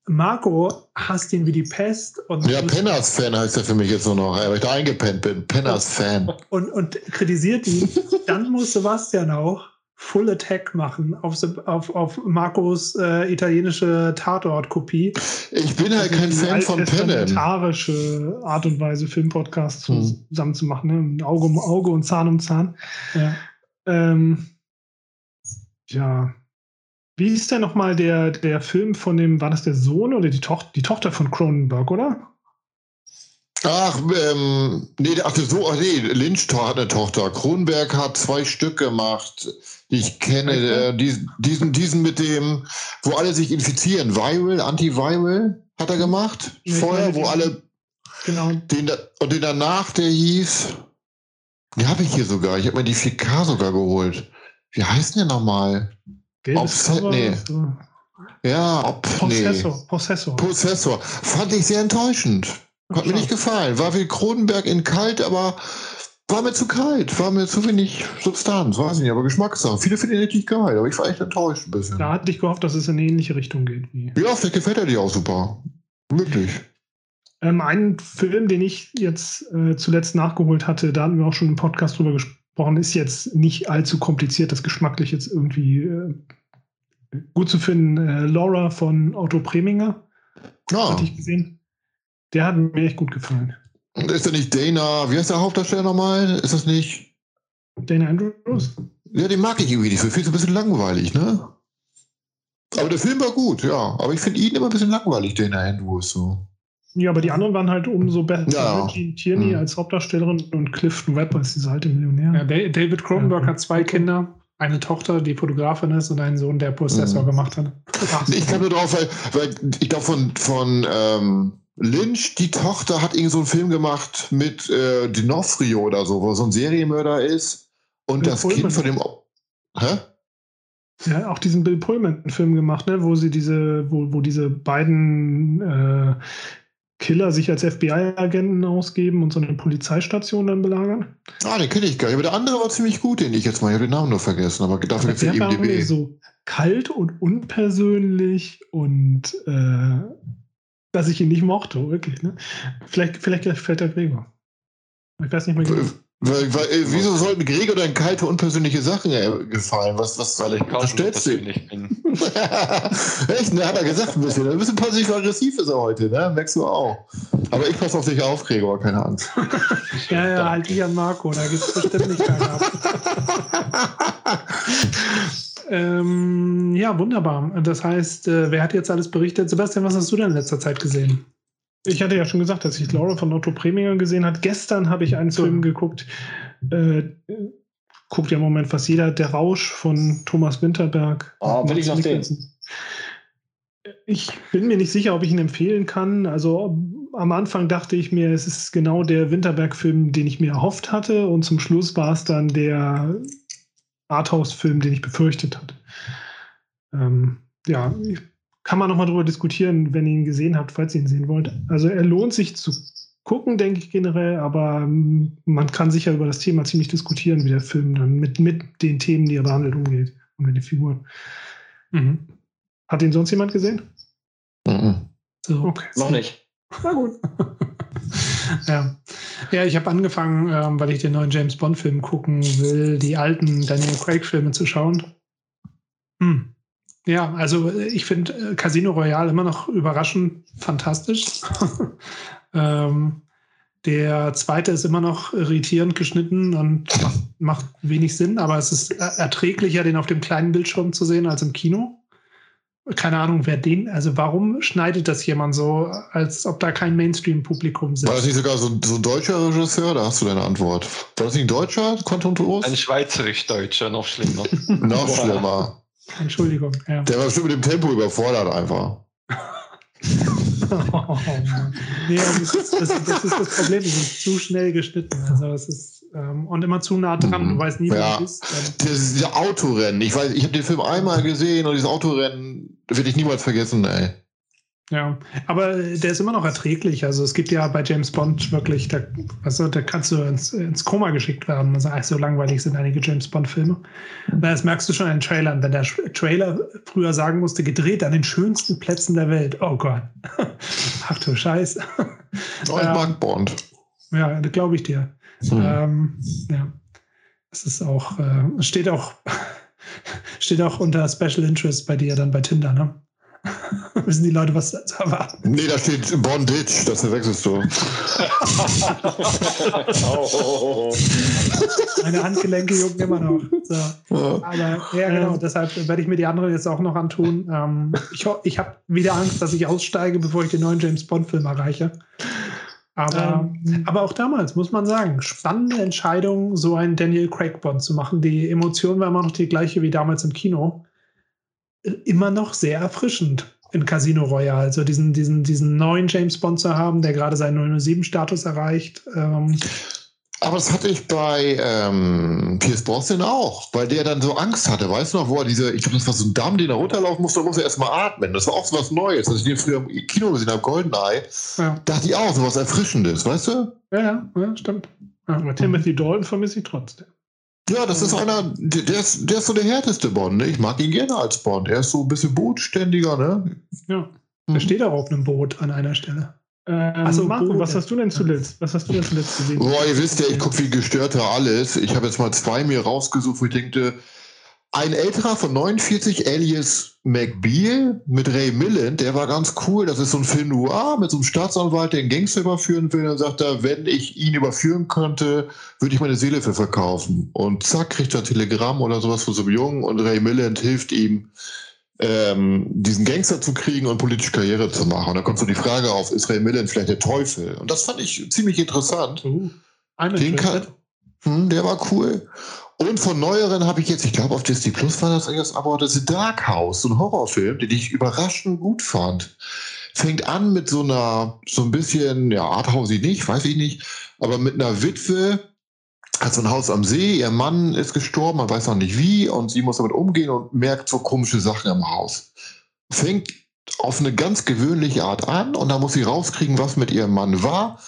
Marco hasst ihn wie die Pest und, Ja, Penners-Fan heißt er für mich jetzt nur noch, weil ich da eingepennt bin. Penners-Fan. und, und kritisiert ihn. Dann muss Sebastian auch Full Attack machen auf, auf, auf Marcos äh, italienische Tatort-Kopie. Ich bin halt kein Fan von Pennen. Art und Weise, Filmpodcasts Hm. zusammen zu machen. Ne? Auge um Auge und Zahn um Zahn. Ja. Ähm, ja. Wie ist denn nochmal der, der Film von dem, war das der Sohn oder die, Toch die Tochter von Cronenberg, oder? Ach, ähm, nee, ach, so, ach nee, Lynch hat eine Tochter. Kronberg hat zwei Stück gemacht, ich kenne. Äh, diesen, diesen, diesen mit dem, wo alle sich infizieren. Viral, Antiviral hat er gemacht. Ja, Vorher, wo den- alle, Genau. den, und den danach, der hieß, die habe ich hier sogar. Ich habe mir die 4K sogar geholt. Wie heißt der nochmal? Cover, nee. so. Ja, ob, nee. Possessor. Possessor. Possessor. Fand ich sehr enttäuschend. Hat mir nicht gefallen. War wie Kronenberg in kalt, aber war mir zu kalt. War mir zu wenig Substanz. Weiß ich nicht, aber Geschmackssache. Viele finden ihn richtig geil, aber ich war echt enttäuscht ein bisschen. da hatte ich gehofft, dass es in eine ähnliche Richtung geht. Wie. Ja, vielleicht gefällt er dir auch super. Wirklich. Ähm, ein Film, den ich jetzt äh, zuletzt nachgeholt hatte, da hatten wir auch schon im Podcast drüber gesprochen, ist jetzt nicht allzu kompliziert, das geschmacklich jetzt irgendwie äh, gut zu finden. Äh, Laura von Otto Preminger Ah, hatte ich gesehen. Der hat mir echt gut gefallen. Und ist der nicht Dana, wie heißt der Hauptdarsteller nochmal? Ist das nicht? Dana Andrews? Ja, den mag ich irgendwie nicht. Ich finde es ein bisschen langweilig, ne? Aber der Film war gut, ja. Aber ich finde ihn immer ein bisschen langweilig, Dana Andrews. So. Ja, aber die anderen waren halt umso besser. Ja. Jean Tierney Mhm. als Hauptdarstellerin und Clifton Webb als dieser alte Millionär. Ja, Da- David Cronenberg Ja. hat zwei Kinder. Eine Tochter, die Fotografin ist, und einen Sohn, der Prozessor Mhm. gemacht hat. Nee, Ich kam nur drauf, weil, weil ich glaube von, von ähm, Lynch, die Tochter hat irgend so einen Film gemacht mit äh, D'Onofrio oder so, wo so ein Serienmörder ist und Bill das Pullman. Kind von dem... Op- Hä? Ja, auch diesen Bill Pullman-Film gemacht, ne, wo sie diese, wo, wo diese beiden äh, Killer sich als FBI-Agenten ausgeben und so eine Polizeistation dann belagern. Ah, den kenne ich gar nicht. Aber der andere war ziemlich gut, den ich jetzt mal. Ich habe den Namen nur vergessen, aber dafür ihm irgendwie die so kalt und unpersönlich und äh, dass ich ihn nicht mochte, wirklich. Ne? Vielleicht, vielleicht gefällt der Gregor. Ich weiß nicht mehr genau. Weil, weil, wieso sollten Gregor dann kalte, unpersönliche Sachen äh, gefallen? Was, was, Weil ich kaum du? persönlich bin. Echt, ne, hat er gesagt ein bisschen. Ein bisschen passiv-aggressiv ist er heute, ne? Merkst du auch. Aber ich passe auf dich auf, Gregor, keine Angst. Ja, ja, halt ich an Marco, da gibt es bestimmt nicht keine ab. ähm, ja, wunderbar. Das heißt, äh, wer hat jetzt alles berichtet? Sebastian, was hast du denn in letzter Zeit gesehen? Ich hatte ja schon gesagt, dass ich Laura von Otto Preminger gesehen habe. Gestern habe ich einen So. Film geguckt. Äh, guckt ja im Moment fast jeder. Der Rausch von Thomas Winterberg. Ah, will ich noch sehen. Nicholson. Ich bin mir nicht sicher, ob ich ihn empfehlen kann. Also am Anfang dachte ich mir, es ist genau der Winterberg-Film, den ich mir erhofft hatte. Und zum Schluss war es dann der Arthouse-Film, den ich befürchtet hatte. Ähm, ja, kann man nochmal drüber diskutieren, wenn ihr ihn gesehen habt, falls ihr ihn sehen wollt. Also er lohnt sich zu gucken, denke ich generell, aber ähm, man kann sicher über das Thema ziemlich diskutieren, wie der Film dann mit, mit den Themen, die er behandelt, umgeht und mit den Figuren. Mhm. Hat ihn sonst jemand gesehen? Mhm. So. Okay. Noch nicht. Na gut. Ja, ja ich habe angefangen, ähm, weil ich den neuen James Bond-Film gucken will, die alten Daniel Craig-Filme zu schauen. Hm. Ja, also äh, ich finde äh, Casino Royale immer noch überraschend fantastisch. ähm, der zweite ist immer noch irritierend geschnitten und macht, macht wenig Sinn, aber es ist er- erträglicher, den auf dem kleinen Bildschirm zu sehen als im Kino. Keine Ahnung, wer den, also warum schneidet das jemand so, als ob da kein Mainstream-Publikum War das sitzt? nicht sogar so, ein- so ein deutscher Regisseur? Da hast du deine Antwort. War das nicht ein deutscher? Quantum Ein? Schweizerisch-Deutscher, noch schlimmer. Noch Boah. schlimmer. Entschuldigung. Ja. Der war bestimmt mit dem Tempo überfordert einfach. Oh, Mann. nee, das ist das, das ist das Problem, die sind zu schnell geschnitten. Also es ist ähm, und immer zu nah dran. Mhm. Du weißt nie, Ja. wo du bist. Ähm, Dieses diese Autorennen. Ich weiß, ich habe den Film einmal gesehen und dieses Autorennen werde ich niemals vergessen, ey. ja, aber der ist immer noch erträglich. Also es gibt ja bei James Bond wirklich, da, also, da kannst du ins, ins Koma geschickt werden. Also, ach, so langweilig sind einige James Bond-Filme. Das merkst du schon in den Trailern. Wenn der Trailer früher sagen musste, gedreht an den schönsten Plätzen der Welt. Oh Gott. Ach du Scheiße. Oh, ich Ja. mag Bond. Ja, das glaube ich dir. Hm. Ähm, ja. Es ist auch, äh, es steht auch, steht auch unter Special Interest bei dir dann bei Tinder, ne? Wissen die Leute, was zu erwarten? Nee, da steht Bondage, das verwechselst du. oh, Meine Handgelenke jucken immer noch. So. Ja. Aber ja, genau, deshalb werde ich mir die anderen jetzt auch noch antun. Ähm, ich ich habe wieder Angst, dass ich aussteige, bevor ich den neuen James Bond-Film erreiche. Aber, Ähm, aber auch damals muss man sagen, spannende Entscheidung, so einen Daniel Craig Bond zu machen. Die Emotion war immer noch die gleiche wie damals im Kino. Immer noch sehr erfrischend in Casino Royale. Also diesen, diesen, diesen neuen James Bond zu haben, der gerade seinen 007-Status erreicht. Ähm, Aber das hatte ich bei ähm, Pierce Brosnan auch, weil der dann so Angst hatte. Weißt du noch, wo er diese, ich glaube, das war so ein Damm, den er runterlaufen musste, da musste er erstmal atmen. Das war auch so was Neues, als ich den früher im Kino gesehen habe, Goldeneye. ja. Dachte ich auch, so was Erfrischendes, weißt du? Ja, ja, ja, stimmt. Ja. aber Timothy Dalton vermisse ich trotzdem. Ja, das ist einer, der, der, ist, der ist so der härteste Bond. Ne? Ich mag ihn gerne als Bond. Er ist so ein bisschen bodenständiger, ne? Ja. Er steht auch auf einem Boot an einer Stelle. Ähm, Also, Marco, was hast du denn zuletzt? Was hast du denn zuletzt gesehen? Boah, ihr wisst ja, ich gucke wie gestörter alles. Ich habe jetzt mal zwei mir rausgesucht, wo ich denke, ein älterer von 49, Alias McBeal mit Ray Milland, der war ganz cool. Das ist so ein Film noir mit so einem Staatsanwalt, der einen Gangster überführen will. Dann sagt er, wenn ich ihn überführen könnte, würde ich meine Seele für verkaufen. Und zack, kriegt er ein Telegramm oder sowas von so einem Jungen und Ray Milland hilft ihm, ähm, diesen Gangster zu kriegen und politische Karriere zu machen. Und dann kommt so die Frage auf, ist Ray Milland vielleicht der Teufel? Und das fand ich ziemlich interessant. I'm Den kann, hm, der war cool. Und von neueren habe ich jetzt, ich glaube auf Disney Plus war das erst, aber das ist Dark House, so ein Horrorfilm, den ich überraschend gut fand. Fängt an mit so einer, so ein bisschen, ja, Arthouse nicht, weiß ich nicht, aber mit einer Witwe, hat so ein Haus am See, ihr Mann ist gestorben, man weiß noch nicht wie, und sie muss damit umgehen und merkt so komische Sachen im Haus. Fängt auf eine ganz gewöhnliche Art an und dann muss sie rauskriegen, was mit ihrem Mann war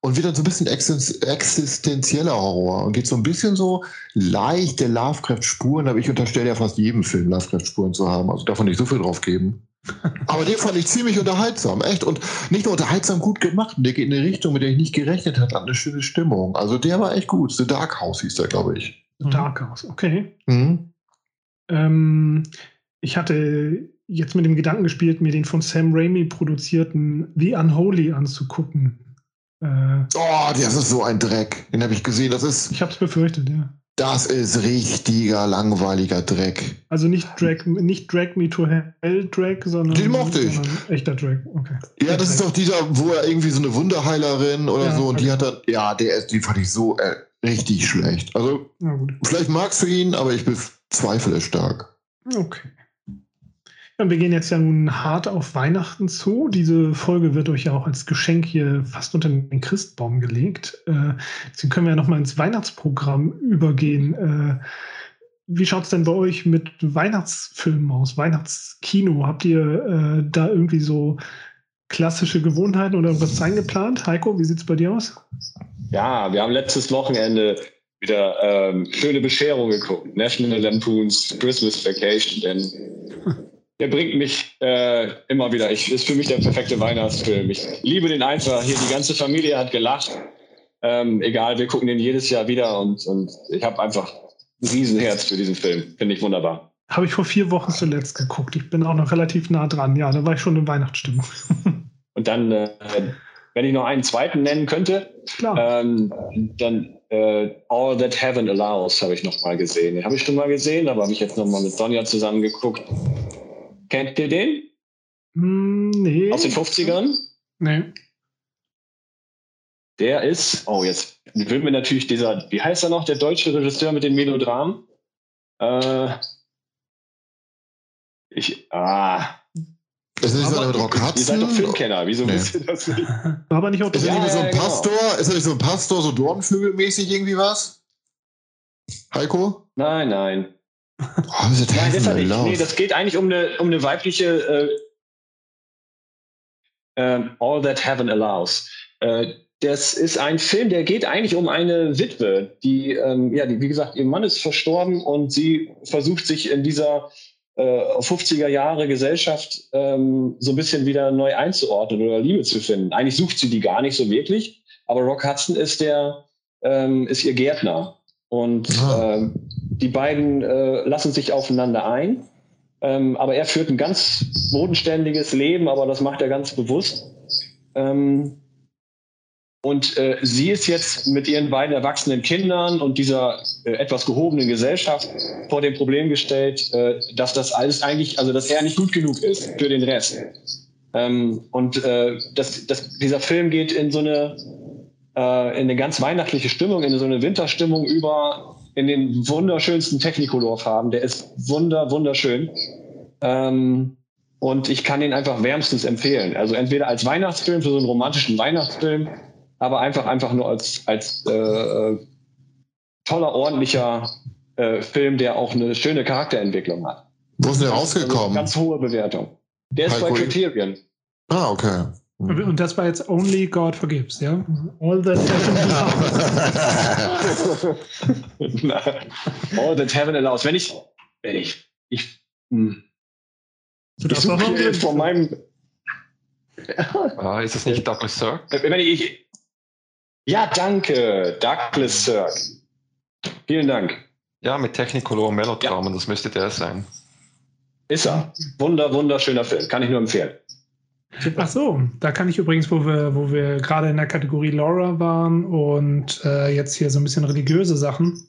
und wird dann so ein bisschen existen- existenzieller Horror und geht so ein bisschen so leichte Lovecraft-Spuren, aber ich unterstelle ja fast jedem Film Lovecraft-Spuren zu haben, also darf man nicht so viel drauf geben. Aber den fand ich ziemlich unterhaltsam, echt. Und nicht nur unterhaltsam gut gemacht, der geht in eine Richtung, mit der ich nicht gerechnet hatte, hat eine schöne Stimmung. Also der war echt gut. The Dark House hieß der, glaube ich. Dark House, okay. Mhm. Ähm, ich hatte jetzt mit dem Gedanken gespielt, mir den von Sam Raimi produzierten The Unholy anzugucken. Äh, Oh, das ist so ein Dreck. Den habe ich gesehen. Das ist, ich habe es befürchtet, ja. Das ist richtiger, langweiliger Dreck. Also nicht Drag, nicht Drag Me to Hell Drag, sondern, Den mochte ich. echter Drag. Okay. Ja, das ist doch dieser, wo er irgendwie so eine Wunderheilerin oder Ja, so und die okay. hat dann, ja, der ist, die fand ich so äh, richtig schlecht. Also, vielleicht magst du ihn, aber ich bezweifle es stark. Okay. Wir gehen jetzt ja nun hart auf Weihnachten zu. Diese Folge wird euch ja auch als Geschenk hier fast unter den Christbaum gelegt. Äh, deswegen können wir ja nochmal ins Weihnachtsprogramm übergehen. Äh, wie schaut es denn bei euch mit Weihnachtsfilmen aus? Weihnachtskino? Habt ihr äh, da irgendwie so klassische Gewohnheiten oder was eingeplant? Heiko, wie sieht es bei dir aus? Ja, wir haben letztes Wochenende wieder ähm, schöne Bescherung geguckt. National Lampoons Christmas Vacation. Denn der bringt mich äh, immer wieder. Ich, ist für mich der perfekte Weihnachtsfilm. Ich liebe den einfach. Hier die ganze Familie hat gelacht. Ähm, egal, wir gucken den jedes Jahr wieder und, und ich habe einfach ein Riesenherz für diesen Film. Finde ich wunderbar. Habe ich vor vier Wochen zuletzt geguckt. Ich bin auch noch relativ nah dran. Ja, da war ich schon in Weihnachtsstimmung. Und dann, äh, wenn ich noch einen zweiten nennen könnte, Klar. Ähm, dann äh, All That Heaven Allows habe ich noch mal gesehen. Den habe ich schon mal gesehen, aber habe ich jetzt noch mal mit Sonja zusammen geguckt. Kennt ihr den? Hm, nee. Aus den 50ern? Nee. Der ist, oh, jetzt will mir natürlich dieser, wie heißt er noch, der deutsche Regisseur mit den Melodramen? Äh, ich, ah, Ist das nicht so Aber Rock ihr seid doch Filmkenner, wieso Nee. wisst ihr das nicht? War aber nicht auch Ist er Ja, nicht so ein genau. Pastor? Ist er nicht so ein Pastor, so Dornvögelmäßig irgendwie was? Heiko? Nein, nein. Oh, das Nein, Heaven nicht. Nee, das geht eigentlich um eine, um eine weibliche äh, ähm, All That Heaven Allows. Äh, das ist ein Film, der geht eigentlich um eine Witwe, die, ähm, ja, die, wie gesagt, ihr Mann ist verstorben und sie versucht sich in dieser äh, 50er Jahre Gesellschaft ähm, so ein bisschen wieder neu einzuordnen oder Liebe zu finden. Eigentlich sucht sie die gar nicht so wirklich, aber Rock Hudson ist der, ähm, ist ihr Gärtner. Und Ah. ähm, die beiden äh, lassen sich aufeinander ein. Ähm, aber er führt ein ganz bodenständiges Leben, aber das macht er ganz bewusst. Ähm, und äh, sie ist jetzt mit ihren beiden erwachsenen Kindern und dieser äh, etwas gehobenen Gesellschaft vor dem Problem gestellt, äh, dass das alles eigentlich, also dass er nicht gut genug ist für den Rest. Ähm, und äh, das, das, dieser Film geht in so eine, äh, in eine ganz weihnachtliche Stimmung, in so eine Winterstimmung über, in den wunderschönsten Technicolor-Farben. Der ist wunder, wunderschön. Ähm, und ich kann ihn einfach wärmstens empfehlen. Also entweder als Weihnachtsfilm, für so einen romantischen Weihnachtsfilm, aber einfach, einfach nur als, als äh, äh, toller, ordentlicher äh, Film, der auch eine schöne Charakterentwicklung hat. Wo ist denn der Also rausgekommen? ganz hohe Bewertung. Der ist bei Heiko, Criterion. ah, okay. Und das war jetzt Only God Forgives, ja? All that All that heaven allows. Wenn ich, wenn ich, ich, hm. Du ich darfst suche von meinem, Ah, ist das nicht Douglas Sirk? Wenn ich, ja, danke, Douglas Sirk. Vielen Dank. Ja, mit Technicolor und Melodramen, das müsste der sein. Ist er. Wunder, wunderschöner Film. Kann ich nur empfehlen. Ach so, da kann ich übrigens, wo wir, wo wir gerade in der Kategorie Laura waren und äh, jetzt hier so ein bisschen religiöse Sachen.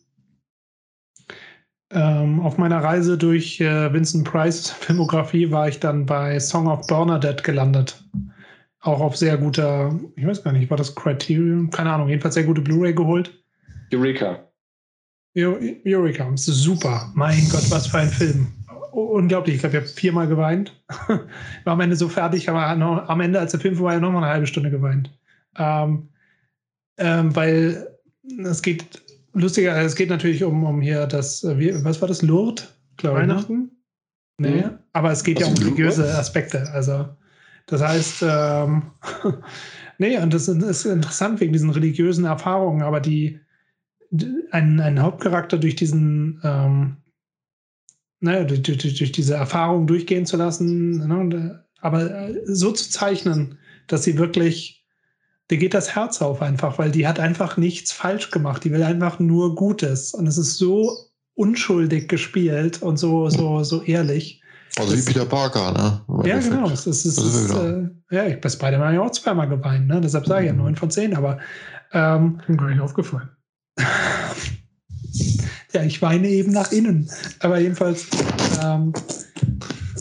Ähm, auf meiner Reise durch äh, Vincent Price Filmografie war ich dann bei Song of Bernadette gelandet. Auch auf sehr guter, ich weiß gar nicht, war das Criterion? Keine Ahnung, jedenfalls sehr gute Blu-ray geholt. Eureka. Eu- Eureka, super. Mein Gott, was für ein Film. Unglaublich, ich glaube, ich habe viermal geweint. War am Ende so fertig, aber noch, am Ende, als der Film vorbei war, noch mal eine halbe Stunde geweint. Ähm, ähm, weil es geht, lustiger, es geht natürlich um, um hier das, äh, wie, was war das, Lourdes? Glaube ne? Weihnachten? Nee, Mhm. aber es geht Was ja um religiöse Aspekte. Also, das heißt, ähm, nee, und das ist interessant wegen diesen religiösen Erfahrungen, aber die, einen, einen Hauptcharakter durch diesen, ähm, naja, durch, durch, durch diese Erfahrung durchgehen zu lassen, ne, äh, aber äh, so zu zeichnen, dass sie wirklich, dir geht das Herz auf einfach, weil die hat einfach nichts falsch gemacht. Die will einfach nur Gutes. Und es ist so unschuldig gespielt und so, so, so ehrlich. Also wie Peter Parker, ne? Ja, genau. Es ist, es Das ist äh, ja, ich bei Spider-Man habe ich auch zweimal geweint, ne? deshalb sage ich ja 9 von 10, aber ähm, Mir gar nicht aufgefallen. ja, ich weine eben nach innen. Aber jedenfalls, ähm,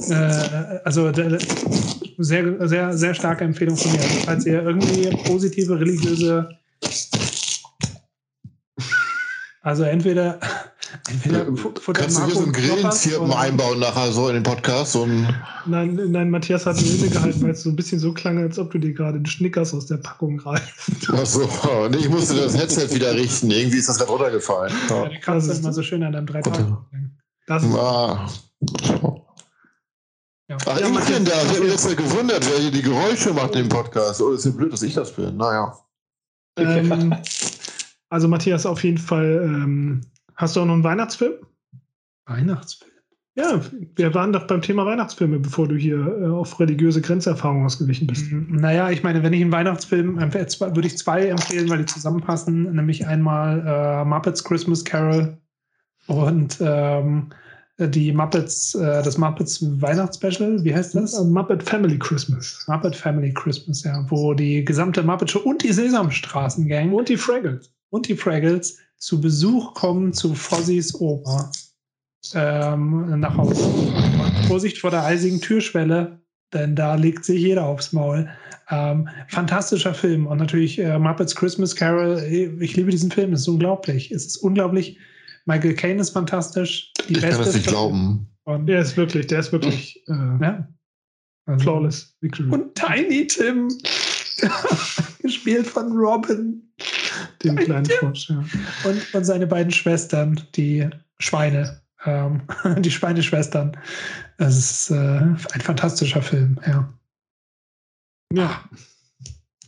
äh, also sehr, sehr, sehr starke Empfehlung von mir. Falls ihr irgendwie positive religiöse, also entweder, Kannst du hier so einen Grillenzirpen einbauen nachher so in den Podcast? So ein, Nein, nein, Matthias hat mir innegehalten, weil es so ein bisschen so klang, als ob du dir gerade einen Schnickers aus der Packung reißt. achso, nee, ich musste das Headset wieder richten. Irgendwie ist das gerade runtergefallen. Ja, Ja. der kannst das immer so schön an deinem drei. Tage. Das ist Ah. Ja. Ach, Ja, ich bin da. Ich habe mich jetzt gewundert, wer hier die Geräusche macht im Podcast. Oh, ist ja blöd, dass ich das bin. Naja. ähm, also Matthias, auf jeden Fall, ähm, hast du auch noch einen Weihnachtsfilm? Weihnachtsfilm. Ja, wir waren doch beim Thema Weihnachtsfilme, bevor du hier äh, auf religiöse Grenzerfahrung ausgewichen bist. Naja, ich meine, wenn ich einen Weihnachtsfilm empfehle, zwei- würde ich zwei empfehlen, weil die zusammenpassen. Nämlich einmal äh, Muppets Christmas Carol und ähm, die Muppets, äh, das Muppets Weihnachtsspecial. Wie heißt das? Äh, Muppet Family Christmas. Muppet Family Christmas, ja, wo die gesamte Muppet Show und die Sesamstraßen-Gang Und die Fraggles. und die Fraggles zu Besuch kommen zu Fozzys Oma ähm, nach Hause. Und Vorsicht vor der eisigen Türschwelle, denn da legt sich jeder aufs Maul. Ähm, fantastischer Film und natürlich äh, Muppets Christmas Carol. Ich liebe diesen Film, es ist unglaublich. Es ist unglaublich. Michael Caine ist fantastisch. Die Ich kann das nicht Staffel glauben. von- Der ist wirklich, der ist wirklich äh, ja. Also- flawless. Und Tiny Tim, gespielt von Robin. Den kleinen Frosch, ja. Und, und seine beiden Schwestern, die Schweine, ähm, die Schweineschwestern. Es ist äh, ein fantastischer Film, ja. Ja.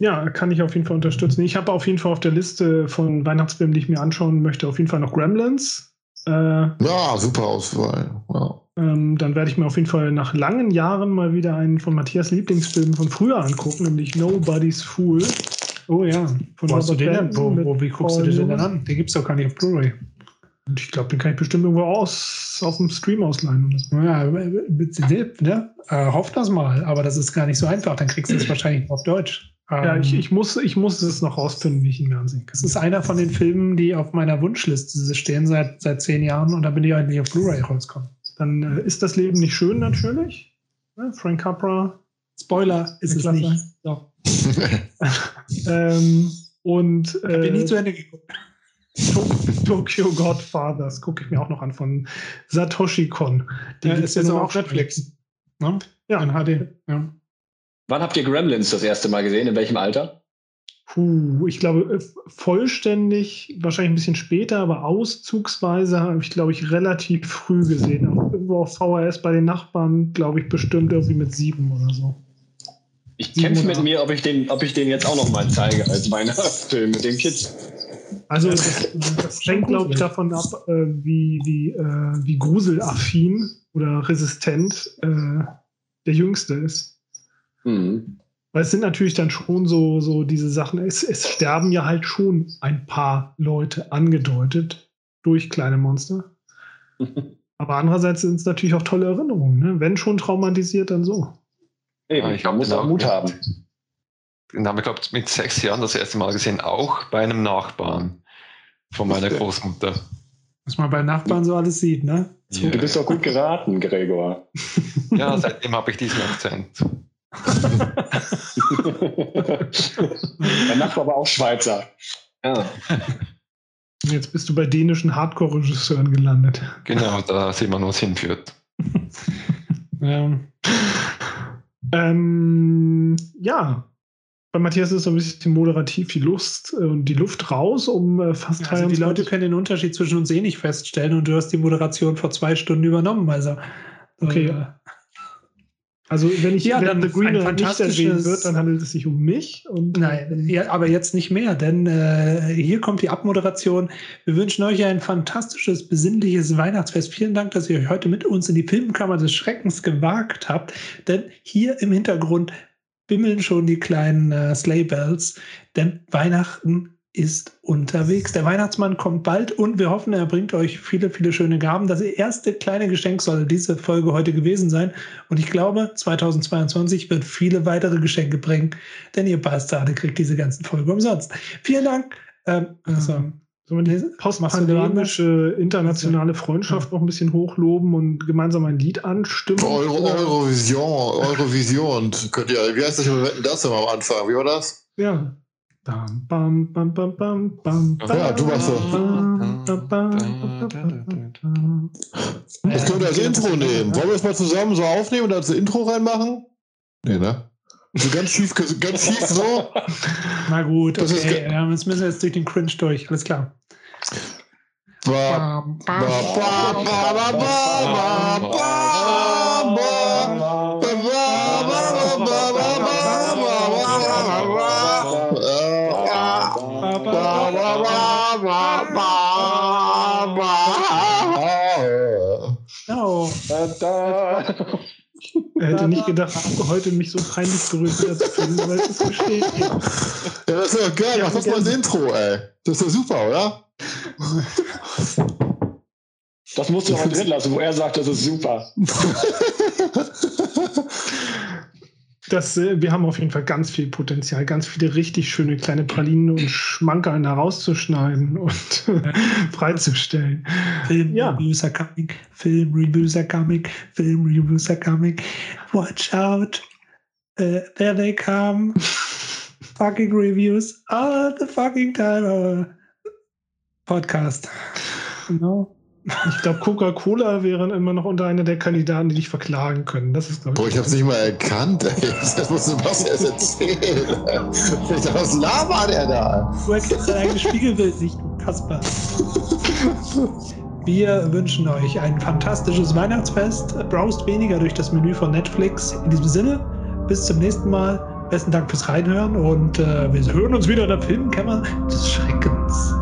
Ja, kann ich auf jeden Fall unterstützen. Ich habe auf jeden Fall auf der Liste von Weihnachtsfilmen, die ich mir anschauen möchte, auf jeden Fall noch Gremlins. Äh, Ja, super Auswahl. Ja. ähm, dann werde ich mir auf jeden Fall nach langen Jahren mal wieder einen von Matthias Lieblingsfilmen von früher angucken, nämlich Nobody's Fool. Oh ja. Von Wo hast du den denn? Wo, wo, wie guckst du Paul dir den denn an? Den gibt es doch gar nicht auf Blu-ray. Und ich glaube, den kann ich bestimmt irgendwo aus, auf dem Stream ausleihen. Ja, ne? äh, hoff das mal, aber das ist gar nicht so einfach. Dann kriegst du es wahrscheinlich auf Deutsch. Ja, Ähm, ich, ich, muss, ich muss es noch rausfinden, wie ich ihn mir ansehen kann. Das ist einer von den Filmen, die auf meiner Wunschliste stehen seit, seit zehn Jahren und da bin ich endlich auf Blu-ray rausgekommen. Dann äh, ist das Leben nicht schön, natürlich. Ja, Frank Capra. Spoiler ist es nicht. Doch. Ähm, und äh, nie zu Ende geguckt. To- Tokyo Godfathers gucke ich mir auch noch an von Satoshi Kon. Die Der gibt's ist jetzt nur auch auf Netflix. Ne? Ja. In HD. Ja. Wann habt ihr Gremlins das erste Mal gesehen? In welchem Alter? Puh, ich glaube, äh, vollständig, wahrscheinlich ein bisschen später, aber auszugsweise habe ich, glaube ich, relativ früh gesehen. Auch irgendwo auf VHS bei den Nachbarn, glaube ich, bestimmt irgendwie mit sieben oder so. Ich kämpfe mit mir, ob ich, den, ob ich den jetzt auch noch mal zeige als Weihnachtsfilm mit den Kids. Also das, das hängt, glaube ich, davon ab, äh, wie, wie, äh, wie gruselaffin oder resistent äh, der Jüngste ist. Mhm. Weil es sind natürlich dann schon so, so diese Sachen, es, es sterben ja halt schon ein paar Leute angedeutet durch kleine Monster. Aber andererseits sind es natürlich auch tolle Erinnerungen. Ne? Wenn schon traumatisiert, dann so. Eben, ich man hab muss auch Mut haben. Den haben wir, glaube ich, mit sechs Jahren das erste Mal gesehen, auch bei einem Nachbarn von meiner Großmutter. Was man bei Nachbarn so alles sieht, ne? Ja. Du bist doch gut geraten, Gregor. Ja, seitdem habe ich diesen Akzent. Der Nachbar war auch Schweizer. Ja. Jetzt bist du bei dänischen Hardcore-Regisseuren gelandet. Genau, da sehen wir, wo es hinführt. Ja. Ähm, ja. Bei Matthias ist so ein bisschen moderativ die Lust äh, und die Luft raus, um äh, fast Also die 23 Leute können den Unterschied zwischen uns eh nicht feststellen und du hast die Moderation vor zwei Stunden übernommen. Also Okay. äh, Also wenn ich Ja, wenn dann The Green ein nicht erwähnt wird, dann handelt es sich um mich. Und Nein, ja, aber jetzt nicht mehr, denn äh, hier kommt die Abmoderation. Wir wünschen euch ein fantastisches, besinnliches Weihnachtsfest. Vielen Dank, dass ihr euch heute mit uns in die Filmkammer des Schreckens gewagt habt, denn hier im Hintergrund bimmeln schon die kleinen äh, Sleigh Bells, denn Weihnachten ist unterwegs. Der Weihnachtsmann kommt bald und wir hoffen, er bringt euch viele, viele schöne Gaben. Das erste kleine Geschenk soll diese Folge heute gewesen sein. Und ich glaube, 2022 wird viele weitere Geschenke bringen, denn ihr Bastarde kriegt diese ganzen Folgen umsonst. Vielen Dank. Ähm, also, Sollen wir die Machst du da postpandemische internationale Freundschaft noch ein bisschen hochloben und gemeinsam ein Lied anstimmen? Euro, Eurovision, Eurovision. Könnt ihr, wie heißt das immer Wetten, das immer am Anfang? Wie war das? Ja. Bam, bam, bam, bam, bam, bam, Ja, du machst so. bam, bam, bam, bam, bam. Das wir als Intro nehmen. Wollen wir es mal zusammen so aufnehmen und als Intro reinmachen? Nee, ne? So ganz schief, ganz schief so. na gut, Das ist okay. Ja, jetzt müssen wir jetzt durch den Cringe durch. Alles klar. Ba, Bam, ba, bam, ba, ba, ba, ba, ba, ba, ba. No. Er hätte nicht gedacht, heute mich so peinlich berührt wiederzufinden, es ist bestätigt. Ja, das ist doch geil. Mach das mal als Intro, ey. Das ist doch super, oder? Das musst du aber drin lassen, wo er sagt, das ist super. Das, äh, wir haben auf jeden Fall ganz viel Potenzial, ganz viele richtig schöne kleine Pralinen und Schmankerln da rauszuschneiden und freizustellen. Film Ja. Reviews are coming. Film Reviews are coming. Film Reviews are coming. Watch out. Uh, there they come. fucking reviews all the fucking time. Uh, podcast. Genau. Ich glaube, Coca-Cola wären immer noch unter einer der Kandidaten, die dich verklagen können. Das ist, glaube Boah, ich. ich hab's nicht mal erkannt, ey. Das muss Sebastian erst erzählen. Ich was labert er da? Du erkennst dein eigenes Spiegelbild nicht, du Kasper. Wir wünschen euch ein fantastisches Weihnachtsfest. Browst weniger durch das Menü von Netflix. In diesem Sinne, bis zum nächsten Mal. Besten Dank fürs Reinhören und äh, wir hören uns wieder in der Filmkammer des Schreckens.